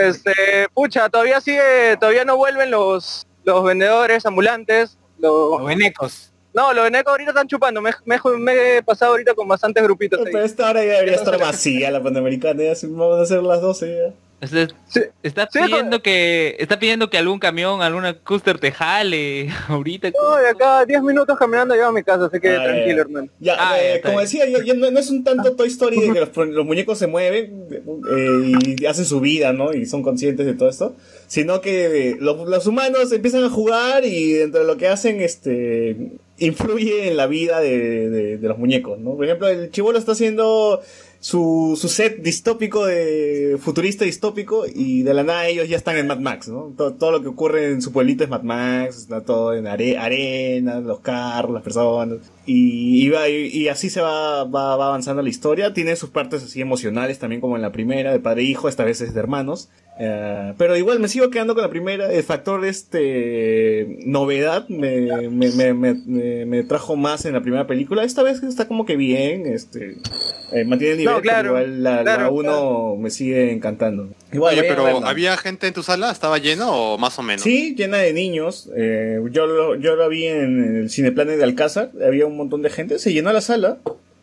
[SPEAKER 6] Este, pucha, todavía sigue, todavía no vuelven los, los vendedores ambulantes, los,
[SPEAKER 3] Los venecos.
[SPEAKER 6] No, los Neko ahorita están chupando. Me, me- me he pasado ahorita con bastantes grupitos ahí.
[SPEAKER 2] Pero esta hora ya debería estar vacía la Panamericana, ya vamos a hacer las 12 ya.
[SPEAKER 6] Sí.
[SPEAKER 1] está
[SPEAKER 6] Sí,
[SPEAKER 1] pidiendo que está pidiendo que algún camión, alguna custer te jale *laughs* ahorita.
[SPEAKER 6] No, de acá 10 minutos caminando llego a mi casa, así que
[SPEAKER 2] Ah, ya,
[SPEAKER 6] tranquilo,
[SPEAKER 2] ya.
[SPEAKER 6] hermano.
[SPEAKER 2] Ya,
[SPEAKER 1] Ah,
[SPEAKER 2] eh, como decía, ya, ya no, no es un tanto Toy Story de que los, los muñecos se mueven eh, y hacen su vida, ¿no? Y son conscientes de todo esto. Sino que eh, los, los humanos empiezan a jugar y dentro de lo que hacen, este influye en la vida de, de- de los muñecos, ¿no? Por ejemplo, el chivolo está haciendo su, su set distópico de futurista distópico y de la nada ellos ya están en Mad Max, ¿no? Todo, todo lo que ocurre en su pueblito es Mad Max, está todo en are- arena, los carros, las personas. Y, y, va- y- y así se va, va, va avanzando la historia. Tiene sus partes así emocionales también como en la primera, de padre e hijo, esta vez es de hermanos. Eh, pero igual me sigo quedando con la primera. El factor este novedad me, me, me, me, me- me trajo más en la primera película. Esta vez está como que bien, este eh, mantiene el nivel,
[SPEAKER 6] No, claro,
[SPEAKER 2] pero igual la,
[SPEAKER 6] claro,
[SPEAKER 2] la uno me sigue encantando. Igual,
[SPEAKER 4] Oye, pero. ¿había gente en tu sala? ¿Estaba lleno o más o menos?
[SPEAKER 2] Sí, llena de niños. Eh, yo, lo, yo lo vi en el Cineplanet de Alcázar. Había un montón de gente. Se llenó la sala.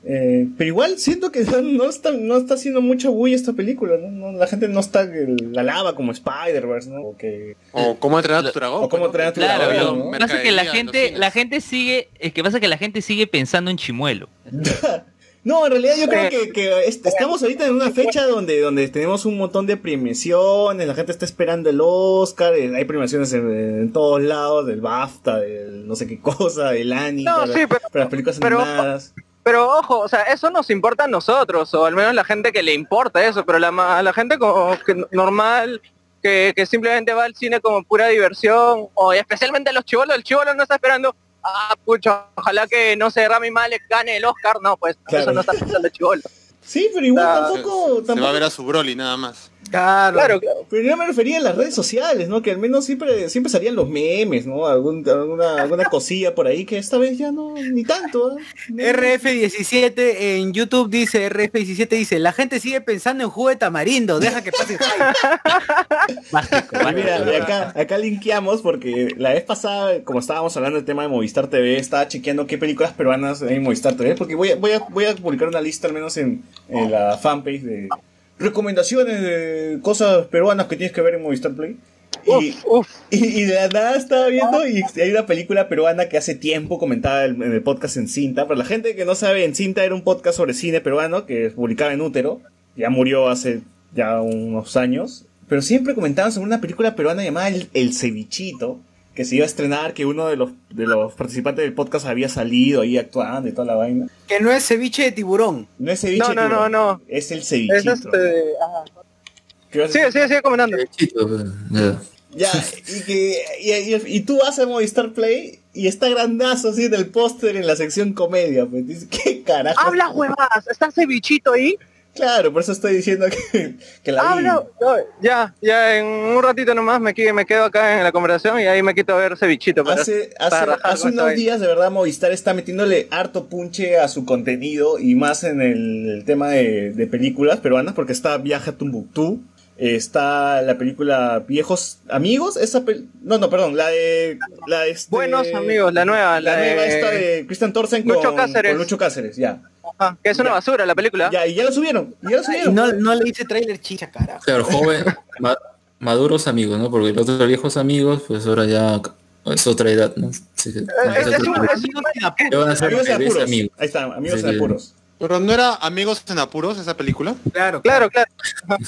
[SPEAKER 2] Eh, pero igual siento que *laughs* no, está, no está haciendo mucha bulla esta película. ¿no? No, la gente no está la lava como Spider-Verse, ¿no? O, que,
[SPEAKER 4] O cómo entrenar a tu dragón.
[SPEAKER 2] o cómo
[SPEAKER 4] pues,
[SPEAKER 2] entrenar a tu
[SPEAKER 1] Claro,
[SPEAKER 2] dragón,
[SPEAKER 1] lo
[SPEAKER 2] ¿no?
[SPEAKER 1] que pasa es que la gente, la gente sigue, es que pasa que la gente sigue pensando en Chimuelo. *laughs*
[SPEAKER 2] No, en realidad yo creo que, que est- estamos ahorita en una fecha donde, donde tenemos un montón de premiaciones, la gente está esperando el Oscar, eh, hay premiaciones en, en todos lados, del BAFTA, del no sé qué cosa, del Annie,
[SPEAKER 6] No,
[SPEAKER 2] para,
[SPEAKER 6] sí, pero-
[SPEAKER 2] para las películas
[SPEAKER 6] pero-
[SPEAKER 2] animadas.
[SPEAKER 6] Pero ojo, o sea, eso nos importa a nosotros, o al menos la gente que le importa eso, pero la, ma- la gente como que normal, que, que simplemente va al cine como pura diversión, o especialmente los chivolos, el chivolo no está esperando, ah, pucha, ojalá que, no sé, Rami Malek gane el Oscar, no, pues
[SPEAKER 2] Claro.
[SPEAKER 6] eso no está pensando chivolo.
[SPEAKER 2] Sí, pero igual
[SPEAKER 6] Ah,
[SPEAKER 2] tampoco,
[SPEAKER 4] Se va a
[SPEAKER 2] tampoco
[SPEAKER 4] ver a su Broly nada más.
[SPEAKER 3] Claro.
[SPEAKER 6] Claro, claro.
[SPEAKER 2] Pero yo me refería a las redes sociales, ¿no? Que al menos siempre, siempre salían los memes, ¿no? Algún, alguna, alguna cosilla por ahí que esta vez ya no, ni tanto. ¿eh?
[SPEAKER 3] RF17 en YouTube dice, RF17 dice, la gente sigue pensando en jugo de tamarindo, deja que pase el *laughs* hype".
[SPEAKER 1] Básico,
[SPEAKER 2] Y
[SPEAKER 1] básico.
[SPEAKER 2] mira, y acá, acá linkeamos porque la vez pasada, como estábamos hablando del tema de Movistar TV, estaba chequeando qué películas peruanas hay en Movistar TV, porque voy a, voy a, voy a publicar una lista al menos en, en la fanpage de recomendaciones de cosas peruanas que tienes que ver en Movistar Play. Y,
[SPEAKER 6] Uf, uf.
[SPEAKER 2] y, y de la nada estaba viendo y hay una película peruana que hace tiempo comentaba en en el podcast en cinta. Para la gente que no sabe, en cinta era un podcast sobre cine peruano que publicaba en útero. Ya murió hace ya unos años. Pero siempre comentaban sobre una película peruana llamada El, El Cevichito. Que se iba a estrenar, que uno de los, de los participantes del podcast había salido ahí actuando y toda la vaina.
[SPEAKER 3] Que no es ceviche de tiburón.
[SPEAKER 2] No es ceviche.
[SPEAKER 6] No, no,
[SPEAKER 2] tiburón,
[SPEAKER 6] no, no.
[SPEAKER 2] Es el
[SPEAKER 6] Es
[SPEAKER 2] cevichito.
[SPEAKER 6] este... ah.
[SPEAKER 2] ¿Qué vas a-
[SPEAKER 6] Sigue, sigue, sigue comentando.
[SPEAKER 5] Pues, ya.
[SPEAKER 2] Ya, y que y, y- y tú vas a Movistar Play y está grandazo así en el póster en la sección comedia, pues dices, ¿qué carajo?
[SPEAKER 6] Habla huevadas, está cevichito ahí.
[SPEAKER 2] Claro, por eso estoy diciendo que, *laughs* que la vi.
[SPEAKER 6] Habla, no, ya, ya en un ratito nomás me, me quedo acá en la conversación y ahí me quito a ver cevichito. para-
[SPEAKER 2] Hace,
[SPEAKER 6] para
[SPEAKER 2] hace, hace unos días de verdad Movistar está metiéndole harto punche a su contenido y más en el, el tema de, de películas peruanas porque está Viaje a Tumbuctú, está la película Viejos Amigos, esa pel- no, no, perdón, la de la de este-
[SPEAKER 6] Buenos amigos, la nueva,
[SPEAKER 2] la,
[SPEAKER 6] la
[SPEAKER 2] nueva
[SPEAKER 6] de-
[SPEAKER 2] esta de Christian Thorsen
[SPEAKER 6] Lucho
[SPEAKER 2] con,
[SPEAKER 6] Cáceres.
[SPEAKER 2] con Lucho Cáceres, ya.
[SPEAKER 6] Ajá, que es una
[SPEAKER 2] Ya.
[SPEAKER 6] basura la película.
[SPEAKER 2] Ya, y ya la subieron, y ya subieron.
[SPEAKER 3] no, no le hice trailer chicha, carajo.
[SPEAKER 5] Claro, joven, *laughs* ma- maduros amigos, ¿no? Porque los otros viejos amigos, pues ahora ya es otra edad, ¿no? Que-
[SPEAKER 6] Eh, es- es un- es
[SPEAKER 5] Ya van a ser
[SPEAKER 2] Amigos en
[SPEAKER 5] bebés
[SPEAKER 2] apuros. Ahí está, amigos
[SPEAKER 5] Sí,
[SPEAKER 2] en
[SPEAKER 5] sí.
[SPEAKER 2] apuros.
[SPEAKER 4] Pero no era Amigos en Apuros esa película.
[SPEAKER 3] Claro,
[SPEAKER 6] Claro, claro. *laughs*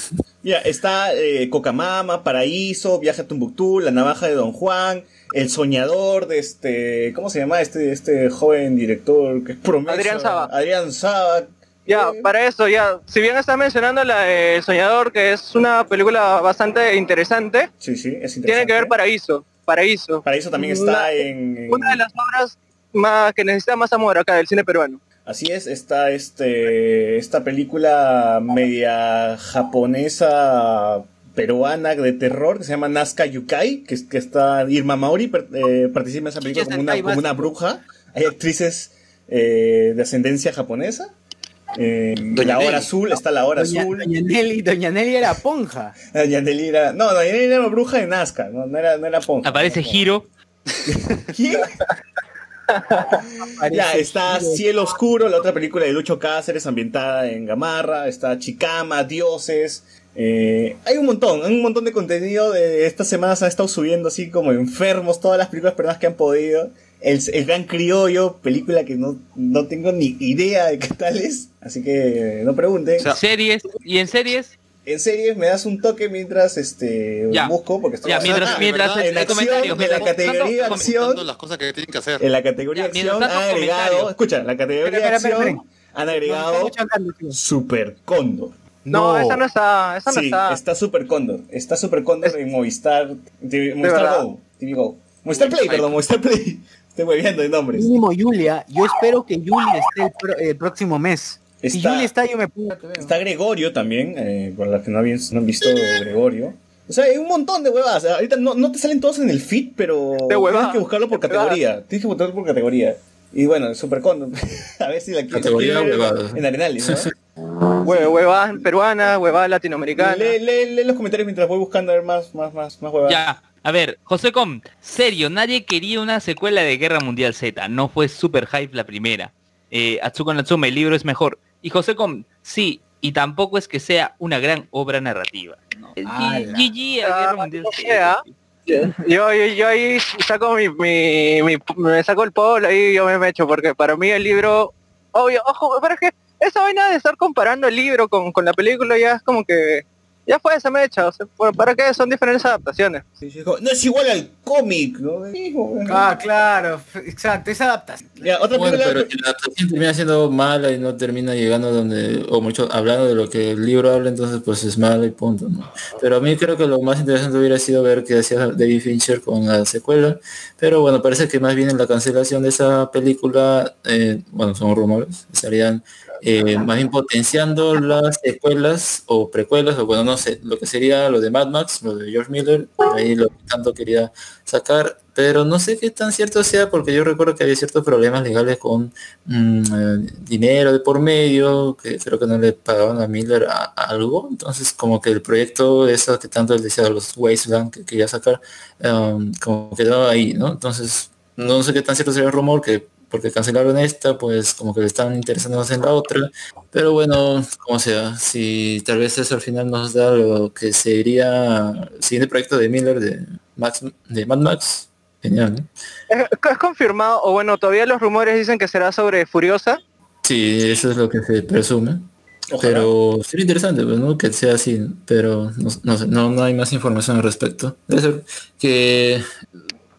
[SPEAKER 2] Mira, está eh, Cocamama, Paraíso, Viaje a Tumbuctú, La Navaja de Don Juan, El Soñador de este, ¿cómo se llama este, este joven director que es promesa?
[SPEAKER 6] Adrián Saba.
[SPEAKER 2] Adrián Saba.
[SPEAKER 6] Ya,
[SPEAKER 2] Eh,
[SPEAKER 6] para eso, ya. Si bien estás mencionando la de El Soñador, que es una película bastante interesante,
[SPEAKER 2] Sí, sí, es interesante.
[SPEAKER 6] tiene que ver Paraíso. Paraíso.
[SPEAKER 2] Paraíso también está
[SPEAKER 6] Una-
[SPEAKER 2] en, en-
[SPEAKER 6] Una de las obras más que necesita más amor acá del cine peruano.
[SPEAKER 2] Así es, está este esta película media japonesa peruana de terror que se llama Nazca Yukai, que, es- que está Irma Maori per- eh, participa en esa película como una, como bruja. Hay actrices eh, de ascendencia japonesa. Eh,
[SPEAKER 4] Doña
[SPEAKER 2] la hora
[SPEAKER 4] Nelly.
[SPEAKER 2] azul, está la hora
[SPEAKER 3] Doña,
[SPEAKER 2] azul.
[SPEAKER 3] Doña Nelly, Doña Nelly era ponja. *laughs*
[SPEAKER 2] Doña Nelly era- no, Doña Nelly era una bruja de Nazca, no, no era, no era ponja.
[SPEAKER 1] Aparece. Giro.
[SPEAKER 2] ¿Quién? *laughs* Ya, está. Cielo Oscuro, la otra película de Lucho Cáceres ambientada en Gamarra, está Chicama, Dioses, eh, hay un montón, hay un montón de contenido de estas semanas han estado subiendo así como enfermos todas las películas peruanas que han podido. El, el Gran Criollo, película que no, no tengo ni idea de qué tal es, así que no pregunten.
[SPEAKER 4] O sea,
[SPEAKER 1] Series, y en series,
[SPEAKER 2] en series me das un toque mientras este
[SPEAKER 1] Ya.
[SPEAKER 2] busco porque estoy
[SPEAKER 1] ya, mientras,
[SPEAKER 2] ah,
[SPEAKER 1] mientras
[SPEAKER 2] En acción,
[SPEAKER 1] mientras-
[SPEAKER 2] la categoría
[SPEAKER 1] tanto-
[SPEAKER 2] acción,
[SPEAKER 4] comentando las cosas que tienen que hacer.
[SPEAKER 2] en la categoría
[SPEAKER 1] Ya,
[SPEAKER 2] acción han agregado, escucha, la categoría
[SPEAKER 3] Espera, espera,
[SPEAKER 2] acción
[SPEAKER 3] espera,
[SPEAKER 2] han
[SPEAKER 3] No,
[SPEAKER 2] agregado. Super Cóndor.
[SPEAKER 6] No, esa no está, esa no
[SPEAKER 2] Sí,
[SPEAKER 6] está.
[SPEAKER 2] está Super Cóndor. Está Super Cóndor
[SPEAKER 6] Es-
[SPEAKER 2] en Movistar, TV Movistar? Go. TV Go. Movistar Play, perdón, Movistar Play. *laughs* Estoy moviendo de nombres.
[SPEAKER 3] Mínimo Julia, yo espero que Julia esté el, pro- el próximo mes.
[SPEAKER 2] Está-
[SPEAKER 3] Julia está, yo me.
[SPEAKER 2] Está Gregorio también, eh, por los que no, habían, no han visto Gregorio. O sea, hay un montón de huevadas. Ahorita no, no te salen todos en el feed, pero
[SPEAKER 6] De
[SPEAKER 2] tienes que buscarlo por categoría. Tienes que buscarlo por categoría. Y bueno, Super Cóndor. *laughs* A ver si la quieres
[SPEAKER 5] Categoría
[SPEAKER 2] en Arenales, ¿no?
[SPEAKER 6] Hue- Huevada peruana, huevada latinoamericana.
[SPEAKER 2] Lee, lee- lee los comentarios mientras voy buscando a ver más, más, más, más huevadas.
[SPEAKER 1] Ya, a ver, José Com, serio, nadie quería una secuela de Guerra Mundial Z, no fue super hype la primera. Eh, Atsuko Natsume, el libro es mejor. Y José Com, sí, y tampoco es que sea una gran obra narrativa.
[SPEAKER 6] Yo, yo, yo ahí saco mi, mi, mi- me saco el polo ahí yo me mecho porque para mí el libro, obvio, ojo, pero es que esa vaina de estar comparando el libro con, con la película ya es como que ya fue esa mecha, o sea, ¿por- ¿para qué son diferentes adaptaciones?
[SPEAKER 2] Sí, no es igual al cómic, ¿no?
[SPEAKER 3] Ah, claro, exacto, esa adaptación.
[SPEAKER 2] Ya, otra
[SPEAKER 5] Bueno,
[SPEAKER 2] película.
[SPEAKER 5] pero si la adaptación termina siendo mala y no termina llegando a donde, o mucho hablando de lo que el libro habla, entonces pues es malo y punto, ¿no? Pero a mí creo que lo más interesante hubiera sido ver qué hacía David Fincher con la secuela, pero bueno, parece que más bien en la cancelación de esa película, eh, bueno, son rumores, estarían eh, más bien potenciando las secuelas o precuelas, o bueno, no sé, lo que sería lo de Mad Max, lo de George Miller, ahí lo que tanto quería sacar, pero no sé qué tan cierto sea, porque yo recuerdo que había ciertos problemas legales con mm, eh, dinero de por medio, que creo que no le pagaban a Miller a- algo, entonces como que el proyecto de eso que tanto él decía, los Wasteland que quería sacar, um, como quedó ahí, ¿no? Entonces, no sé qué tan cierto sería el rumor que porque cancelaron esta, pues como que le están interesando más en la otra. Pero bueno, como sea, si tal vez eso al final nos da lo que sería el siguiente proyecto de Miller de Max de Mad Max, genial.
[SPEAKER 6] ¿Es, es confirmado, o bueno, todavía los rumores dicen que será sobre Furiosa?
[SPEAKER 5] Sí, eso es lo que se presume.
[SPEAKER 2] Ojalá.
[SPEAKER 5] Pero sería interesante, pues, ¿no? Que sea así, pero no, no sé, no, no hay más información al respecto. Debe ser que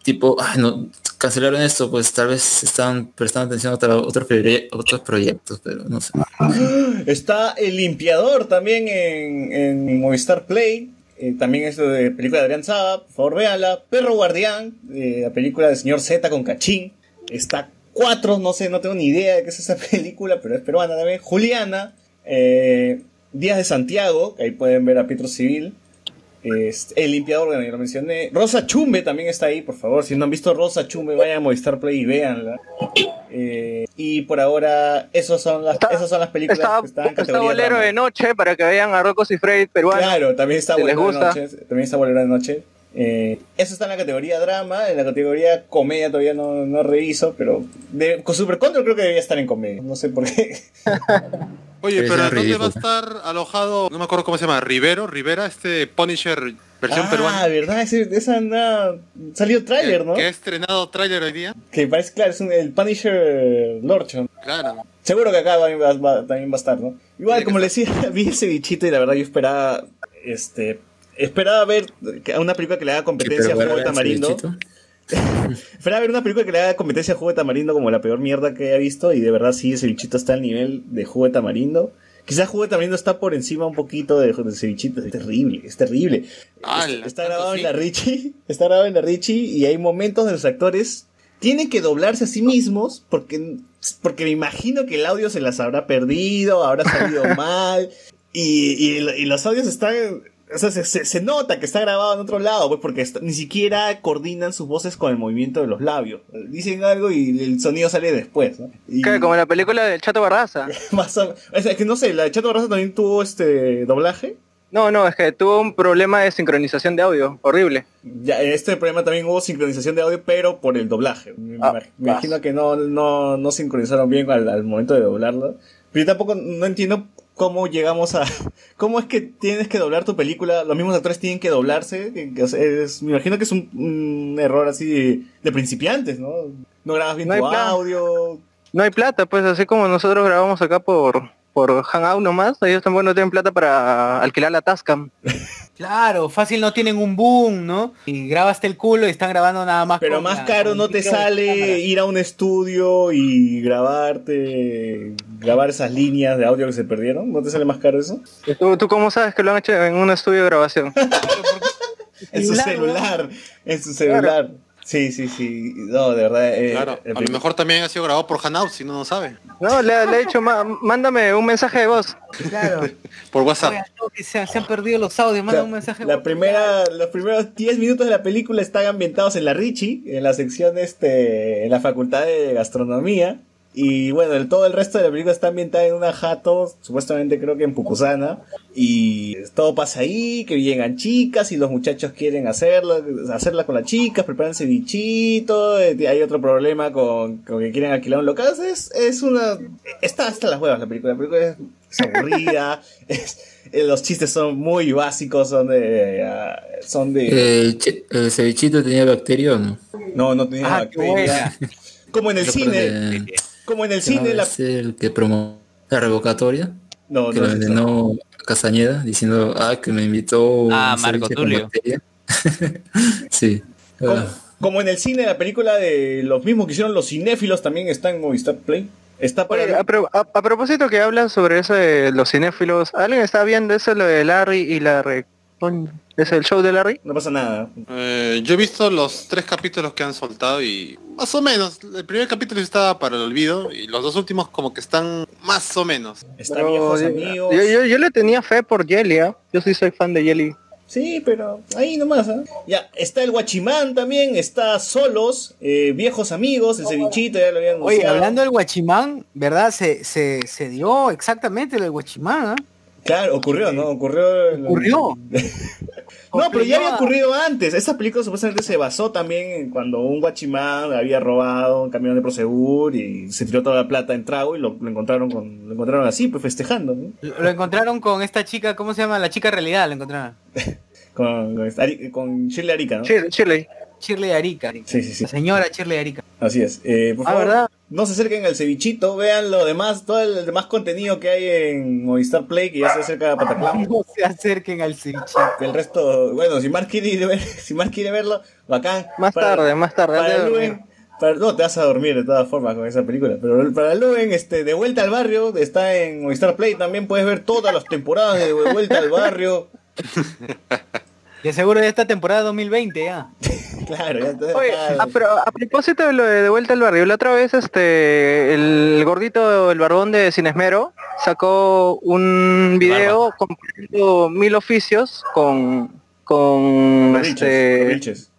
[SPEAKER 5] tipo, ay, no, cancelaron esto, pues tal vez están prestando atención a otros, otros proyectos, pero no sé.
[SPEAKER 2] Está El Limpiador también en, en Movistar Play. Eh, también es de película de Adrián Saba, por favor véanla. Perro Guardián, eh, la película del señor Z con Cachín. Está cuatro, no sé, no tengo ni idea de qué es esa *laughs* película, pero es peruana también. Juliana, eh, Días de Santiago, que ahí pueden ver a Pietro Civil. Este, el limpiador, bueno, ya lo mencioné. Rosa Chumbe también está ahí, por favor. Si no han visto Rosa Chumbe, vayan a Movistar Play y véanla. Eh, y por ahora, esas son las,
[SPEAKER 6] Está-
[SPEAKER 2] esas son las películas
[SPEAKER 6] Está,
[SPEAKER 2] que están en
[SPEAKER 6] está
[SPEAKER 2] categoría
[SPEAKER 6] bolero
[SPEAKER 2] drama.
[SPEAKER 6] de noche para que vean a Rocos y Freddy peruano.
[SPEAKER 2] Claro, también está
[SPEAKER 6] si
[SPEAKER 2] Bolero de. Noche. También está Bolero de Noche. Eh, eso está en la categoría drama. En la categoría comedia todavía no, no reviso, pero de, con Super Control creo que debería estar en comedia. No sé por qué. *laughs*
[SPEAKER 4] Oye,
[SPEAKER 5] Pero
[SPEAKER 4] ¿dónde
[SPEAKER 5] ridículo.
[SPEAKER 4] va a estar alojado? No me acuerdo cómo se llama, Rivero, Rivera, este Punisher versión
[SPEAKER 2] ah,
[SPEAKER 4] peruana.
[SPEAKER 2] verdad, ese, esa anda- salió tráiler, ¿no?
[SPEAKER 4] que ha estrenado tráiler hoy día.
[SPEAKER 2] Que parece, claro, es un- el Punisher Lorchon.
[SPEAKER 4] Claro.
[SPEAKER 2] Seguro que acá va- va- va- también va a estar, ¿no? Igual, como le decía, *laughs* vi ese bichito y la verdad yo esperaba, este, *laughs* esperaba ver una película que le haga competencia a Juego de. Tamarindo. Esperaba ver una película que le haga competencia a Jugo de Tamarindo como la peor mierda que he visto y de verdad sí, ese bichito está al nivel de Jugo de Tamarindo. Quizás Jugo de Tamarindo está por encima un poquito de, de ese bichito, es terrible, es terrible.
[SPEAKER 4] ¡Hala!
[SPEAKER 2] está
[SPEAKER 4] ¿Tanto
[SPEAKER 2] grabado en la Richie, *laughs* está grabado en la Richie y hay momentos de los actores tienen que doblarse a sí mismos porque, porque me imagino que el audio se las habrá perdido, habrá salido *laughs* mal y, y, y los audios están... O sea, se, se- se nota que está grabado en otro lado, pues porque ni siquiera coordinan sus voces con el movimiento de los labios. Dicen algo y el sonido sale después, ¿no? Y-
[SPEAKER 6] Que Como la película del Chato Barraza. *laughs*
[SPEAKER 2] más o- es que no sé, la de Chato Barraza también tuvo este doblaje.
[SPEAKER 6] No, no, es que tuvo un problema de sincronización de audio, horrible.
[SPEAKER 2] Ya, este problema también hubo sincronización de audio, pero por el doblaje. Me,
[SPEAKER 6] Ah,
[SPEAKER 2] me imagino que no, no, no sincronizaron bien al, al momento de doblarlo. Pero yo tampoco no entiendo cómo llegamos a... *laughs* ¿Cómo es que tienes que doblar tu película? Los mismos actores tienen que doblarse. que- que, o sea, es- me imagino que es un, un error así de, de principiantes, ¿no? No grabas bien
[SPEAKER 6] No hay
[SPEAKER 2] tu
[SPEAKER 6] plan.
[SPEAKER 2] audio.
[SPEAKER 6] No hay plata, pues así como nosotros grabamos acá por, por Hangout nomás, ellos tampoco no tienen plata para alquilar la Tascam. *laughs*
[SPEAKER 3] Claro, fácil no tienen un boom, ¿no? Y grabaste el culo y están grabando nada más.
[SPEAKER 2] Pero
[SPEAKER 3] con
[SPEAKER 2] más
[SPEAKER 3] la-
[SPEAKER 2] caro no te sale ir a un estudio y grabarte, grabar esas líneas de audio que se perdieron. ¿No te sale más caro eso?
[SPEAKER 6] ¿Tú, ¿Tú cómo sabes que lo han hecho en un estudio de grabación? *laughs*
[SPEAKER 2] En su
[SPEAKER 3] Celular,
[SPEAKER 2] en su celular. Sí, sí, sí. No, de verdad. eh,
[SPEAKER 4] Claro, a lo mejor también ha sido grabado por Hanout, si no lo sabe.
[SPEAKER 6] No, le, le he dicho, "Ma- mándame un mensaje de voz.
[SPEAKER 3] Claro. *laughs*
[SPEAKER 4] Por WhatsApp.
[SPEAKER 3] No, que se, se han perdido los audios, manda
[SPEAKER 2] la,
[SPEAKER 3] un mensaje.
[SPEAKER 2] la primera, los primeros 10 minutos de la película están ambientados en la Richie, en la sección este, en la facultad de gastronomía. Y bueno, el, todo el resto de la película está ambientada en una jato, supuestamente creo que en Pucusana. Y todo pasa ahí, que llegan chicas y los muchachos quieren hacerlo, hacerla con las chicas, preparan cevichito. eh, Hay otro problema con, con que quieren alquilar un local. Es, es una... Está hasta las huevas la película. La película es, es aburrida. *laughs* es- eh, los chistes son muy básicos, son de... ah, son de...
[SPEAKER 5] El, chi- el cevichito tenía bacteria o no?
[SPEAKER 2] No, no tenía
[SPEAKER 3] Ah,
[SPEAKER 2] bacteria. Como en el cine, como en el
[SPEAKER 5] que no
[SPEAKER 2] cine, la...
[SPEAKER 5] es el que promovió la revocatoria,
[SPEAKER 2] No,
[SPEAKER 5] que
[SPEAKER 2] no
[SPEAKER 5] envenenó Castañeda diciendo, ah, que me invitó
[SPEAKER 1] Ah, Marco Tulio.
[SPEAKER 5] bacteria". *laughs* sí.
[SPEAKER 2] Como, como en el cine, la película de los mismos que hicieron los cinéfilos también está en Movistar Play. Está para...
[SPEAKER 6] Oye, a, pro- a- a propósito que hablan sobre eso de los cinéfilos, ¿alguien está viendo eso lo de Larry y la re... coño, ¿Es el show de Larry?
[SPEAKER 2] No pasa nada.
[SPEAKER 4] Eh, yo he visto los tres capítulos que han soltado y más o menos. El primer capítulo estaba para el olvido y los dos últimos como que están más o menos.
[SPEAKER 2] Está
[SPEAKER 6] Pero
[SPEAKER 2] viejos
[SPEAKER 6] yo,
[SPEAKER 2] amigos.
[SPEAKER 6] yo, yo- yo le tenía fe por Jelly, ¿ah? Yo sí soy fan de Jelly.
[SPEAKER 2] Sí, pero ahí nomás. ¿ah? Ya, está el Guachimán también, está Solos, eh, viejos amigos, el cevichito, ya lo habían
[SPEAKER 3] Oye, hablando del guachimán, ¿verdad? Se, se, se dio exactamente del guachimán, ¿ah?
[SPEAKER 2] Claro, ocurrió, ¿no? Ocurrió.
[SPEAKER 3] Ocurrió. *laughs*
[SPEAKER 2] No, pero ya había ocurrido antes. Esta película supuestamente se basó también en cuando un guachimán había robado un camión de Prosegur y se tiró toda la plata en trago y lo, lo encontraron con, lo encontraron así, pues festejando, ¿no?
[SPEAKER 3] Lo, encontraron con esta chica, ¿cómo se llama? La chica realidad, lo encontraron. *laughs*
[SPEAKER 2] Con, con, con Shirley Arica, ¿no?
[SPEAKER 6] Shirley, Shirley.
[SPEAKER 3] Arica.
[SPEAKER 2] Sí, sí, sí.
[SPEAKER 3] La señora Shirley Arica.
[SPEAKER 2] Así es. Eh, por
[SPEAKER 6] Ah,
[SPEAKER 2] favor,
[SPEAKER 6] ¿verdad?
[SPEAKER 2] no se acerquen al cevichito, vean lo demás, todo el demás contenido que hay en Movistar Play, que ya se acerca a Pataclan.
[SPEAKER 3] No se acerquen al cevichito.
[SPEAKER 2] El resto, bueno, si Mark quiere, ver- *laughs* si Mark quiere verlo, bacán.
[SPEAKER 6] Más tarde, más tarde,
[SPEAKER 2] Para Luen, para- no, te vas a dormir de todas formas con esa película. Pero para Luen, este, De Vuelta al Barrio, está en Movistar Play, también puedes ver todas las temporadas de De Vuelta al Barrio. *laughs*
[SPEAKER 3] De seguro de esta temporada 2020 ya. *laughs*
[SPEAKER 2] Claro, ya está.
[SPEAKER 6] Oye, ah, pero a propósito de lo de, de vuelta al barrio, la otra vez este el gordito, el barbón de Cinesmero, sacó un video compartiendo mil oficios con con
[SPEAKER 2] Los biches,
[SPEAKER 6] este
[SPEAKER 2] los biches.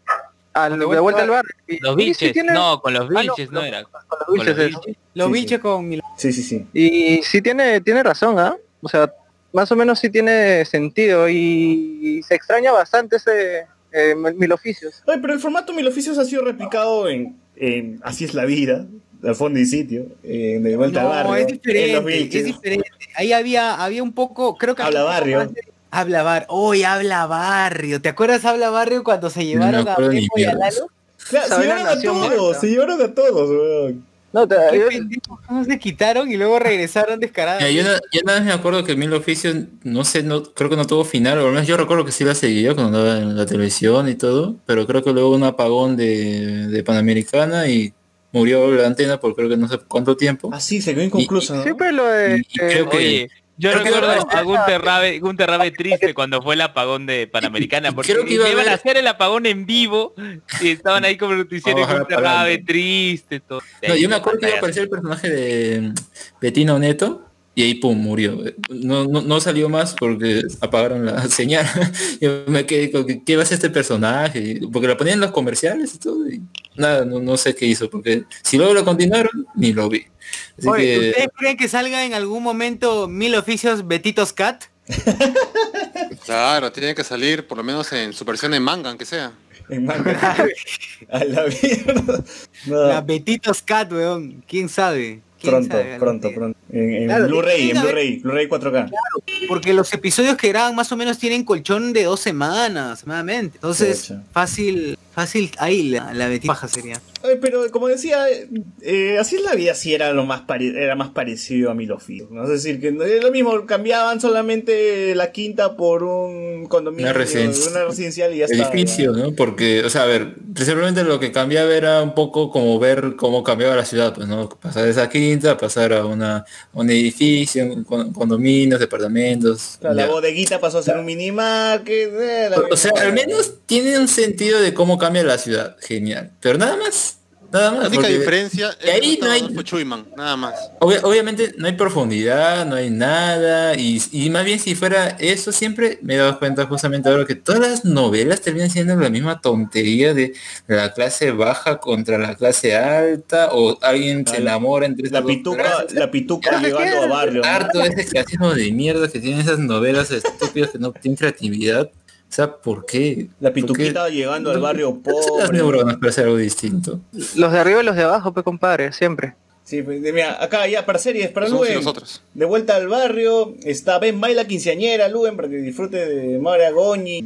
[SPEAKER 6] al- de vuelta al barrio.
[SPEAKER 1] Los
[SPEAKER 6] sí
[SPEAKER 1] biches, no, con los
[SPEAKER 6] Ah, no,
[SPEAKER 1] biches no, era.
[SPEAKER 6] con
[SPEAKER 1] Con
[SPEAKER 6] los biches es.
[SPEAKER 1] biches.
[SPEAKER 3] Los
[SPEAKER 2] Sí,
[SPEAKER 3] biches
[SPEAKER 2] sí.
[SPEAKER 3] con mil-
[SPEAKER 2] Sí, sí, sí.
[SPEAKER 6] Y sí tiene, tiene razón, ¿ah? O sea, más o menos sí tiene sentido y, se extraña bastante ese eh, mil oficios.
[SPEAKER 2] Oye, pero el formato Mil Oficios ha sido replicado en, en Así es la vida, al fondo y sitio, en De Vuelta al
[SPEAKER 3] No,
[SPEAKER 2] Barrio,
[SPEAKER 3] es
[SPEAKER 2] en Los
[SPEAKER 3] diferente, es diferente. Ahí había, había un poco, creo que
[SPEAKER 2] Habla
[SPEAKER 3] había un poco
[SPEAKER 2] barrio.
[SPEAKER 3] Habla barrio. Hoy habla barrio. ¿Te acuerdas Habla barrio cuando se llevaron a
[SPEAKER 5] acuerdo ni
[SPEAKER 3] Memo y a. Lalo?
[SPEAKER 2] Claro, se llevaron a todos, se llevaron a todos, weón.
[SPEAKER 6] No, te-
[SPEAKER 3] Qué
[SPEAKER 6] yo-
[SPEAKER 3] pendejos, ¿Cómo se quitaron y luego regresaron descarados?
[SPEAKER 5] Yo, na- yo nada más me acuerdo que Mil Oficios, no sé, no creo que no tuvo final, o al menos yo recuerdo que sí la seguía cuando andaba en la televisión y todo, pero creo que luego un apagón de, de Panamericana y murió la antena por creo que no sé cuánto tiempo.
[SPEAKER 2] Ah, sí, se quedó inconcluso, ¿no?
[SPEAKER 6] siempre lo de...
[SPEAKER 5] Y- y creo que-
[SPEAKER 1] Oye, yo recuerdo a Gunter Rabe, Gunter Rabe triste cuando fue el apagón de Panamericana, porque
[SPEAKER 5] Creo que iba a
[SPEAKER 1] iban a hacer el apagón en vivo y estaban ahí como noticiero
[SPEAKER 5] Vamos a
[SPEAKER 1] Gunter. Rabe triste, todo.
[SPEAKER 5] No, yo me acuerdo que iba a aparecer el personaje de Betina Neto y ahí pum, murió. No, no, no salió más porque apagaron la *laughs* señal. yo me quedé con que, ¿qué va a ser este personaje? Porque la ponían en los comerciales y todo y nada, no, no sé qué hizo, porque si luego lo continuaron, ni lo vi. Así
[SPEAKER 3] Oye,
[SPEAKER 5] que
[SPEAKER 3] ¿ustedes creen que salga en algún momento Mil Oficios Betitos Cat? *laughs*
[SPEAKER 4] Claro, tiene que salir por lo menos en su versión en manga, aunque sea.
[SPEAKER 2] En manga. *laughs* A la mierda. No,
[SPEAKER 3] La Betitos Cat, weón. ¿Quién sabe? ¿Quién
[SPEAKER 2] pronto,
[SPEAKER 3] sabe?
[SPEAKER 2] pronto, pronto. En, en
[SPEAKER 3] Claro,
[SPEAKER 2] Blu-ray, en Blu-ray, Blu-ray 4K.
[SPEAKER 3] Porque los episodios que graban más o menos tienen colchón de dos semanas, aproximadamente. Entonces, fácil, fácil, ahí la, la Betty baja sería.
[SPEAKER 2] Ay, pero como decía, eh, así es la vida, sí era lo más pare- era más parecido a Milofio. ¿no? Es decir, que no es lo mismo, cambiaban solamente la quinta por un condominio,
[SPEAKER 5] Una residencia.
[SPEAKER 2] una residencial y ya está.
[SPEAKER 5] edificio, ¿no? Porque, o sea, a ver, simplemente lo que cambiaba era un poco como ver cómo cambiaba la ciudad, pues, ¿no? Pasar de esa quinta, pasar a una un edificio, un con- condominios, departamentos.
[SPEAKER 2] O sea, la bodeguita pasó a ser un minimarket. eh,
[SPEAKER 5] O- sea, al menos tiene un sentido de cómo cambia la ciudad. Genial. Pero nada más. Nada
[SPEAKER 4] La
[SPEAKER 5] más.
[SPEAKER 4] única
[SPEAKER 5] porque-
[SPEAKER 4] diferencia
[SPEAKER 5] y ahí
[SPEAKER 4] es que
[SPEAKER 5] no hay-
[SPEAKER 4] Chuyman, nada más.
[SPEAKER 5] Obvia- obviamente no hay profundidad, no hay nada, y, y más bien si fuera eso, siempre me he dado cuenta justamente ahora que todas las novelas terminan siendo la misma tontería de la clase baja contra la clase alta, o alguien se enamora entre
[SPEAKER 2] La pituca,
[SPEAKER 5] clases.
[SPEAKER 2] la pituca llegando a barrio. ¿no?
[SPEAKER 5] harto ese clasismo de mierda que tienen esas novelas estúpidas que no tienen creatividad. O sea, ¿por qué?
[SPEAKER 2] La
[SPEAKER 5] ¿Por qué?
[SPEAKER 2] pituquita llegando al barrio
[SPEAKER 5] Las
[SPEAKER 2] pobre.
[SPEAKER 5] neuronas para hacer algo distinto.
[SPEAKER 6] Los de arriba y los de abajo, pues compadre, siempre.
[SPEAKER 2] Sí, pues, mira, acá ya para series, para
[SPEAKER 4] Los unos y
[SPEAKER 2] Luen.
[SPEAKER 4] los otros.
[SPEAKER 2] De vuelta al barrio, está Ben Baila quinceañera, Luen, para que disfrute de María Goñi,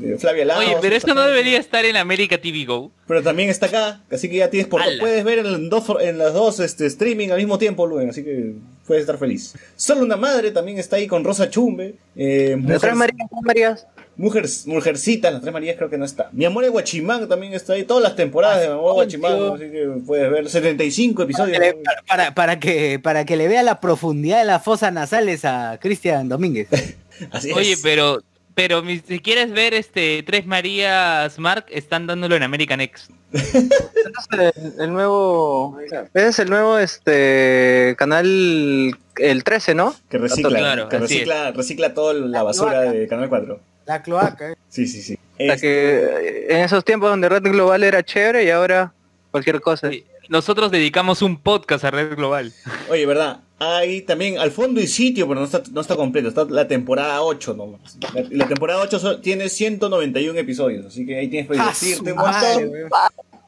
[SPEAKER 2] de Flavia Laos.
[SPEAKER 1] Oye, pero esto no debería estar en América TV Go.
[SPEAKER 2] Pero también está acá, así que ya tienes por
[SPEAKER 1] ¡Hala!
[SPEAKER 2] puedes ver en, dos, en las dos este, streaming al mismo tiempo, Luen, así que puedes estar feliz. Solo una madre también está ahí con Rosa Chumbe. Eh,
[SPEAKER 6] ¿De tres
[SPEAKER 2] Mujer-
[SPEAKER 6] Marías, tres Marías?
[SPEAKER 2] Mujer, Mujercita, las tres Marías creo que no está. Mi amor de Guachimán también está ahí, todas las temporadas de Mi amor de Guachimán, así que puedes ver 75 episodios.
[SPEAKER 3] Para, para, para que, para que le vea la profundidad de las fosas nasales a Cristian Domínguez. *laughs*
[SPEAKER 2] Así es.
[SPEAKER 1] Oye, pero pero si quieres ver este Tres Marías Mark, están dándolo en American X.
[SPEAKER 6] El, el nuevo... Ese es el nuevo este canal, el 13, ¿no?
[SPEAKER 2] que recicla,
[SPEAKER 1] Claro,
[SPEAKER 2] que recicla, recicla toda la basura de Canal 4.
[SPEAKER 3] La cloaca. eh.
[SPEAKER 2] Sí, sí, sí.
[SPEAKER 6] O sea que en esos tiempos donde Red Global era chévere y ahora cualquier cosa.
[SPEAKER 1] Sí, Nosotros dedicamos un podcast a Red Global.
[SPEAKER 2] Oye, ¿verdad? Hay también al fondo y sitio, pero no está, no está completo. Está la temporada 8 nomás. La, la temporada 8 so- tiene 191 episodios, así que ahí tienes para
[SPEAKER 3] ¡Ah, su
[SPEAKER 2] divertirte un montón.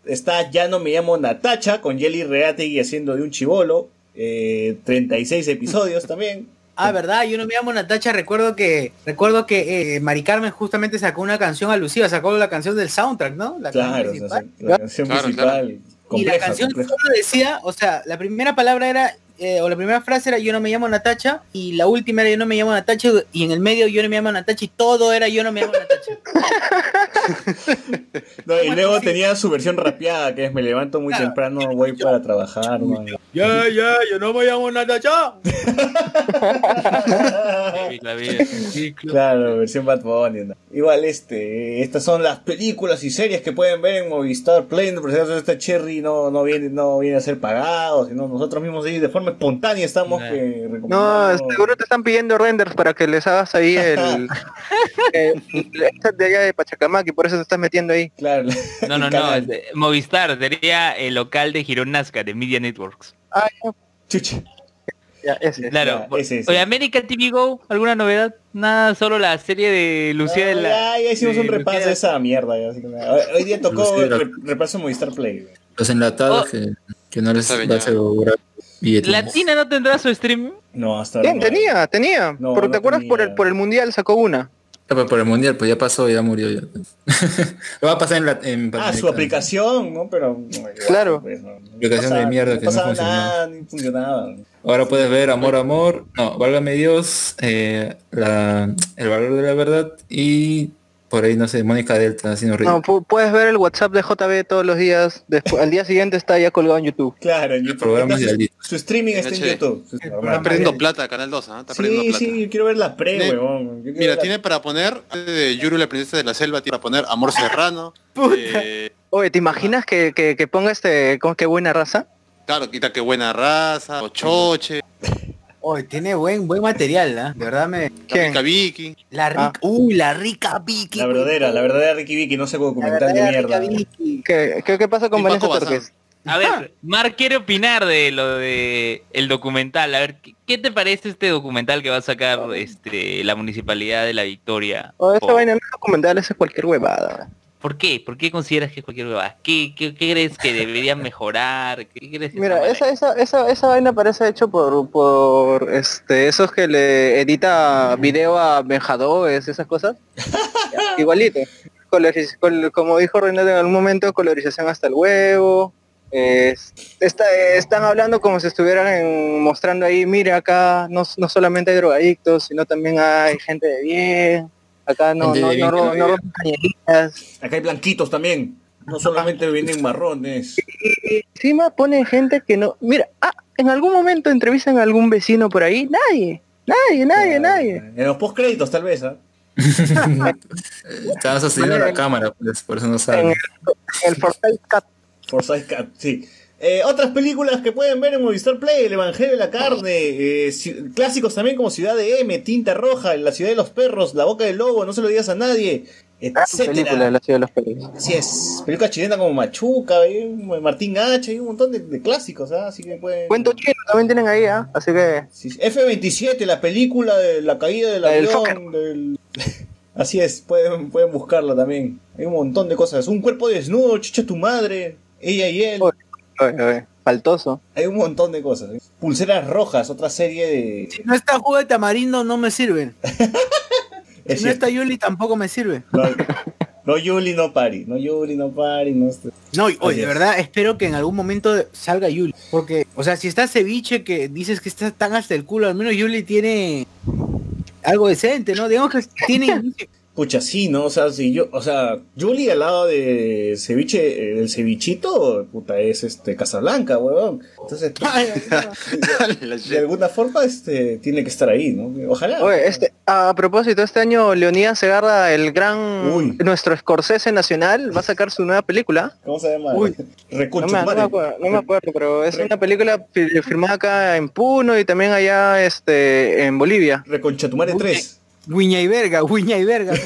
[SPEAKER 2] Está Ya no me llamo Natacha, con Jelly Reategui haciendo de un chivolo. Eh, 36 episodios también.
[SPEAKER 3] Ah, verdad, yo no me llamo Natacha, recuerdo que recuerdo que eh, Mari Carmen justamente sacó una canción alusiva, sacó la canción del soundtrack, ¿no? La canción
[SPEAKER 2] Claro, o sea,
[SPEAKER 3] principal.
[SPEAKER 2] la canción
[SPEAKER 4] Claro,
[SPEAKER 2] principal.
[SPEAKER 3] y la canción
[SPEAKER 2] compleja.
[SPEAKER 3] solo decía, o sea, la primera palabra era, eh, o la primera frase era yo no me llamo Natacha, y la última era yo no me llamo Natacha, y en el medio yo no me llamo Natacha, y todo era yo no me llamo Natacha. *laughs*
[SPEAKER 2] No, y luego tenía su versión rapeada, que es me levanto muy
[SPEAKER 3] Claro.
[SPEAKER 2] temprano, voy para trabajar, man.
[SPEAKER 3] ya, ya, yo no me llamo Natacha. *laughs*
[SPEAKER 2] Claro, versión Bad Bunny. ¿no? Igual, este, estas son las películas y series que pueden ver en Movistar Play. Por si acaso esta Cherry no, no viene, no viene a ser pagado, sino nosotros mismos ahí de forma espontánea estamos
[SPEAKER 1] Nah.
[SPEAKER 2] que
[SPEAKER 6] No,
[SPEAKER 2] recomendando-
[SPEAKER 6] seguro te están pidiendo renders para que les hagas ahí el... *laughs* eh, el chat de allá de Pachacamac y por eso te estás metiendo ahí.
[SPEAKER 2] Claro.
[SPEAKER 1] No, *laughs* no,
[SPEAKER 2] el
[SPEAKER 1] no.
[SPEAKER 2] canal.
[SPEAKER 1] es de- Movistar sería el local de Girón Nazca de Media Networks.
[SPEAKER 6] Ah, ya,
[SPEAKER 2] Chucha.
[SPEAKER 6] ya, ese.
[SPEAKER 1] Claro.
[SPEAKER 2] Ya, ese, ese.
[SPEAKER 1] Oye, American TV Go, ¿alguna novedad? Nada, solo la serie de Lucía de
[SPEAKER 2] Ah,
[SPEAKER 1] la...
[SPEAKER 2] ya, ya hicimos un repaso
[SPEAKER 1] Lucía-
[SPEAKER 2] de esa mierda. ya, así que nada. hoy, día tocó
[SPEAKER 5] Lucía
[SPEAKER 2] re- repaso Movistar Play.
[SPEAKER 5] Los enlatados
[SPEAKER 1] Oh.
[SPEAKER 5] que, que no les va a asegurar.
[SPEAKER 1] ¿Latina no tendrá su stream?
[SPEAKER 2] No, hasta ahora
[SPEAKER 6] Bien,
[SPEAKER 2] no.
[SPEAKER 6] tenía, tenía.
[SPEAKER 2] No,
[SPEAKER 6] Pero
[SPEAKER 2] no
[SPEAKER 6] te acuerdas por
[SPEAKER 2] tenía.
[SPEAKER 6] el por el mundial sacó una.
[SPEAKER 5] Ah, pero por el mundial, pues ya pasó, ya murió ya. *laughs* Lo va a pasar en la en
[SPEAKER 2] Ah, su aplicación, ¿no? Pero. no,
[SPEAKER 6] Claro.
[SPEAKER 2] pues,
[SPEAKER 5] Aplicación de mierda
[SPEAKER 2] no
[SPEAKER 5] que no funcionó.
[SPEAKER 2] nada, ni funcionaba.
[SPEAKER 5] Ahora puedes ver Amor, Amor, no, Válgame Dios, eh, la, El Valor de la Verdad y por ahí, no sé, Mónica Delta haciendo
[SPEAKER 6] No, pu- puedes ver el WhatsApp de JB todos los días. Después, al día siguiente está ya colgado en YouTube.
[SPEAKER 2] Claro, en YouTube.
[SPEAKER 5] Programas
[SPEAKER 2] Está
[SPEAKER 5] de
[SPEAKER 2] su, streaming está en. YouTube. Normal.
[SPEAKER 4] Está perdiendo plata Canal 2, ¿ah? Está perdiendo
[SPEAKER 2] Sí,
[SPEAKER 4] plata.
[SPEAKER 2] sí, yo quiero ver la pre, quiero
[SPEAKER 4] Mira,
[SPEAKER 2] la-
[SPEAKER 4] tiene para poner de Yuru la princesa de la selva, tiene para poner Amor Serrano. *laughs* eh,
[SPEAKER 6] Oye, ¿te imaginas que, que, que ponga este, como que buena raza?
[SPEAKER 4] claro, quita que buena raza, Ochoche, *laughs*
[SPEAKER 3] Oye, tiene buen buen material, ¿ah? De verdad me...
[SPEAKER 6] ¿Quién?
[SPEAKER 4] Rica Vicky.
[SPEAKER 3] La rica... Uy, la rica Vicky.
[SPEAKER 2] La verdadera, la verdadera Ricky Vicky, no sé
[SPEAKER 3] La
[SPEAKER 2] documental de mierda.
[SPEAKER 6] ¿Qué, qué, qué pasa con Vanessa. Torres?
[SPEAKER 1] A ver, Mar quiere opinar de lo de el documental. A ver, ¿qué, te parece este documental que va a sacar este la Municipalidad de La Victoria?
[SPEAKER 6] O esta
[SPEAKER 1] Por-
[SPEAKER 6] vaina no es documental, esa es cualquier huevada.
[SPEAKER 1] ¿Por qué? ¿Por qué consideras que es cualquier huevada? ¿Qué, qué, qué crees que deberían mejorar? ¿Qué crees que
[SPEAKER 6] Mira, esa, esa, esa, esa vaina parece hecho por, por este, esos que le edita video a Benjadores, esas cosas. *laughs* Igualito. Coloriz- col- como dijo Renato en algún momento, colorización hasta el huevo. Está- están hablando como si estuvieran en- mostrando ahí, mire acá no, no solamente hay drogadictos, sino también hay gente de bien. Acá no, no, no,
[SPEAKER 5] no
[SPEAKER 6] no rompen cañerías.
[SPEAKER 2] Acá hay blanquitos también. No solamente vienen marrones.
[SPEAKER 6] Y encima ponen gente que no... Mira, ah, en algún momento entrevistan a algún vecino por ahí. Nadie, nadie, nadie, nadie.
[SPEAKER 2] En los postcréditos tal vez, ¿ah? *laughs*
[SPEAKER 5] Estaban sosteniendo la cámara, pues, por eso no
[SPEAKER 6] En
[SPEAKER 5] saben.
[SPEAKER 6] el, el Fortnite Cat.
[SPEAKER 2] Forsyth Cat, sí. Eh, otras películas que pueden ver en Movistar Play, El Evangelio de la Carne, eh, clásicos también como Ciudad de M, Tinta Roja, La Ciudad de los Perros, La Boca del Lobo, No se lo digas a nadie,
[SPEAKER 6] película de
[SPEAKER 2] etcétera.
[SPEAKER 6] la ciudad de los perros.
[SPEAKER 2] Así es, películas chilenas como Machuca, un- Martín H, hay un montón de, de clásicos, ¿ah? así que pueden...
[SPEAKER 6] Cuento chino también tienen ahí, ¿ah? Así que...
[SPEAKER 2] Sí, sí. F-27, la película de la caída del avión. del- *laughs* Así es, pueden, pueden buscarla también. Hay un montón de cosas. Un cuerpo desnudo, chicha tu madre, ella y él.
[SPEAKER 6] Oye. Oye, oye, faltoso.
[SPEAKER 2] Hay un montón de cosas. Pulseras rojas, otra serie de...
[SPEAKER 3] Si no está jugo de tamarindo no me sirven. *laughs*
[SPEAKER 2] Es
[SPEAKER 3] Si no está Yuli tampoco me sirve.
[SPEAKER 2] No, no Yuli, no pari. No Yuli, no pari. No...
[SPEAKER 3] No, oye, de verdad espero que en algún momento salga Yuli. Porque, o sea, si está ceviche que dices que está tan hasta el culo, al menos Yuli tiene algo decente, ¿no? Digamos que tiene... *laughs*
[SPEAKER 2] Pucha, sí, ¿no? O sea, si yo, o sea, Yuli al lado de ceviche, eh, el cevichito, puta, es este Casablanca, huevón. Entonces, *laughs* *laughs* *laughs* de alguna forma, este, tiene que estar ahí, ¿no? Ojalá.
[SPEAKER 6] Oye, este, a propósito, este año Leonidas Segarra, el gran,
[SPEAKER 2] Uy.
[SPEAKER 6] nuestro Scorsese nacional, va a sacar su nueva película.
[SPEAKER 2] ¿Cómo se llama?
[SPEAKER 6] Uy. No me, no me acuerdo, no me acuerdo, pero es una película fi- firmada acá en Puno y también allá este en Bolivia.
[SPEAKER 2] Reconchatumare 3.
[SPEAKER 3] Guiña y verga, guiña y verga. *laughs*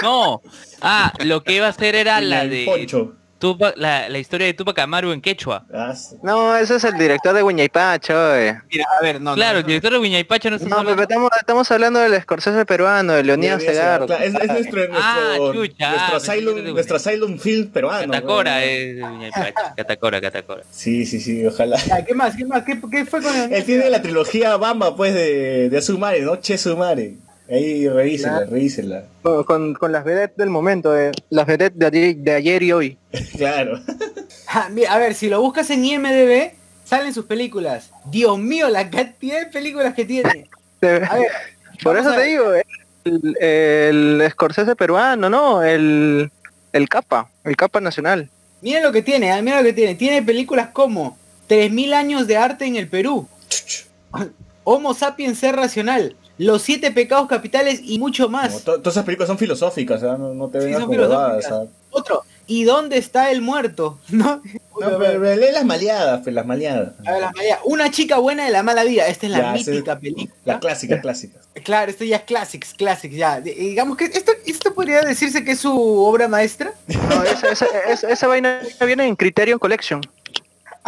[SPEAKER 1] No. Ah, lo que iba a hacer era la
[SPEAKER 2] El
[SPEAKER 1] de
[SPEAKER 2] Poncho.
[SPEAKER 1] Tupac, la, la historia de Tupac Amaru en quechua.
[SPEAKER 2] Ah.
[SPEAKER 6] No, ese es el director de Huñaypacha, oye.
[SPEAKER 3] Mira, a ver, no, no,
[SPEAKER 1] claro,
[SPEAKER 3] no,
[SPEAKER 1] el director de Huiñaypacha no
[SPEAKER 6] No,
[SPEAKER 1] hablando-
[SPEAKER 6] pero estamos, estamos hablando del Scorsese peruano, de Leonidas Segarra.
[SPEAKER 2] claro, es, es nuestro,
[SPEAKER 1] Ah,
[SPEAKER 2] nuestro,
[SPEAKER 1] chucha,
[SPEAKER 2] nuestro
[SPEAKER 1] ah,
[SPEAKER 2] asylum, nuestro
[SPEAKER 1] de
[SPEAKER 2] asylum film peruano.
[SPEAKER 1] Catacora
[SPEAKER 2] ¿no?
[SPEAKER 1] es de Huiñaypacha. *laughs* Catacora, Catacora.
[SPEAKER 2] Sí, sí, sí, ojalá.
[SPEAKER 3] ¿Qué más? ¿Qué más? ¿Qué, qué fue con el...
[SPEAKER 2] Él tiene la trilogía Bamba, pues, de, de Asumare, ¿no? Che Sumare. Ahí revísela, revísela.
[SPEAKER 6] Con, con, con las vedettes del momento, eh, las vedettes de ayer, de ayer y hoy. *laughs*
[SPEAKER 2] claro. *laughs*
[SPEAKER 3] Ah, mira, a ver, si lo buscas en IMDB, salen sus películas. Dios mío, la cantidad de películas que tiene. *laughs* A ver,
[SPEAKER 6] Por eso
[SPEAKER 3] a
[SPEAKER 6] te digo, eh, el, el Scorsese peruano, ¿no? El, el capa, el capa nacional.
[SPEAKER 3] Miren lo que tiene, ah, mira lo que tiene. Tiene películas como 3000 años de arte en el Perú. Homo sapiens ser racional. Los siete pecados capitales y mucho más.
[SPEAKER 2] to- todas esas películas son filosóficas, ¿ah? no, no te
[SPEAKER 3] Sí,
[SPEAKER 2] vengas
[SPEAKER 3] son filosóficas.
[SPEAKER 2] ¿ah?
[SPEAKER 3] Otro. ¿Y dónde está el muerto? *laughs* ¿No?
[SPEAKER 2] No, pero, pero lee las maleadas, pues, las maleadas.
[SPEAKER 3] A ver, las maneras. Una chica buena de la mala vida. Esta es la
[SPEAKER 2] Ya,
[SPEAKER 3] mítica película.
[SPEAKER 2] La clásica, clásica.
[SPEAKER 3] Claro, esto ya es classics, classics, ya. De- digamos que esto, esto podría decirse que es su obra maestra.
[SPEAKER 6] No, esa, esa, esa, esa vaina viene en Criterion Collection.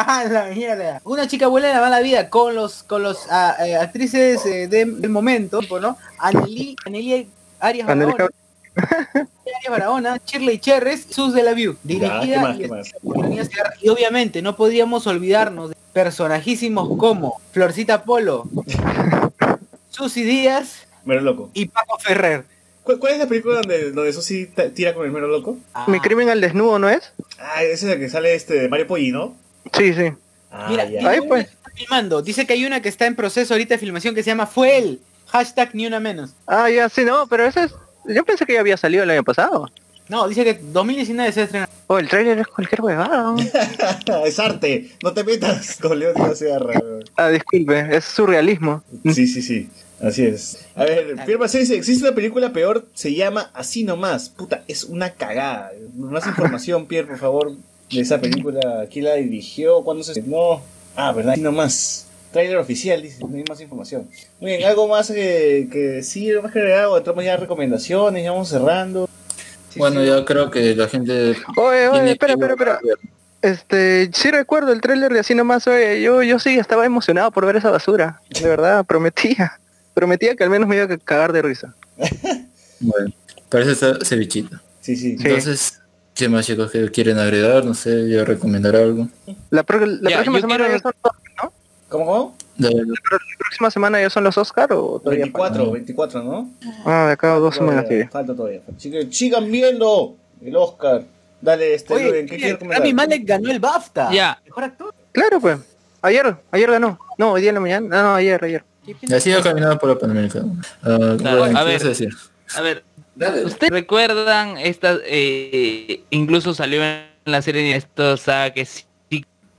[SPEAKER 6] *laughs*
[SPEAKER 3] Ah, la mierda. Una chica buena de la mala vida con los con los ah, eh, actrices eh, de- del momento, ¿no? Anneli, Anneli Arias Barahona. Arias Barahona, Shirley Cherres, Sus de la View. Dirigida
[SPEAKER 2] ¿qué más,
[SPEAKER 3] y
[SPEAKER 2] qué más?
[SPEAKER 3] Y obviamente no podríamos olvidarnos de personajísimos como Florcita Polo, *laughs* Susy Díaz
[SPEAKER 2] Mero loco.
[SPEAKER 3] y Paco Ferrer.
[SPEAKER 2] ¿Cuál, cuál es la película donde, donde Susi ta- tira con el mero loco?
[SPEAKER 3] Ah,
[SPEAKER 6] Mi crimen al desnudo, ¿no es?
[SPEAKER 2] Ah, ese es el que sale este de Mario Polli, ¿no?
[SPEAKER 6] Sí, sí.
[SPEAKER 2] Ah,
[SPEAKER 3] Mira,
[SPEAKER 6] Ahí,
[SPEAKER 3] una
[SPEAKER 6] pues.
[SPEAKER 3] está filmando. Dice que hay una que está en proceso ahorita de filmación que se llama Fue él. Hashtag ni una menos.
[SPEAKER 6] Ah, ya, sí, no, pero ese es... Yo pensé que ya había salido el año pasado.
[SPEAKER 3] No, dice que 2019 se estrena.
[SPEAKER 6] Oh, el tráiler es cualquier huevada. *laughs*
[SPEAKER 2] es arte. No te metas con León Segarra. weón.
[SPEAKER 6] Ah, disculpe, es surrealismo.
[SPEAKER 2] Sí, sí, sí. Así es. A ver, Pierre dice, existe una película peor, se llama Así Nomás. Puta, es una cagada. Más información, Pierre, por favor, de esa película. ¿Quién la dirigió? ¿Cuándo se estrenó? Ah, ¿verdad? Así Nomás. Trailer oficial, dice, no hay más información. Muy bien, algo más que, que decir, más que entramos ya a recomendaciones, ya vamos cerrando.
[SPEAKER 5] Bueno, ya creo que la gente...
[SPEAKER 6] Oye, oye, espera, espera, espera. Este, sí recuerdo el tráiler de así nomás, oye, yo, yo sí estaba emocionado por ver esa basura. De verdad, *laughs* prometía. Prometía que al menos me iba a cagar de risa. *laughs*
[SPEAKER 5] Bueno, parece esa cevichito.
[SPEAKER 2] Sí, sí.
[SPEAKER 6] Sí.
[SPEAKER 5] Entonces, ¿qué más chicos que quieren agregar? No sé, yo recomendar algo.
[SPEAKER 6] La, pro- la
[SPEAKER 1] Ya,
[SPEAKER 6] próxima semana
[SPEAKER 1] quiero-
[SPEAKER 6] ya son los, ¿no?
[SPEAKER 2] ¿Cómo,
[SPEAKER 6] La próxima semana ya son los Oscar o todavía
[SPEAKER 2] 24, 24, ¿no?
[SPEAKER 6] Ah, de acá dos semanas
[SPEAKER 2] Todavía,
[SPEAKER 6] sí.
[SPEAKER 2] Falta todavía. Así que sigan viendo el Oscar. Dale, este,
[SPEAKER 3] Oye,
[SPEAKER 2] Luen, ¿qué quieres comentar?
[SPEAKER 3] Rami Malek ganó el BAFTA.
[SPEAKER 1] Ya.
[SPEAKER 3] Mejor actor.
[SPEAKER 6] Claro, pues. Ayer, ayer ganó. No, hoy día en la mañana. No, no, ayer, ayer.
[SPEAKER 5] Así ha caminado por la Panamericana. Ah,
[SPEAKER 1] Claro,
[SPEAKER 5] bueno,
[SPEAKER 1] a
[SPEAKER 5] ¿qué
[SPEAKER 1] ver.
[SPEAKER 5] decir?
[SPEAKER 1] A ver, ¿ustedes recuerdan esta, eh, incluso salió en la serie de esto, o sea, que sí,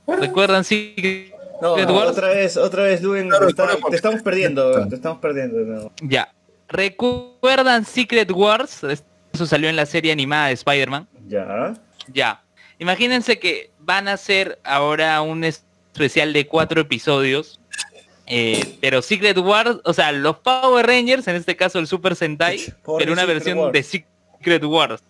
[SPEAKER 1] ¿recuerdan sí?
[SPEAKER 2] No,
[SPEAKER 1] Secret
[SPEAKER 2] no,
[SPEAKER 1] Wars?
[SPEAKER 2] otra vez, otra vez, Luen,
[SPEAKER 5] Claro,
[SPEAKER 2] te, está-
[SPEAKER 5] claro,
[SPEAKER 2] te estamos perdiendo, te estamos perdiendo. no.
[SPEAKER 1] Ya. ¿Recuerdan Secret Wars? Eso salió en la serie animada de Spider-Man.
[SPEAKER 2] Ya.
[SPEAKER 1] Ya. Imagínense que van a hacer ahora un especial de cuatro episodios. Eh, pero Secret Wars, o sea, los Power Rangers, en este caso el Super Sentai,
[SPEAKER 2] Pobre
[SPEAKER 1] pero una
[SPEAKER 2] Secret
[SPEAKER 1] versión
[SPEAKER 2] Wars.
[SPEAKER 1] de Secret Wars.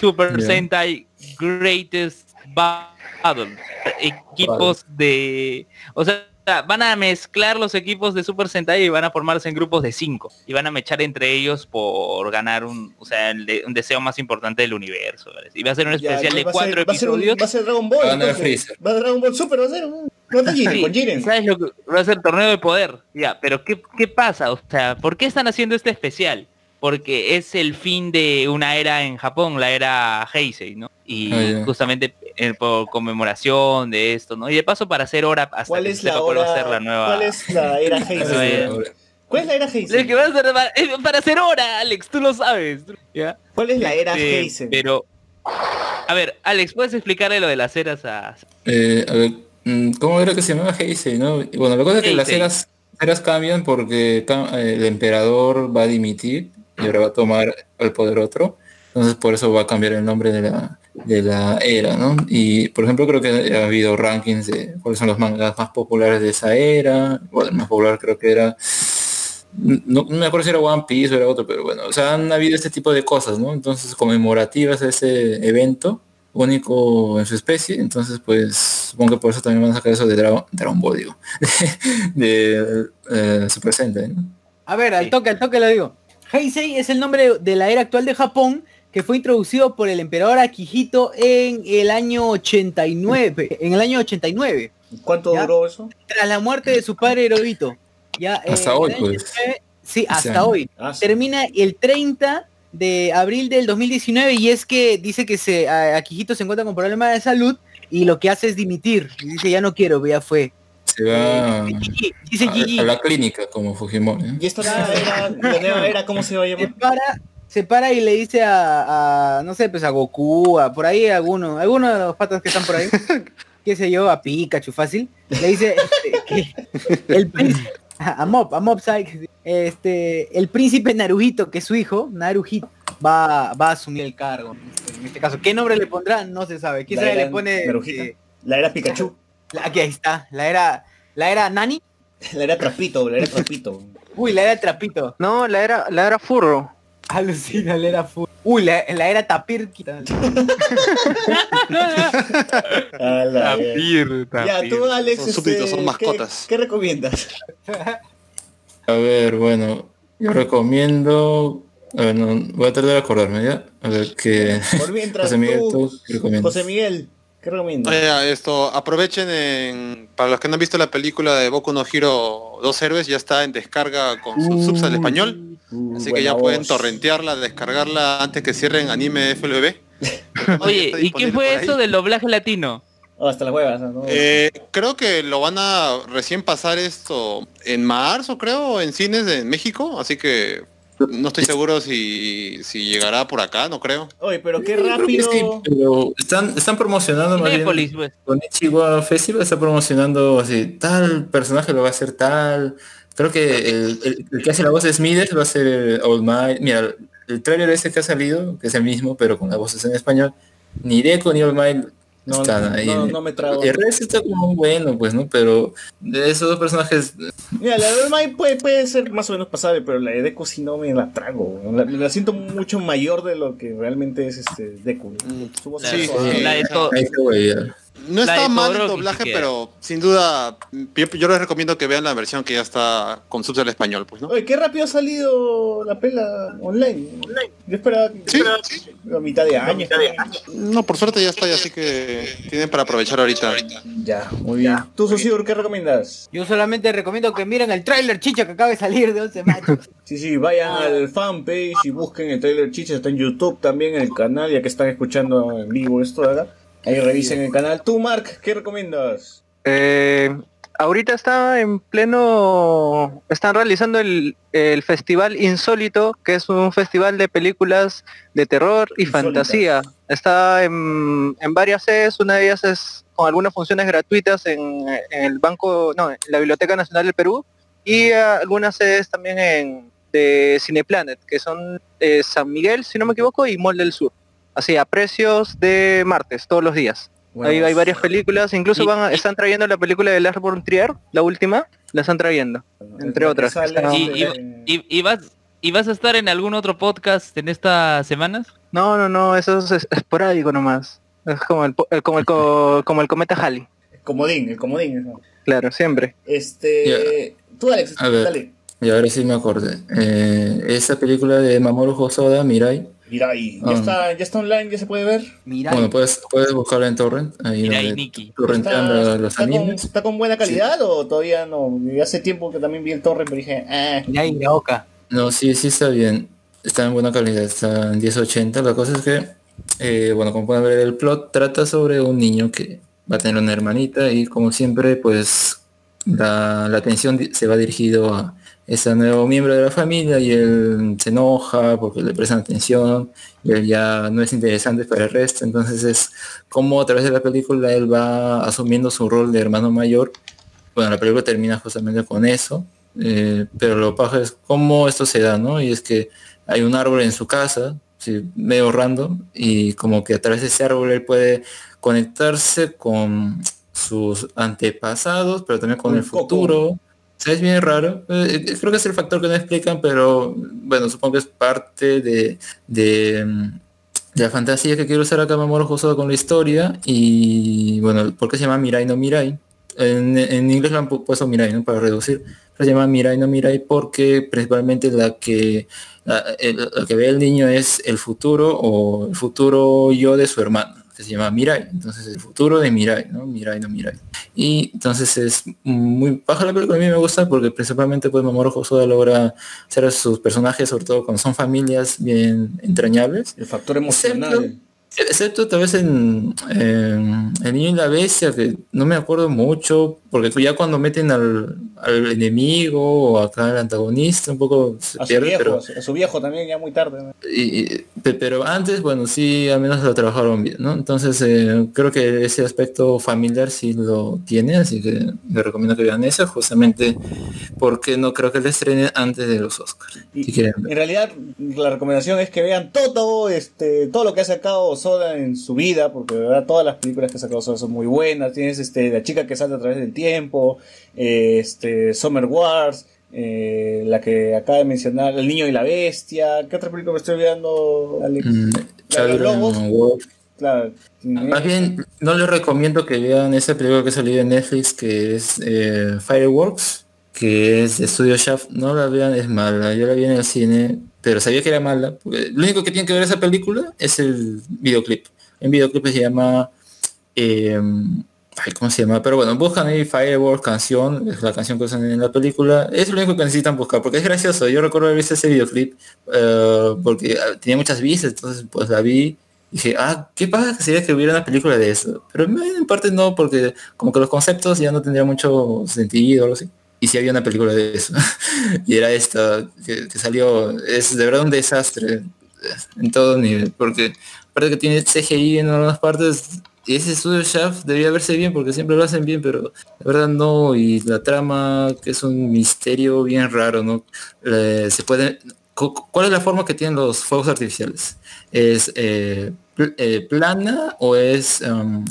[SPEAKER 1] Super. Sentai Greatest Battle. Equipos de... O sea, van a mezclar los equipos de Super Sentai y van a formarse en grupos de cinco. Y van a mechar entre ellos por ganar un, o sea, el de- un deseo más importante del universo. Y va a ser un
[SPEAKER 2] Ya,
[SPEAKER 1] especial de
[SPEAKER 2] a ser-
[SPEAKER 1] cuatro
[SPEAKER 2] va a ser un-. Va a ser Dragon Ball.
[SPEAKER 5] Va a ganar
[SPEAKER 2] entonces.
[SPEAKER 5] Freezer.
[SPEAKER 2] Va a Dragon Ball Super, va a ser. No con Jiren,
[SPEAKER 1] Sí,
[SPEAKER 2] con Jiren.
[SPEAKER 1] ¿Sabes lo que va a ser torneo de poder? Ya, pero ¿qué, ¿qué pasa? O sea, ¿por qué están haciendo este especial? Porque es el fin de una era en Japón, la era Heisei, ¿no? Y
[SPEAKER 5] Ah,
[SPEAKER 1] justamente eh, por conmemoración de esto, ¿no? Y de paso para hacer hora hasta
[SPEAKER 2] ¿Cuál
[SPEAKER 1] que
[SPEAKER 2] es la hora?
[SPEAKER 1] va a ser la nueva.
[SPEAKER 2] ¿Cuál es la era *laughs* Heisei? ¿Cuál es la era
[SPEAKER 1] Es que
[SPEAKER 2] Heisei?
[SPEAKER 1] va a ser para, eh, para hacer hora, Alex, tú lo sabes. ¿ya?
[SPEAKER 2] ¿Cuál es la era
[SPEAKER 1] Este,
[SPEAKER 2] Heisei?
[SPEAKER 1] Pero, a ver, Alex, ¿puedes explicarle lo de las eras a...
[SPEAKER 5] Eh, a ver, ¿cómo era que se llamaba Heisei, no? Bueno, la cosa es que las eras, eras cambian porque eh, el emperador va a dimitir y ahora va a tomar el poder otro. Entonces por eso va a cambiar el nombre de la, de la era, ¿no? Y por ejemplo creo que ha habido rankings de cuáles son los mangas más populares de esa era. Bueno, el más popular creo que era... No, no me acuerdo si era One Piece o era otro, pero bueno, o sea, han habido este tipo de cosas, ¿no? Entonces conmemorativas a ese evento único en su especie, entonces pues supongo que por eso también van a sacar eso de Dragon, Dragon Ball, digo, *laughs* de, eh, Super Sentai, ¿no?
[SPEAKER 3] A ver, al toque, al toque lo digo. Heisei es el nombre de la era actual de Japón que fue introducido por el emperador Akihito en el año 89. En el año 89.
[SPEAKER 2] ¿Cuánto
[SPEAKER 3] ¿Ya?
[SPEAKER 2] duró eso?
[SPEAKER 3] Tras la muerte de su padre Hirohito. Ya,
[SPEAKER 5] Hasta hoy, pues.
[SPEAKER 3] 89, Sí, hasta hoy.
[SPEAKER 2] Ah, sí.
[SPEAKER 3] Termina el 30 de abril del 2019 y es que dice que se a- Akihito se encuentra con problemas de salud y lo que hace es dimitir. Y dice, ya no quiero, ya fue.
[SPEAKER 5] Se va
[SPEAKER 3] Eh, dice
[SPEAKER 5] a, la clínica como Fujimori. ¿eh?
[SPEAKER 2] Y nueva era, era, ¿cómo se va a
[SPEAKER 3] se
[SPEAKER 2] llamar?
[SPEAKER 3] para, se para y le dice a, a, no sé, pues a Goku, a por ahí alguno, alguno de los patas que están por ahí, *laughs* qué sé yo, a Pikachu fácil, le dice este, que el príncipe, a Mob, a Mob este, el príncipe Naruhito, que es su hijo, Naruhito, va, va a asumir el cargo. En este caso, ¿qué nombre le pondrá? No se sabe.
[SPEAKER 2] La
[SPEAKER 3] Quizá
[SPEAKER 2] era
[SPEAKER 3] le pone eh,
[SPEAKER 2] La era Pikachu.
[SPEAKER 3] la- aquí ahí está, la era, la era Nani, *laughs*
[SPEAKER 2] La era Trapito, la era Trapito.
[SPEAKER 3] uy, la era Trapito.
[SPEAKER 6] No, la era, la era furro.
[SPEAKER 3] Alucina, la era fu- Uy, la, la era Tapir. *laughs*
[SPEAKER 1] Tapir,
[SPEAKER 2] verga. Ya, tú, Alex,
[SPEAKER 4] Son súbditos, son
[SPEAKER 2] ¿qué-
[SPEAKER 4] mascotas.
[SPEAKER 2] ¿qué, recomiendas?
[SPEAKER 5] A ver, bueno, yo recomiendo... A ver, no, voy a tratar de acordarme ya. A ver, que...
[SPEAKER 2] Por mientras,
[SPEAKER 5] José Miguel,
[SPEAKER 2] tú,
[SPEAKER 5] ¿tú qué recomiendas?
[SPEAKER 2] José Miguel, ¿qué recomiendas?
[SPEAKER 4] Oye, esto, aprovechen en, para los que no han visto la película de Boku no Hero Dos Héroes, ya está en descarga con sus subs al español,
[SPEAKER 2] Uh,
[SPEAKER 4] así que ya pueden
[SPEAKER 2] voz.
[SPEAKER 4] torrentearla, descargarla antes que cierren anime FLV. *laughs*
[SPEAKER 1] Oye, ¿y qué fue eso del doblaje latino?
[SPEAKER 2] Oh, hasta las huevas, ¿no?
[SPEAKER 4] Eh, creo que lo van a recién pasar esto en marzo, creo, en cines de México, así que no estoy seguro si, si llegará por acá, no creo.
[SPEAKER 2] Oye, pero qué rápido.
[SPEAKER 5] sí, pero están, están promocionando más bien
[SPEAKER 1] pues.
[SPEAKER 5] con Ichiwa Festival está promocionando así, tal personaje lo va a hacer tal. Creo que el, el- el que hace la voz de Smithers va a ser Old Might. Mira, el trailer ese que ha salido, que es el mismo, pero con las voces en español, ni Deco ni Old Might
[SPEAKER 2] No,
[SPEAKER 5] están ahí.
[SPEAKER 2] no, no me trago.
[SPEAKER 5] El resto está como bueno, pues, ¿no? Pero de esos dos personajes,
[SPEAKER 2] Mira, la de Mai puede, puede ser más o menos pasable, pero la de Deku sí no me la trago. La, la siento mucho mayor de lo que realmente es este Deku.
[SPEAKER 1] La,
[SPEAKER 2] es
[SPEAKER 4] Sí,
[SPEAKER 2] suave.
[SPEAKER 1] la de to-
[SPEAKER 5] ya.
[SPEAKER 4] No
[SPEAKER 1] La
[SPEAKER 4] está
[SPEAKER 1] de
[SPEAKER 4] mal el doblaje, pero sin duda yo, yo les recomiendo que vean la versión que ya está con subs al español, pues, ¿no?
[SPEAKER 2] Oye, qué rápido ha salido la pela online. Yo esperaba que
[SPEAKER 4] Sí,
[SPEAKER 2] a mitad de año.
[SPEAKER 4] No, por suerte ya está, así que tienen para aprovechar ahorita.
[SPEAKER 2] Ya, muy bien. ¿Tú, Susur, qué recomiendas?
[SPEAKER 7] Yo solamente recomiendo que miren el tráiler chicha que acaba de salir de 11 machos. *laughs*
[SPEAKER 2] Sí, sí, vayan al fanpage y busquen el trailer Chicha, está en YouTube también, en el canal, ya que están escuchando en vivo esto de acá. Ahí revisen el canal. Tú, Mark, ¿qué recomiendas?
[SPEAKER 6] Eh, ahorita está en pleno, están realizando el, el festival Insólito, que es un festival de películas de terror y fantasía. Está en, en varias sedes, una de ellas es con algunas funciones gratuitas en, en el banco, no, en la Biblioteca Nacional del Perú y algunas sedes también en de Cineplanet, que son eh, San Miguel, si no me equivoco, y Mall del Sur. Así, a precios de martes, todos los días.
[SPEAKER 2] Bueno,
[SPEAKER 6] Hay, hay varias películas, incluso
[SPEAKER 1] Y-
[SPEAKER 6] van a- están trayendo la película de Lars von Trier, la última, la están trayendo. entre
[SPEAKER 2] el
[SPEAKER 6] otras.
[SPEAKER 2] sale
[SPEAKER 1] Y, y- y vas, ¿Y vas a estar en algún otro podcast en estas semanas?
[SPEAKER 6] No, no, no, eso es es esporádico nomás. Es como el, po- el- como el, co- *laughs* como el cometa Halley.
[SPEAKER 2] Comodín, el comodín. eso.
[SPEAKER 6] Claro, siempre.
[SPEAKER 2] Este. Tú, Alex,
[SPEAKER 5] A ver.
[SPEAKER 2] dale.
[SPEAKER 5] Y ahora sí me acordé. Eh, esa película de Mamoru Hosoda, Mirai.
[SPEAKER 2] Mira ahí. ¿Ya,
[SPEAKER 5] Ah.
[SPEAKER 2] está, ¿Ya está online? ¿Ya se puede ver?
[SPEAKER 7] Mira,
[SPEAKER 5] Bueno, puedes, puedes buscarla en Torrent. Ahí
[SPEAKER 1] Mirai Nikki.
[SPEAKER 2] ¿Está, está con,
[SPEAKER 5] animes.
[SPEAKER 2] está con buena calidad o todavía no? Hace tiempo que también vi el torre, pero dije, ah,
[SPEAKER 7] mira y oca.
[SPEAKER 5] No, sí, sí está bien. Está en buena calidad, está en 1080. La cosa es que, eh, bueno, como pueden ver, el plot trata sobre un niño que va a tener una hermanita y como siempre, pues la, la atención se va dirigido a ese nuevo miembro de la familia y él se enoja porque le prestan atención y él ya no es interesante para el resto. Entonces es como a través de la película él va asumiendo su rol de hermano mayor. Bueno, la película termina justamente con eso. Eh, pero lo paja es cómo esto se da, ¿no? Y es que hay un árbol en su casa, sí, medio random, y como que a través de ese árbol él puede conectarse con sus antepasados, pero también con
[SPEAKER 2] Un
[SPEAKER 5] el
[SPEAKER 2] coco.
[SPEAKER 5] futuro. Es bien raro. Eh, eh, creo que es el factor que no explican, pero bueno, supongo que es parte de, de, mm, la fantasía que quiero usar acá Mamoru Hosoda con la historia. Y bueno, ¿por qué se llama Mirai no Mirai? En, inglés lo han pu- puesto Mirai, ¿no? Para reducir. Se llama Mirai no Mirai porque principalmente la que la que ve el niño es el futuro o el futuro yo de su hermano, que se llama Mirai. Entonces el futuro de Mirai, ¿no? Mirai no Mirai. Y entonces es muy baja la película, a mí me gusta porque principalmente pues Mamoru Hosoda logra hacer a sus personajes, sobre todo cuando son familias bien entrañables.
[SPEAKER 2] el factor emocional.
[SPEAKER 5] Excepto tal vez en, en El Niño y la Bestia, que no me acuerdo mucho, porque ya cuando meten al, al enemigo o acá al antagonista, un poco se
[SPEAKER 2] A su viejo,
[SPEAKER 5] pero,
[SPEAKER 2] a su viejo también, ya muy tarde. ¿no?
[SPEAKER 5] y- y- pe- pero antes, bueno, sí, al menos lo trabajaron bien, ¿no? Entonces eh, creo que ese aspecto familiar sí lo tiene, así que les recomiendo que vean eso, justamente porque no creo que le estrenen antes de los Oscars.
[SPEAKER 2] Y-
[SPEAKER 5] Si.
[SPEAKER 2] En realidad, la recomendación es que vean todo, este, todo lo que ha sacado Soda en su vida, porque de verdad todas las películas que ha sacado Soda son muy buenas. Tienes este, La chica que salta a través del tiempo, eh, este, Summer Wars, eh, la que acaba de mencionar, El niño y la bestia. ¿Qué otra película me estoy olvidando, Alex?
[SPEAKER 5] Mm,
[SPEAKER 2] La de los lobos. Claro.
[SPEAKER 5] Más bien, no les recomiendo que vean esa película que salió en Netflix, que es eh, Fireworks, que es Studio Shaft. No la vean, es mala. Yo la vi en el cine, pero sabía que era mala. lo único que tiene que ver esa película es el videoclip. En videoclip se llama... eh, ¿Cómo se llama? Pero bueno, buscan ahí Fireworks, canción, es la canción que usan en la película. Es lo único que necesitan buscar, porque es gracioso. Yo recuerdo haber visto ese videoclip, eh, porque ah, tenía muchas vistas, entonces pues la vi dije, ah, qué pasa sería que hubiera una película de eso. Pero en parte no, porque como que los conceptos ya no tendrían mucho sentido o algo así. Y si había una película de eso. *laughs* y era esta, que, salió, es de verdad un desastre en todo nivel, porque aparte que tiene CGI en algunas partes, y ese estudio Shaft debía verse bien, porque siempre lo hacen bien, pero la verdad no, y la trama, que es un misterio bien raro, ¿no? Eh, se puede... cu- ¿Cuál es la forma que tienen los fuegos artificiales? ¿Es eh, eh, plana o es... o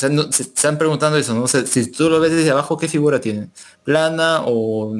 [SPEAKER 5] sea, no- se están preguntando eso, ¿no? O sea, si tú lo ves desde abajo, ¿qué figura tiene? ¿Plana o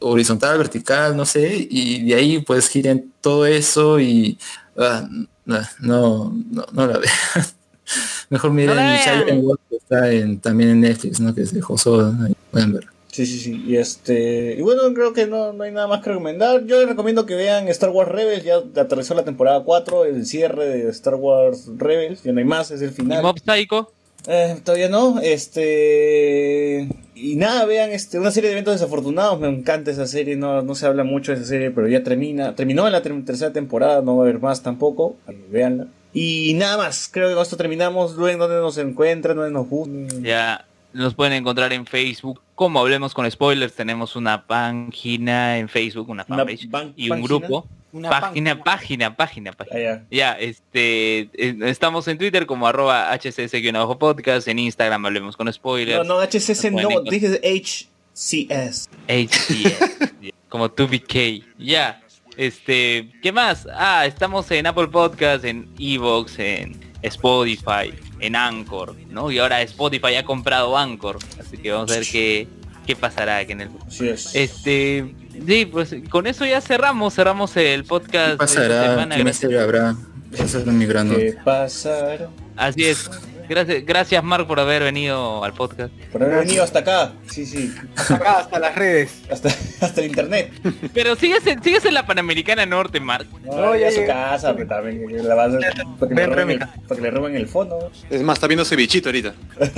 [SPEAKER 5] horizontal, vertical? No sé. Y de ahí pues giren todo eso y... ah, no, no, no, no la veo. *laughs* Mejor miren
[SPEAKER 1] No
[SPEAKER 5] que está en, también en Netflix, ¿no? Que se josó, ¿no? Ahí pueden ver.
[SPEAKER 2] Sí, sí, sí. Y este. Y bueno, creo que no, no hay nada más que recomendar. Yo les recomiendo que vean Star Wars Rebels. Ya aterrizó la temporada 4, el cierre de Star Wars Rebels. Ya no hay más, es el
[SPEAKER 1] ¿Y
[SPEAKER 2] final.
[SPEAKER 1] Mob Psycho?
[SPEAKER 2] Eh, todavía no. Este. Y nada, vean este, una serie de eventos desafortunados. Me encanta esa serie. No, no se habla mucho de esa serie, pero ya termina. Terminó en la ter- tercera temporada. No va a haber más tampoco. Véanla. Y nada más. Creo que con esto terminamos. Luego, ¿dónde nos encuentran? ¿Dónde nos buscan?
[SPEAKER 1] Ya nos pueden encontrar en Facebook. Como hablemos con spoilers, tenemos una página en Facebook, una fanpage y un grupo.
[SPEAKER 3] Una
[SPEAKER 1] Página, página, página, página.
[SPEAKER 2] Ah, ya.
[SPEAKER 1] Este, eh, estamos en Twitter como arroba hcs-podcast, en Instagram hablemos con spoilers.
[SPEAKER 2] No, no, HCC
[SPEAKER 1] Nos
[SPEAKER 2] no.
[SPEAKER 1] pueden
[SPEAKER 2] Dije HCS.
[SPEAKER 1] HCS, *laughs* como 2BK. Ya, este, ¿qué más? Ah, estamos en Apple Podcast, en Evox, en Spotify, en Anchor, ¿no? Y ahora Spotify ha comprado Anchor, así que vamos a ver qué, qué pasará aquí en el...
[SPEAKER 2] Así es.
[SPEAKER 1] Este, sí, pues con eso ya cerramos, cerramos el podcast
[SPEAKER 5] ¿Qué
[SPEAKER 1] de
[SPEAKER 5] pasará?
[SPEAKER 1] semana.
[SPEAKER 5] ¿Qué misterio habrá? Esa es mi gran
[SPEAKER 2] ¿Qué pasaron?
[SPEAKER 1] Así es. Gracias, gracias Mark por haber venido al podcast.
[SPEAKER 2] Por haber venido hasta acá. Sí, sí.
[SPEAKER 7] Acá hasta las redes.
[SPEAKER 2] Hasta, hasta el internet.
[SPEAKER 1] Pero sigues en, sigues en la Panamericana Norte, Mark.
[SPEAKER 2] No,
[SPEAKER 7] No,
[SPEAKER 2] ya a su casa, pero también la vas a- para, que le
[SPEAKER 6] Ven,
[SPEAKER 2] roben el,
[SPEAKER 6] Remica.
[SPEAKER 2] para que le roben el fondo.
[SPEAKER 4] Es más, está viendo cevichito ahorita. *laughs*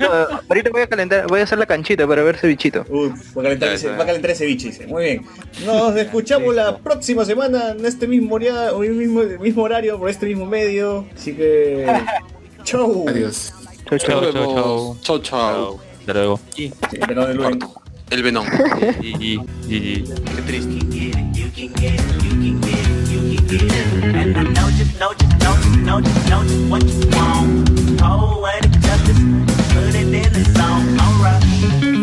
[SPEAKER 6] No, ahorita voy a calentar, voy a hacer la canchita para ver ese bichito.
[SPEAKER 2] Uy, va a calentar, ese, va a calentar dice. Muy bien. Nos escuchamos la próxima semana en este mismo, mismo, mismo horario, por este mismo medio. Así que. *laughs* Chau.
[SPEAKER 5] Adiós.
[SPEAKER 1] Chau,
[SPEAKER 6] chau, chau.
[SPEAKER 1] Chau, chau.
[SPEAKER 4] Chau,
[SPEAKER 1] Hasta luego.
[SPEAKER 2] Y el venón de
[SPEAKER 4] Luen. El venón.
[SPEAKER 1] y, y.
[SPEAKER 4] Qué triste.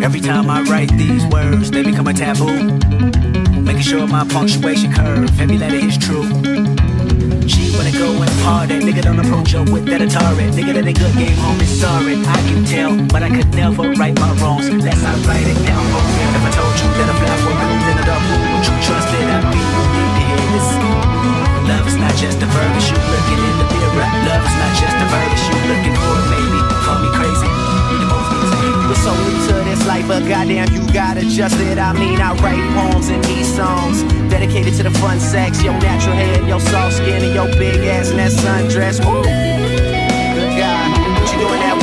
[SPEAKER 8] Every time I write these words, they become a taboo. Making sure my punctuation curve, every letter is true. She wanna go and party, nigga don't approach her with that Atari. Nigga that a good game, homie, sorry. I can tell, but I could never right my wrongs unless I write it down. If I told you that bloomed in a dark room, would you trust that I'd be? This. Love is not just a verb, it's you looking in the mirror. Love is not just a verb, you looking for it, baby. Call me crazy. We're so new to this life, but goddamn, you gotta adjust it. I mean, I write poems and these songs dedicated to the fun sex, your natural hair, your soft skin, and your big ass and that sundress. Woo! Good God, what you doing that?